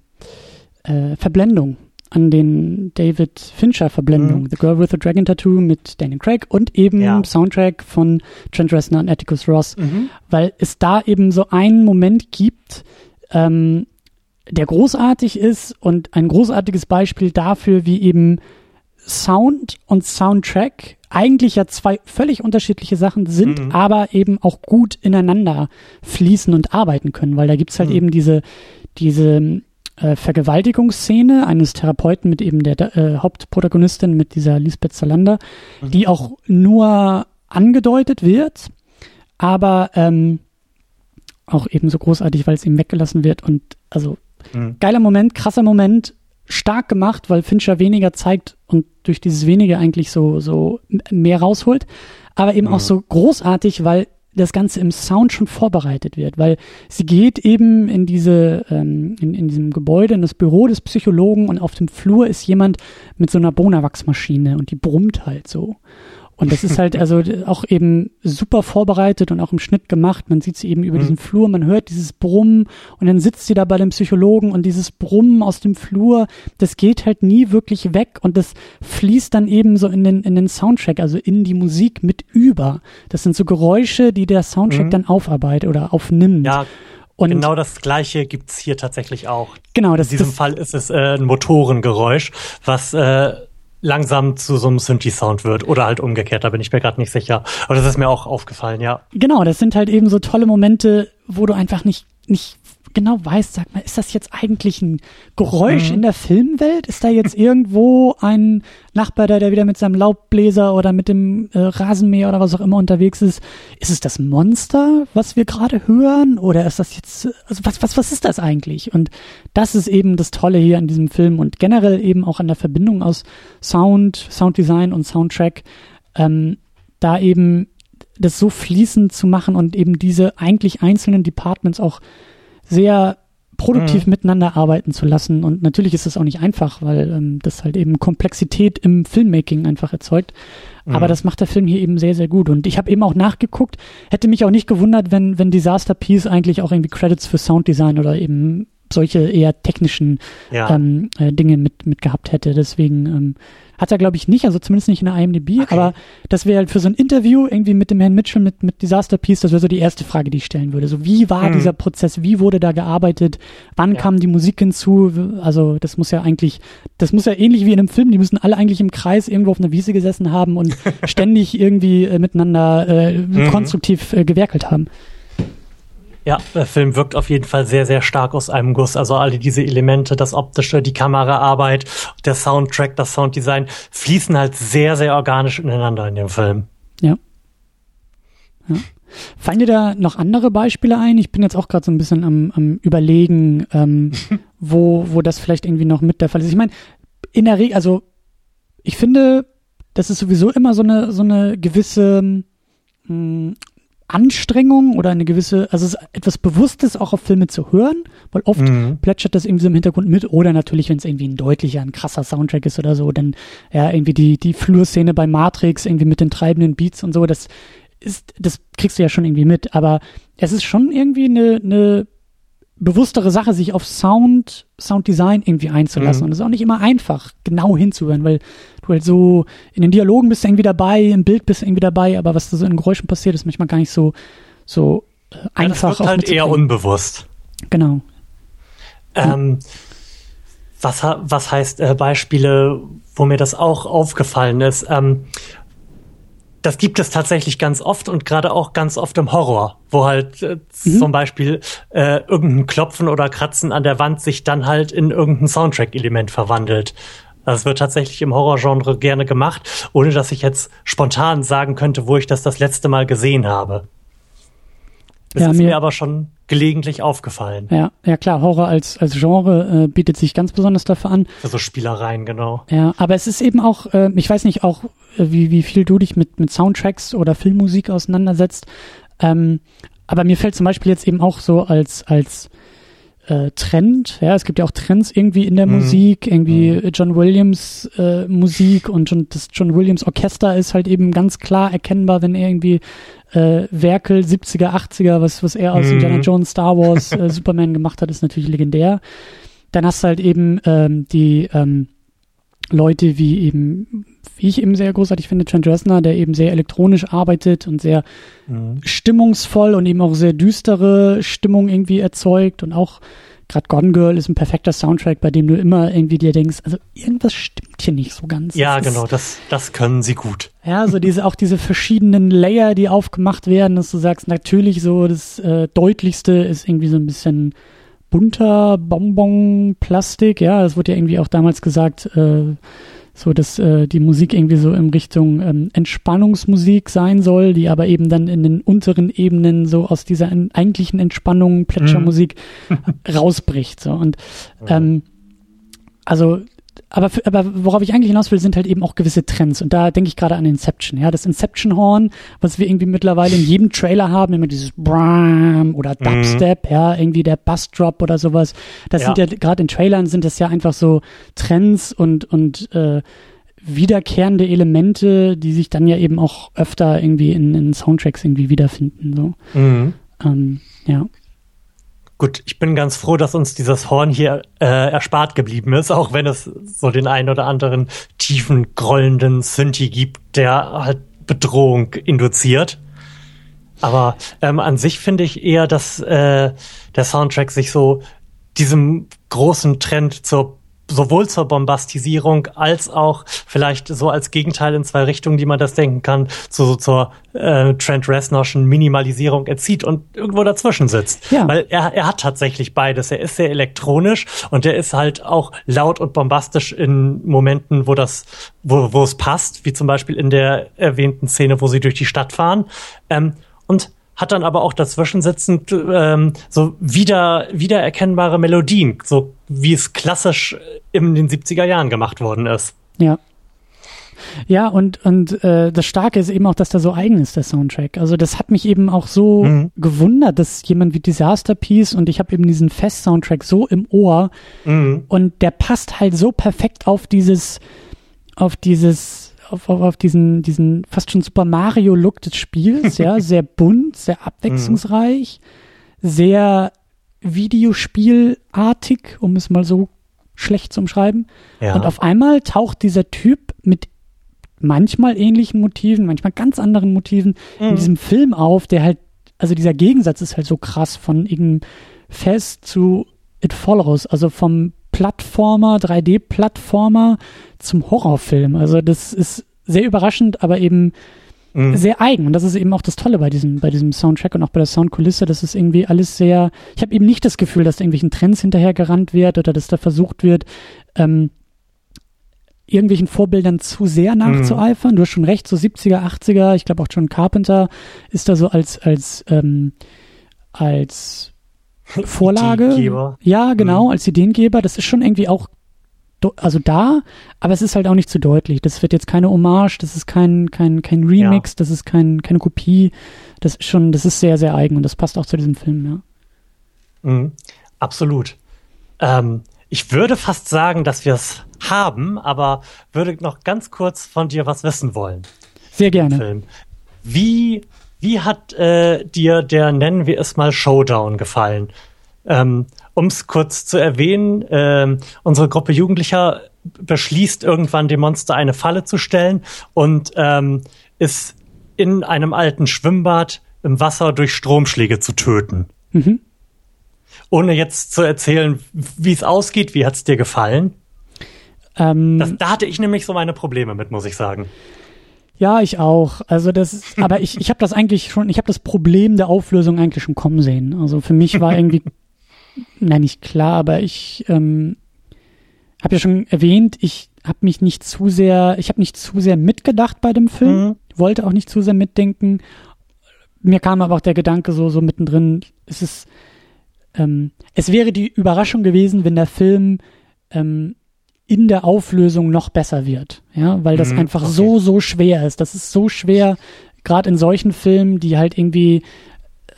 äh, Verblendung an den David Fincher Verblendungen. Mhm. The Girl with the Dragon Tattoo mit Daniel Craig und eben ja. Soundtrack von Trent Reznor und Atticus Ross, mhm. weil es da eben so einen Moment gibt, ähm, der großartig ist und ein großartiges Beispiel dafür, wie eben Sound und Soundtrack eigentlich ja zwei völlig unterschiedliche Sachen sind, mhm. aber eben auch gut ineinander fließen und arbeiten können, weil da gibt's halt mhm. eben diese, diese äh, Vergewaltigungsszene eines Therapeuten mit eben der äh, Hauptprotagonistin, mit dieser Lisbeth Salander, mhm. die auch nur angedeutet wird, aber ähm, auch eben so großartig, weil es ihm weggelassen wird und also mhm. geiler Moment, krasser Moment, stark gemacht, weil Fincher weniger zeigt und durch dieses wenige eigentlich so, so mehr rausholt. Aber eben mhm. auch so großartig, weil das Ganze im Sound schon vorbereitet wird, weil sie geht eben in diese, ähm, in, in diesem Gebäude, in das Büro des Psychologen und auf dem Flur ist jemand mit so einer Bonawachsmaschine und die brummt halt so. Und das ist halt also auch eben super vorbereitet und auch im Schnitt gemacht. Man sieht sie eben über mhm. diesen Flur, man hört dieses Brummen und dann sitzt sie da bei dem Psychologen und dieses Brummen aus dem Flur, das geht halt nie wirklich weg und das fließt dann eben so in den, in den Soundtrack, also in die Musik mit über. Das sind so Geräusche, die der Soundtrack mhm. dann aufarbeitet oder aufnimmt. Ja. Und genau das Gleiche gibt's hier tatsächlich auch. Genau, das, In diesem das, Fall ist es äh, ein Motorengeräusch, was äh, langsam zu so einem Synthi-Sound wird. Oder halt umgekehrt, da bin ich mir gerade nicht sicher. Aber das ist mir auch aufgefallen, ja. Genau, das sind halt eben so tolle Momente, wo du einfach nicht, nicht genau weißt, sag mal, ist das jetzt eigentlich ein Geräusch mhm. in der Filmwelt? Ist da jetzt irgendwo ein Nachbar, der, der wieder mit seinem Laubbläser oder mit dem äh, Rasenmäher oder was auch immer unterwegs ist? Ist es das Monster, was wir gerade hören? Oder ist das jetzt, also was, was, was ist das eigentlich? Und das ist eben das Tolle hier an diesem Film und generell eben auch an der Verbindung aus Sound, Sounddesign und Soundtrack, ähm, da eben das so fließend zu machen und eben diese eigentlich einzelnen Departments auch sehr produktiv mhm. miteinander arbeiten zu lassen. Und natürlich ist das auch nicht einfach, weil ähm, das halt eben Komplexität im Filmmaking einfach erzeugt. Mhm. Aber das macht der Film hier eben sehr, sehr gut. Und ich habe eben auch nachgeguckt, hätte mich auch nicht gewundert, wenn, wenn Disaster Piece eigentlich auch irgendwie Credits für Sounddesign oder eben solche eher technischen ja. ähm, äh, Dinge mit, mit gehabt hätte. Deswegen ähm, hat er, glaube ich, nicht, also zumindest nicht in der IMDb, okay. aber das wäre halt für so ein Interview irgendwie mit dem Herrn Mitchell, mit, mit Disaster Piece, das wäre so die erste Frage, die ich stellen würde. So, wie war mhm. dieser Prozess? Wie wurde da gearbeitet? Wann ja. kam die Musik hinzu? Also, das muss ja eigentlich, das muss ja ähnlich wie in einem Film, die müssen alle eigentlich im Kreis irgendwo auf einer Wiese gesessen haben und ständig irgendwie äh, miteinander äh, mhm. konstruktiv äh, gewerkelt haben. Ja, der Film wirkt auf jeden Fall sehr, sehr stark aus einem Guss. Also alle diese Elemente, das Optische, die Kameraarbeit, der Soundtrack, das Sounddesign fließen halt sehr, sehr organisch ineinander in dem Film. Ja. ja. Fallen dir da noch andere Beispiele ein? Ich bin jetzt auch gerade so ein bisschen am, am überlegen, ähm, wo, wo das vielleicht irgendwie noch mit der Fall ist. Ich meine, in der Regel, also ich finde, das ist sowieso immer so eine, so eine gewisse mh, hm, Anstrengung oder eine gewisse, also es ist etwas Bewusstes auch auf Filme zu hören, weil oft mhm. plätschert das irgendwie so im Hintergrund mit oder natürlich, wenn es irgendwie ein deutlicher, ein krasser Soundtrack ist oder so, dann ja irgendwie die, die Flurszene bei Matrix irgendwie mit den treibenden Beats und so, das ist, das kriegst du ja schon irgendwie mit, aber es ist schon irgendwie eine, eine bewusstere Sache, sich auf Sound, Sounddesign irgendwie einzulassen. Mhm. Und es ist auch nicht immer einfach, genau hinzuhören, weil du halt so in den Dialogen bist du irgendwie dabei, im Bild bist du irgendwie dabei, aber was da so in Geräuschen passiert, ist manchmal gar nicht so, so äh, einfach. Ja, das wird halt eher unbewusst. Genau. Ähm, was, was heißt äh, Beispiele, wo mir das auch aufgefallen ist? Ähm, das gibt es tatsächlich ganz oft und gerade auch ganz oft im Horror, wo halt äh, mhm. zum Beispiel äh, irgendein Klopfen oder Kratzen an der Wand sich dann halt in irgendein Soundtrack-Element verwandelt. Das wird tatsächlich im Horrorgenre gerne gemacht, ohne dass ich jetzt spontan sagen könnte, wo ich das das letzte Mal gesehen habe. Das ja, ist mir, mir aber schon gelegentlich aufgefallen. Ja, ja klar, Horror als, als Genre äh, bietet sich ganz besonders dafür an. Für so Spielereien, genau. Ja, aber es ist eben auch, äh, ich weiß nicht auch, äh, wie, wie viel du dich mit, mit Soundtracks oder Filmmusik auseinandersetzt. Ähm, aber mir fällt zum Beispiel jetzt eben auch so als, als äh, Trend. Ja, es gibt ja auch Trends irgendwie in der mhm. Musik, irgendwie mhm. John Williams äh, Musik und John, das John Williams Orchester ist halt eben ganz klar erkennbar, wenn er irgendwie äh, Werkel 70er, 80er, was, was er aus mhm. Indiana Jones, Star Wars, äh, Superman gemacht hat, ist natürlich legendär. Dann hast du halt eben ähm, die ähm, Leute wie eben, wie ich eben sehr großartig finde, Trent Reznor, der eben sehr elektronisch arbeitet und sehr mhm. stimmungsvoll und eben auch sehr düstere Stimmung irgendwie erzeugt und auch gerade Gone Girl ist ein perfekter Soundtrack, bei dem du immer irgendwie dir denkst, also irgendwas stimmt hier nicht so ganz. Ja, das genau, das, das können sie gut. Ja, so diese, auch diese verschiedenen Layer, die aufgemacht werden, dass du sagst, natürlich so, das äh, deutlichste ist irgendwie so ein bisschen bunter Bonbon-Plastik, ja, das wurde ja irgendwie auch damals gesagt, äh, so dass äh, die Musik irgendwie so in Richtung ähm, Entspannungsmusik sein soll, die aber eben dann in den unteren Ebenen so aus dieser eigentlichen Entspannung, Plätschermusik mhm. rausbricht. So. Und ähm, also aber, für, aber worauf ich eigentlich hinaus will, sind halt eben auch gewisse Trends. Und da denke ich gerade an Inception. Ja, das Inception-Horn, was wir irgendwie mittlerweile in jedem Trailer haben, immer dieses Bram oder mhm. Dubstep, mhm. ja, irgendwie der Bassdrop oder sowas. Das ja. sind ja gerade in Trailern sind das ja einfach so Trends und und äh, wiederkehrende Elemente, die sich dann ja eben auch öfter irgendwie in, in Soundtracks irgendwie wiederfinden. So. Mhm. Ähm, ja. Gut, ich bin ganz froh, dass uns dieses Horn hier äh, erspart geblieben ist, auch wenn es so den einen oder anderen tiefen, grollenden Synthi gibt, der halt Bedrohung induziert. Aber ähm, an sich finde ich eher, dass äh, der Soundtrack sich so diesem großen Trend zur sowohl zur Bombastisierung als auch vielleicht so als Gegenteil in zwei Richtungen, die man das denken kann, zu, zur äh, Trent Reznorschen Minimalisierung erzieht und irgendwo dazwischen sitzt. Ja. Weil er, er hat tatsächlich beides. Er ist sehr elektronisch und er ist halt auch laut und bombastisch in Momenten, wo das, wo, wo es passt, wie zum Beispiel in der erwähnten Szene, wo sie durch die Stadt fahren. Ähm, und hat dann aber auch dazwischen sitzend ähm, so wieder wiedererkennbare Melodien, so wie es klassisch in den 70er Jahren gemacht worden ist. Ja. Ja, und, und äh, das Starke ist eben auch, dass der so eigen ist, der Soundtrack. Also das hat mich eben auch so mhm. gewundert, dass jemand wie Disaster Piece und ich habe eben diesen Fest-Soundtrack so im Ohr mhm. und der passt halt so perfekt auf dieses, auf dieses auf, auf, auf diesen, diesen fast schon Super Mario-Look des Spiels, ja, sehr bunt, sehr abwechslungsreich, mhm. sehr Videospielartig, um es mal so schlecht zu umschreiben. Ja. Und auf einmal taucht dieser Typ mit manchmal ähnlichen Motiven, manchmal ganz anderen Motiven mhm. in diesem Film auf, der halt, also dieser Gegensatz ist halt so krass von irgendeinem Fest zu It Follows, also vom Plattformer, 3D-Plattformer zum Horrorfilm. Also das ist sehr überraschend, aber eben mhm. sehr eigen. Und das ist eben auch das Tolle bei diesem, bei diesem Soundtrack und auch bei der Soundkulisse. Das ist irgendwie alles sehr, ich habe eben nicht das Gefühl, dass da irgendwelchen Trends hinterhergerannt wird oder dass da versucht wird, ähm, irgendwelchen Vorbildern zu sehr nachzueifern. Mhm. Du hast schon recht, so 70er, 80er, ich glaube auch John Carpenter ist da so als, als, ähm, als Vorlage. Ja, genau, mhm. als Ideengeber. Das ist schon irgendwie auch also da, aber es ist halt auch nicht zu deutlich. Das wird jetzt keine Hommage, das ist kein, kein, kein Remix, ja. das ist kein, keine Kopie. Das ist schon, das ist sehr, sehr eigen und das passt auch zu diesem Film, ja. Mhm, absolut. Ähm, ich würde fast sagen, dass wir es haben, aber würde noch ganz kurz von dir was wissen wollen. Sehr gerne. Wie wie hat äh, dir der, nennen wir es mal, Showdown gefallen? Ähm, um es kurz zu erwähnen, äh, unsere Gruppe Jugendlicher beschließt irgendwann dem Monster eine Falle zu stellen und ähm, ist in einem alten Schwimmbad im Wasser durch Stromschläge zu töten. Mhm. Ohne jetzt zu erzählen, wie es ausgeht, wie hat es dir gefallen? Ähm, das, da hatte ich nämlich so meine Probleme mit, muss ich sagen. Ja, ich auch. Also das, aber ich, ich habe das eigentlich schon, ich habe das Problem der Auflösung eigentlich schon kommen sehen. Also für mich war irgendwie, nein, nicht klar, aber ich ähm, habe ja schon erwähnt, ich habe mich nicht zu sehr, ich habe nicht zu sehr mitgedacht bei dem Film, mhm. wollte auch nicht zu sehr mitdenken. Mir kam aber auch der Gedanke so, so mittendrin, es ist, ähm, es wäre die Überraschung gewesen, wenn der Film ähm, in der Auflösung noch besser wird. Ja, weil das mhm, einfach okay. so, so schwer ist. Das ist so schwer, gerade in solchen Filmen, die halt irgendwie,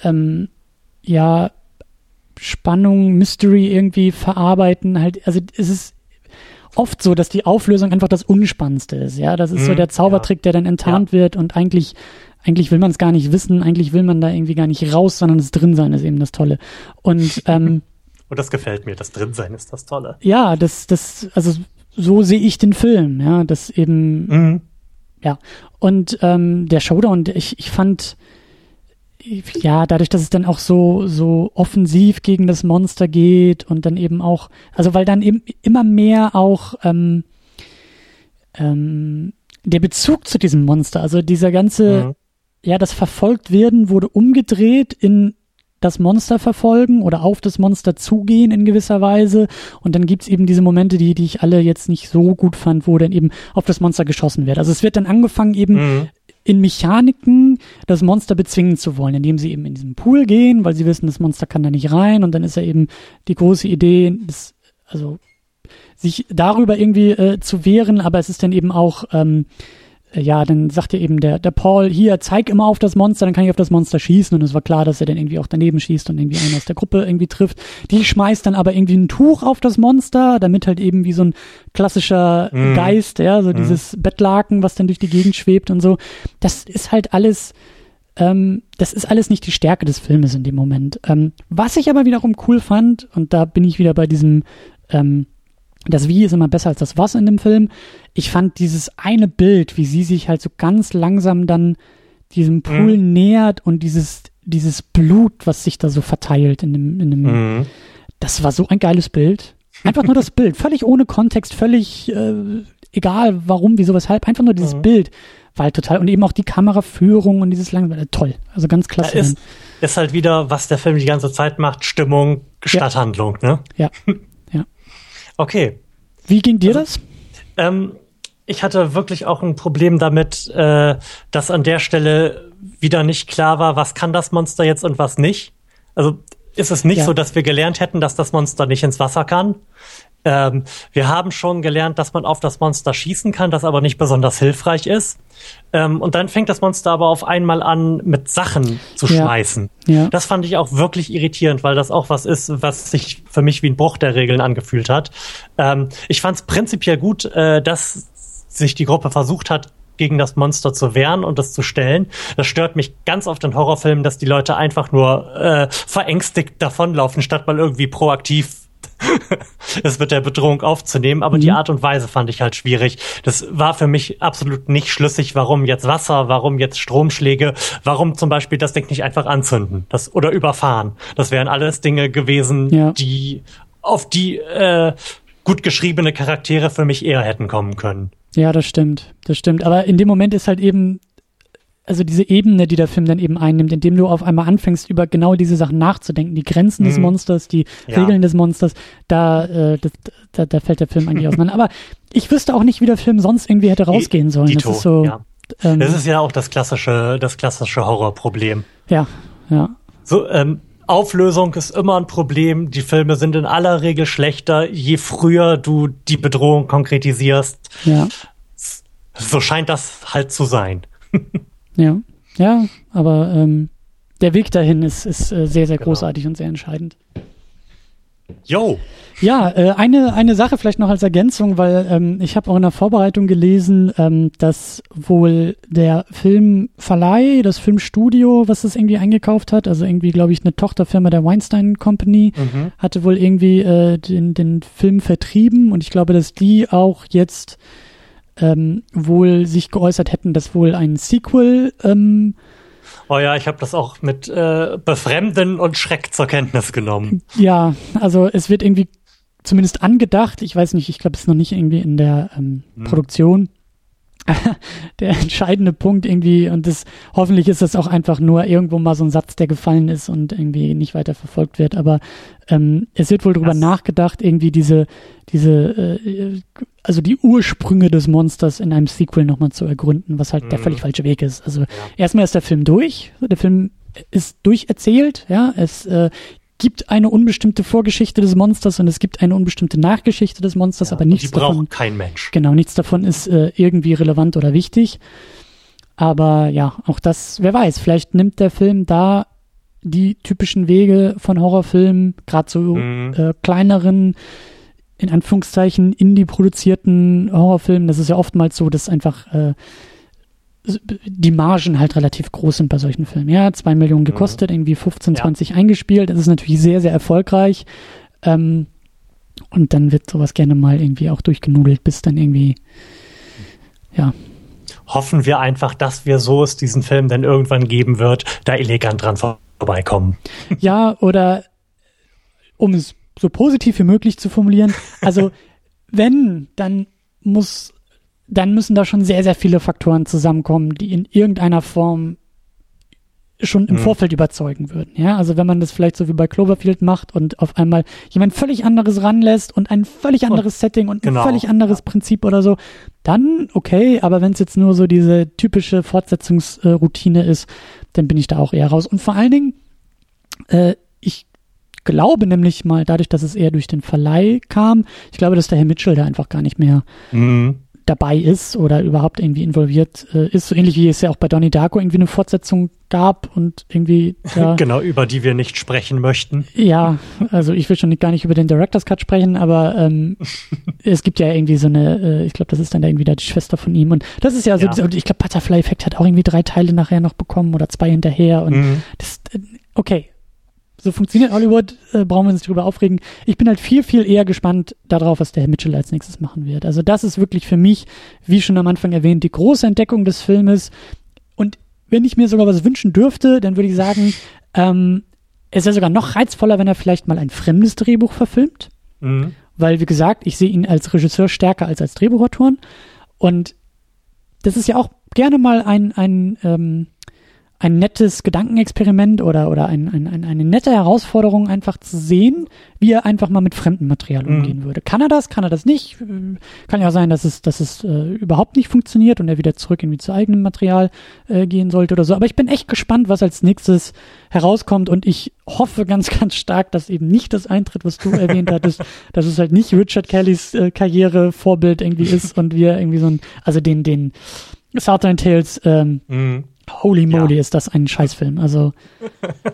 ähm, ja, Spannung, Mystery irgendwie verarbeiten. Halt, also es ist oft so, dass die Auflösung einfach das Unspannendste ist. Ja, das ist mhm, so der Zaubertrick, ja. der dann enttarnt ja. wird und eigentlich eigentlich will man es gar nicht wissen, eigentlich will man da irgendwie gar nicht raus, sondern das Drinsein ist eben das Tolle. Und ähm, Und das gefällt mir. Das Drinsein ist das Tolle. Ja, das, das, also so sehe ich den Film, ja, das eben, mhm. ja. Und ähm, der Showdown, ich, ich fand, ja, dadurch, dass es dann auch so, so offensiv gegen das Monster geht und dann eben auch, also weil dann eben immer mehr auch ähm, ähm, der Bezug zu diesem Monster, also dieser ganze, mhm. ja, das verfolgt werden wurde umgedreht in das Monster verfolgen oder auf das Monster zugehen in gewisser Weise. Und dann gibt's eben diese Momente, die, die ich alle jetzt nicht so gut fand, wo dann eben auf das Monster geschossen wird. Also es wird dann angefangen, eben mhm. In Mechaniken das Monster bezwingen zu wollen, indem sie eben in diesen Pool gehen, weil sie wissen, das Monster kann da nicht rein. Und dann ist ja eben die große Idee, das, also sich darüber irgendwie äh, zu wehren, aber es ist dann eben auch ähm, äh, ja, dann sagt ja eben der, der Paul, hier, zeig immer auf das Monster, dann kann ich auf das Monster schießen. Und es war klar, dass er dann irgendwie auch daneben schießt und irgendwie einen aus der Gruppe irgendwie trifft. Die schmeißt dann aber irgendwie ein Tuch auf das Monster, damit halt eben wie so ein klassischer mm. Geist, ja, so mm. dieses Bettlaken, was dann durch die Gegend schwebt und so. Das ist halt alles, ähm, das ist alles nicht die Stärke des Filmes in dem Moment. Ähm, was ich aber wiederum cool fand, und da bin ich wieder bei diesem, ähm, das Wie ist immer besser als das Was in dem Film. Ich fand dieses eine Bild, wie sie sich halt so ganz langsam dann diesem Pool mhm. nähert und dieses, dieses Blut, was sich da so verteilt in dem, in dem, mhm. das war so ein geiles Bild. Einfach nur das Bild, völlig ohne Kontext, völlig äh, egal warum, wieso, weshalb, einfach nur dieses mhm. Bild war halt total und eben auch die Kameraführung und dieses lange, äh, toll, also ganz klasse. Ja, ist, ist halt wieder, was der Film die ganze Zeit macht, Stimmung statt ja. Ne? Ja. Okay. Wie ging dir also, das? Ähm, ich hatte wirklich auch ein Problem damit, äh, dass an der Stelle wieder nicht klar war, was kann das Monster jetzt und was nicht. Also ist es nicht ja. so, dass wir gelernt hätten, dass das Monster nicht ins Wasser kann. Ähm, wir haben schon gelernt, dass man auf das Monster schießen kann, das aber nicht besonders hilfreich ist. Ähm, und dann fängt das Monster aber auf einmal an, mit Sachen zu ja. schmeißen. Ja. Das fand ich auch wirklich irritierend, weil das auch was ist, was sich für mich wie ein Bruch der Regeln angefühlt hat. Ähm, ich fand es prinzipiell gut, äh, dass sich die Gruppe versucht hat, gegen das Monster zu wehren und es zu stellen. Das stört mich ganz oft in Horrorfilmen, dass die Leute einfach nur äh, verängstigt davonlaufen, statt mal irgendwie proaktiv es mit der Bedrohung aufzunehmen, aber mhm. die Art und Weise fand ich halt schwierig. Das war für mich absolut nicht schlüssig, warum jetzt Wasser, warum jetzt Stromschläge, warum zum Beispiel das Ding nicht einfach anzünden das, oder überfahren. Das wären alles Dinge gewesen, ja. die auf die äh, gut geschriebene Charaktere für mich eher hätten kommen können. Ja, das stimmt, das stimmt. Aber in dem Moment ist halt eben also diese Ebene, die der Film dann eben einnimmt, indem du auf einmal anfängst, über genau diese Sachen nachzudenken, die Grenzen mhm. des Monsters, die ja. Regeln des Monsters, da, äh, das, da, da fällt der Film eigentlich auseinander. Aber ich wüsste auch nicht, wie der Film sonst irgendwie hätte rausgehen sollen. Dito, das ist so. Ja. Ähm, das ist ja auch das klassische, das klassische Horrorproblem. Ja, ja. So, ähm, Auflösung ist immer ein Problem. Die Filme sind in aller Regel schlechter, je früher du die Bedrohung konkretisierst. Ja. So scheint das halt zu sein. Ja, ja, aber ähm, der Weg dahin ist, ist äh, sehr, sehr genau. großartig und sehr entscheidend. Jo. Ja, äh, eine, eine Sache vielleicht noch als Ergänzung, weil ähm, ich habe auch in der Vorbereitung gelesen, ähm, dass wohl der Filmverleih, das Filmstudio, was das irgendwie eingekauft hat, also irgendwie, glaube ich, eine Tochterfirma der Weinstein Company, mhm. hatte wohl irgendwie äh, den, den Film vertrieben und ich glaube, dass die auch jetzt ähm, wohl sich geäußert hätten, dass wohl ein Sequel ähm, Oh ja, ich habe das auch mit äh, Befremden und Schreck zur Kenntnis genommen. Ja, also es wird irgendwie zumindest angedacht. Ich weiß nicht, ich glaube, es ist noch nicht irgendwie in der ähm, hm. Produktion. der entscheidende Punkt irgendwie, und das hoffentlich ist das auch einfach nur irgendwo mal so ein Satz, der gefallen ist und irgendwie nicht weiter verfolgt wird, aber ähm, es wird wohl drüber das nachgedacht, irgendwie diese, diese, äh, also die Ursprünge des Monsters in einem Sequel nochmal zu ergründen, was halt mhm. der völlig falsche Weg ist. Also ja. erstmal ist der Film durch, der Film ist durcherzählt, ja, es äh, gibt eine unbestimmte Vorgeschichte des Monsters und es gibt eine unbestimmte Nachgeschichte des Monsters, ja, aber nichts die davon. kein Mensch. Genau, nichts davon ist äh, irgendwie relevant oder wichtig. Aber ja, auch das, wer weiß, vielleicht nimmt der Film da die typischen Wege von Horrorfilmen, gerade so mhm. äh, kleineren, in Anführungszeichen, indie-produzierten Horrorfilmen. Das ist ja oftmals so, dass einfach äh, die Margen halt relativ groß sind bei solchen Filmen. Ja, zwei Millionen mhm. gekostet, mhm. irgendwie 15, 20 ja. eingespielt. Das ist natürlich sehr, sehr erfolgreich. Ähm, und dann wird sowas gerne mal irgendwie auch durchgenudelt, bis dann irgendwie, ja. Hoffen wir einfach, dass wir so es diesen Film dann irgendwann geben wird, da elegant dran vorbeikommen. Ja, oder um es so positiv wie möglich zu formulieren, also wenn, dann muss, dann müssen da schon sehr, sehr viele Faktoren zusammenkommen, die in irgendeiner Form schon im mhm. Vorfeld überzeugen würden. Ja, also wenn man das vielleicht so wie bei Cloverfield macht und auf einmal jemand völlig anderes ranlässt und ein völlig anderes und, Setting und genau. ein völlig anderes ja. Prinzip oder so, dann okay, aber wenn es jetzt nur so diese typische Fortsetzungsroutine ist, dann bin ich da auch eher raus. Und vor allen Dingen, äh, ich glaube nämlich mal, dadurch, dass es eher durch den Verleih kam, ich glaube, dass der Herr Mitchell da einfach gar nicht mehr mhm dabei ist oder überhaupt irgendwie involviert äh, ist. So ähnlich wie es ja auch bei Donnie Darko irgendwie eine Fortsetzung gab und irgendwie. Ja, genau, über die wir nicht sprechen möchten. Ja, also ich will schon gar nicht über den Director's Cut sprechen, aber ähm, es gibt ja irgendwie so eine, äh, ich glaube, das ist dann da irgendwie da die Schwester von ihm und das ist ja so, ja. ich glaube, Butterfly Effect hat auch irgendwie drei Teile nachher noch bekommen oder zwei hinterher und mhm. das, äh, okay, so funktioniert Hollywood, äh, brauchen wir uns nicht drüber aufregen. Ich bin halt viel, viel eher gespannt darauf, was der Herr Mitchell als nächstes machen wird. Also das ist wirklich für mich, wie schon am Anfang erwähnt, die große Entdeckung des Filmes. Und wenn ich mir sogar was wünschen dürfte, dann würde ich sagen, ähm, es wäre sogar noch reizvoller, wenn er vielleicht mal ein fremdes Drehbuch verfilmt. Mhm. Weil, wie gesagt, ich sehe ihn als Regisseur stärker als als Drehbuchautoren. Und das ist ja auch gerne mal ein, ein ähm, ein nettes Gedankenexperiment oder, oder ein, ein, ein, eine nette Herausforderung, einfach zu sehen, wie er einfach mal mit fremdem Material mhm. umgehen würde. Kann er das? Kann er das nicht? Kann ja sein, dass es, dass es äh, überhaupt nicht funktioniert und er wieder zurück irgendwie zu eigenem Material äh, gehen sollte oder so. Aber ich bin echt gespannt, was als nächstes herauskommt und ich hoffe ganz, ganz stark, dass eben nicht das eintritt, was du erwähnt hattest, dass es halt nicht Richard Kellys äh, Karriere Vorbild irgendwie ist und wir irgendwie so ein, also den, den Southern Tales ähm, mhm Holy moly, ja. ist das ein Scheißfilm. Also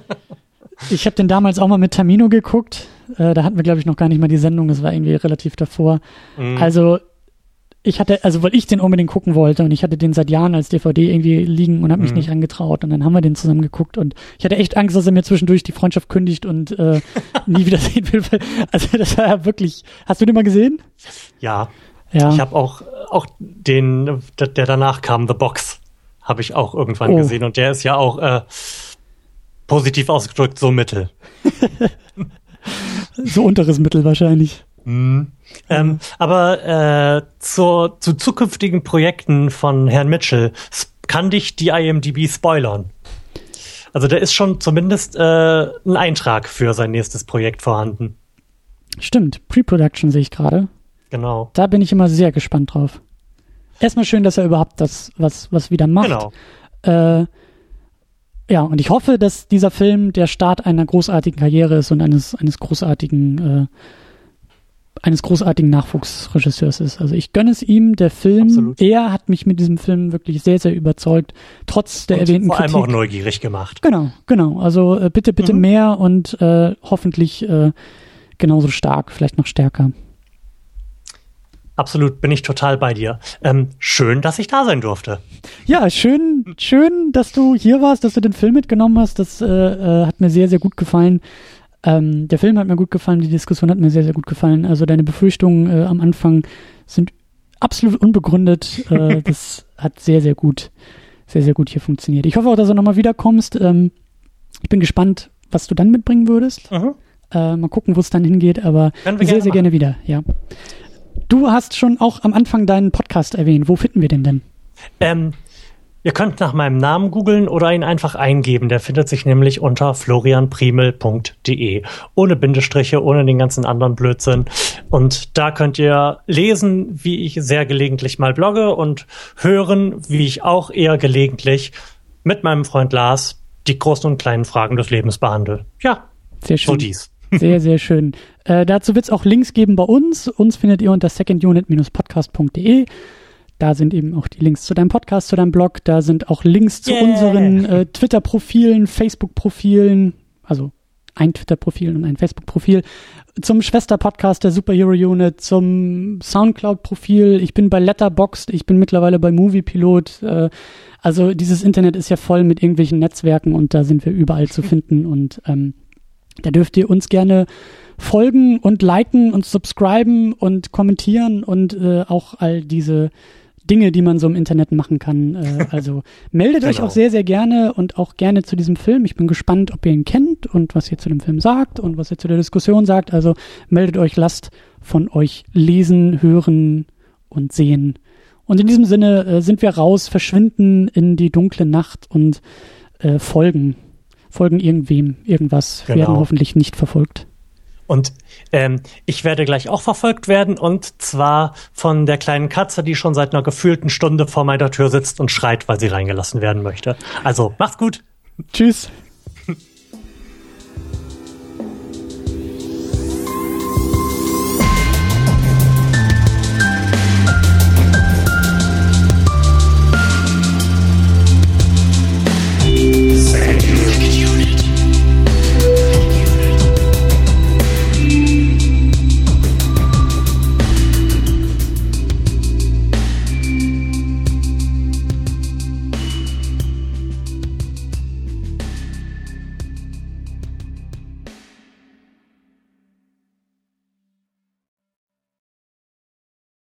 ich habe den damals auch mal mit Tamino geguckt. Äh, da hatten wir, glaube ich, noch gar nicht mal die Sendung. Das war irgendwie relativ davor. Mhm. Also ich hatte, also weil ich den unbedingt gucken wollte und ich hatte den seit Jahren als DVD irgendwie liegen und habe mich mhm. nicht angetraut und dann haben wir den zusammen geguckt und ich hatte echt Angst, dass er mir zwischendurch die Freundschaft kündigt und äh, nie wieder sehen will. Also das war ja wirklich. Hast du den mal gesehen? Ja. Ja. Ich habe auch auch den, der danach kam, The Box habe ich auch irgendwann oh. gesehen und der ist ja auch äh, positiv ausgedrückt so Mittel. so unteres Mittel wahrscheinlich. Mm. Ähm, aber äh, zur, zu zukünftigen Projekten von Herrn Mitchell kann dich die IMDb spoilern. Also da ist schon zumindest äh, ein Eintrag für sein nächstes Projekt vorhanden. Stimmt, Pre-Production sehe ich gerade. Genau. Da bin ich immer sehr gespannt drauf erstmal schön, dass er überhaupt das was, was wieder macht. Genau. Äh, ja, und ich hoffe, dass dieser Film der Start einer großartigen Karriere ist und eines, eines großartigen, äh, eines großartigen Nachwuchsregisseurs ist. Also ich gönne es ihm, der Film, Absolut. er hat mich mit diesem Film wirklich sehr, sehr überzeugt, trotz der und erwähnten vor allem Kritik. auch neugierig gemacht. Genau, genau. Also äh, bitte, bitte mhm. mehr und äh, hoffentlich äh, genauso stark, vielleicht noch stärker. Absolut, bin ich total bei dir. Ähm, schön, dass ich da sein durfte. Ja, schön, schön, dass du hier warst, dass du den Film mitgenommen hast. Das äh, äh, hat mir sehr, sehr gut gefallen. Ähm, der Film hat mir gut gefallen, die Diskussion hat mir sehr, sehr gut gefallen. Also deine Befürchtungen äh, am Anfang sind absolut unbegründet. Äh, das hat sehr, sehr gut, sehr, sehr gut hier funktioniert. Ich hoffe auch, dass du nochmal wiederkommst. Ähm, ich bin gespannt, was du dann mitbringen würdest. Mhm. Äh, mal gucken, wo es dann hingeht, aber sehr, sehr machen. gerne wieder, ja. Du hast schon auch am Anfang deinen Podcast erwähnt. Wo finden wir den denn? Ähm, ihr könnt nach meinem Namen googeln oder ihn einfach eingeben. Der findet sich nämlich unter florianprimel.de. Ohne Bindestriche, ohne den ganzen anderen Blödsinn. Und da könnt ihr lesen, wie ich sehr gelegentlich mal blogge und hören, wie ich auch eher gelegentlich mit meinem Freund Lars die großen und kleinen Fragen des Lebens behandle. Ja, sehr schön. so dies. Sehr, sehr schön. Äh, dazu wird es auch Links geben bei uns. Uns findet ihr unter secondunit-podcast.de. Da sind eben auch die Links zu deinem Podcast, zu deinem Blog. Da sind auch Links zu yeah. unseren äh, Twitter-Profilen, Facebook-Profilen, also ein Twitter-Profil und ein Facebook-Profil, zum Schwester-Podcast der Superhero Unit, zum Soundcloud-Profil. Ich bin bei Letterboxd, ich bin mittlerweile bei Moviepilot. Äh, also dieses Internet ist ja voll mit irgendwelchen Netzwerken und da sind wir überall zu finden und ähm, Da dürft ihr uns gerne folgen und liken und subscriben und kommentieren und äh, auch all diese Dinge, die man so im Internet machen kann. Äh, also meldet genau. euch auch sehr, sehr gerne und auch gerne zu diesem Film. Ich bin gespannt, ob ihr ihn kennt und was ihr zu dem Film sagt und was ihr zu der Diskussion sagt. Also meldet euch, lasst von euch lesen, hören und sehen. Und in diesem Sinne äh, sind wir raus, verschwinden in die dunkle Nacht und äh, folgen. Folgen irgendwem, irgendwas, genau. werden hoffentlich nicht verfolgt. Und ähm, ich werde gleich auch verfolgt werden und zwar von der kleinen Katze, die schon seit einer gefühlten Stunde vor meiner Tür sitzt und schreit, weil sie reingelassen werden möchte. Also macht's gut. Tschüss.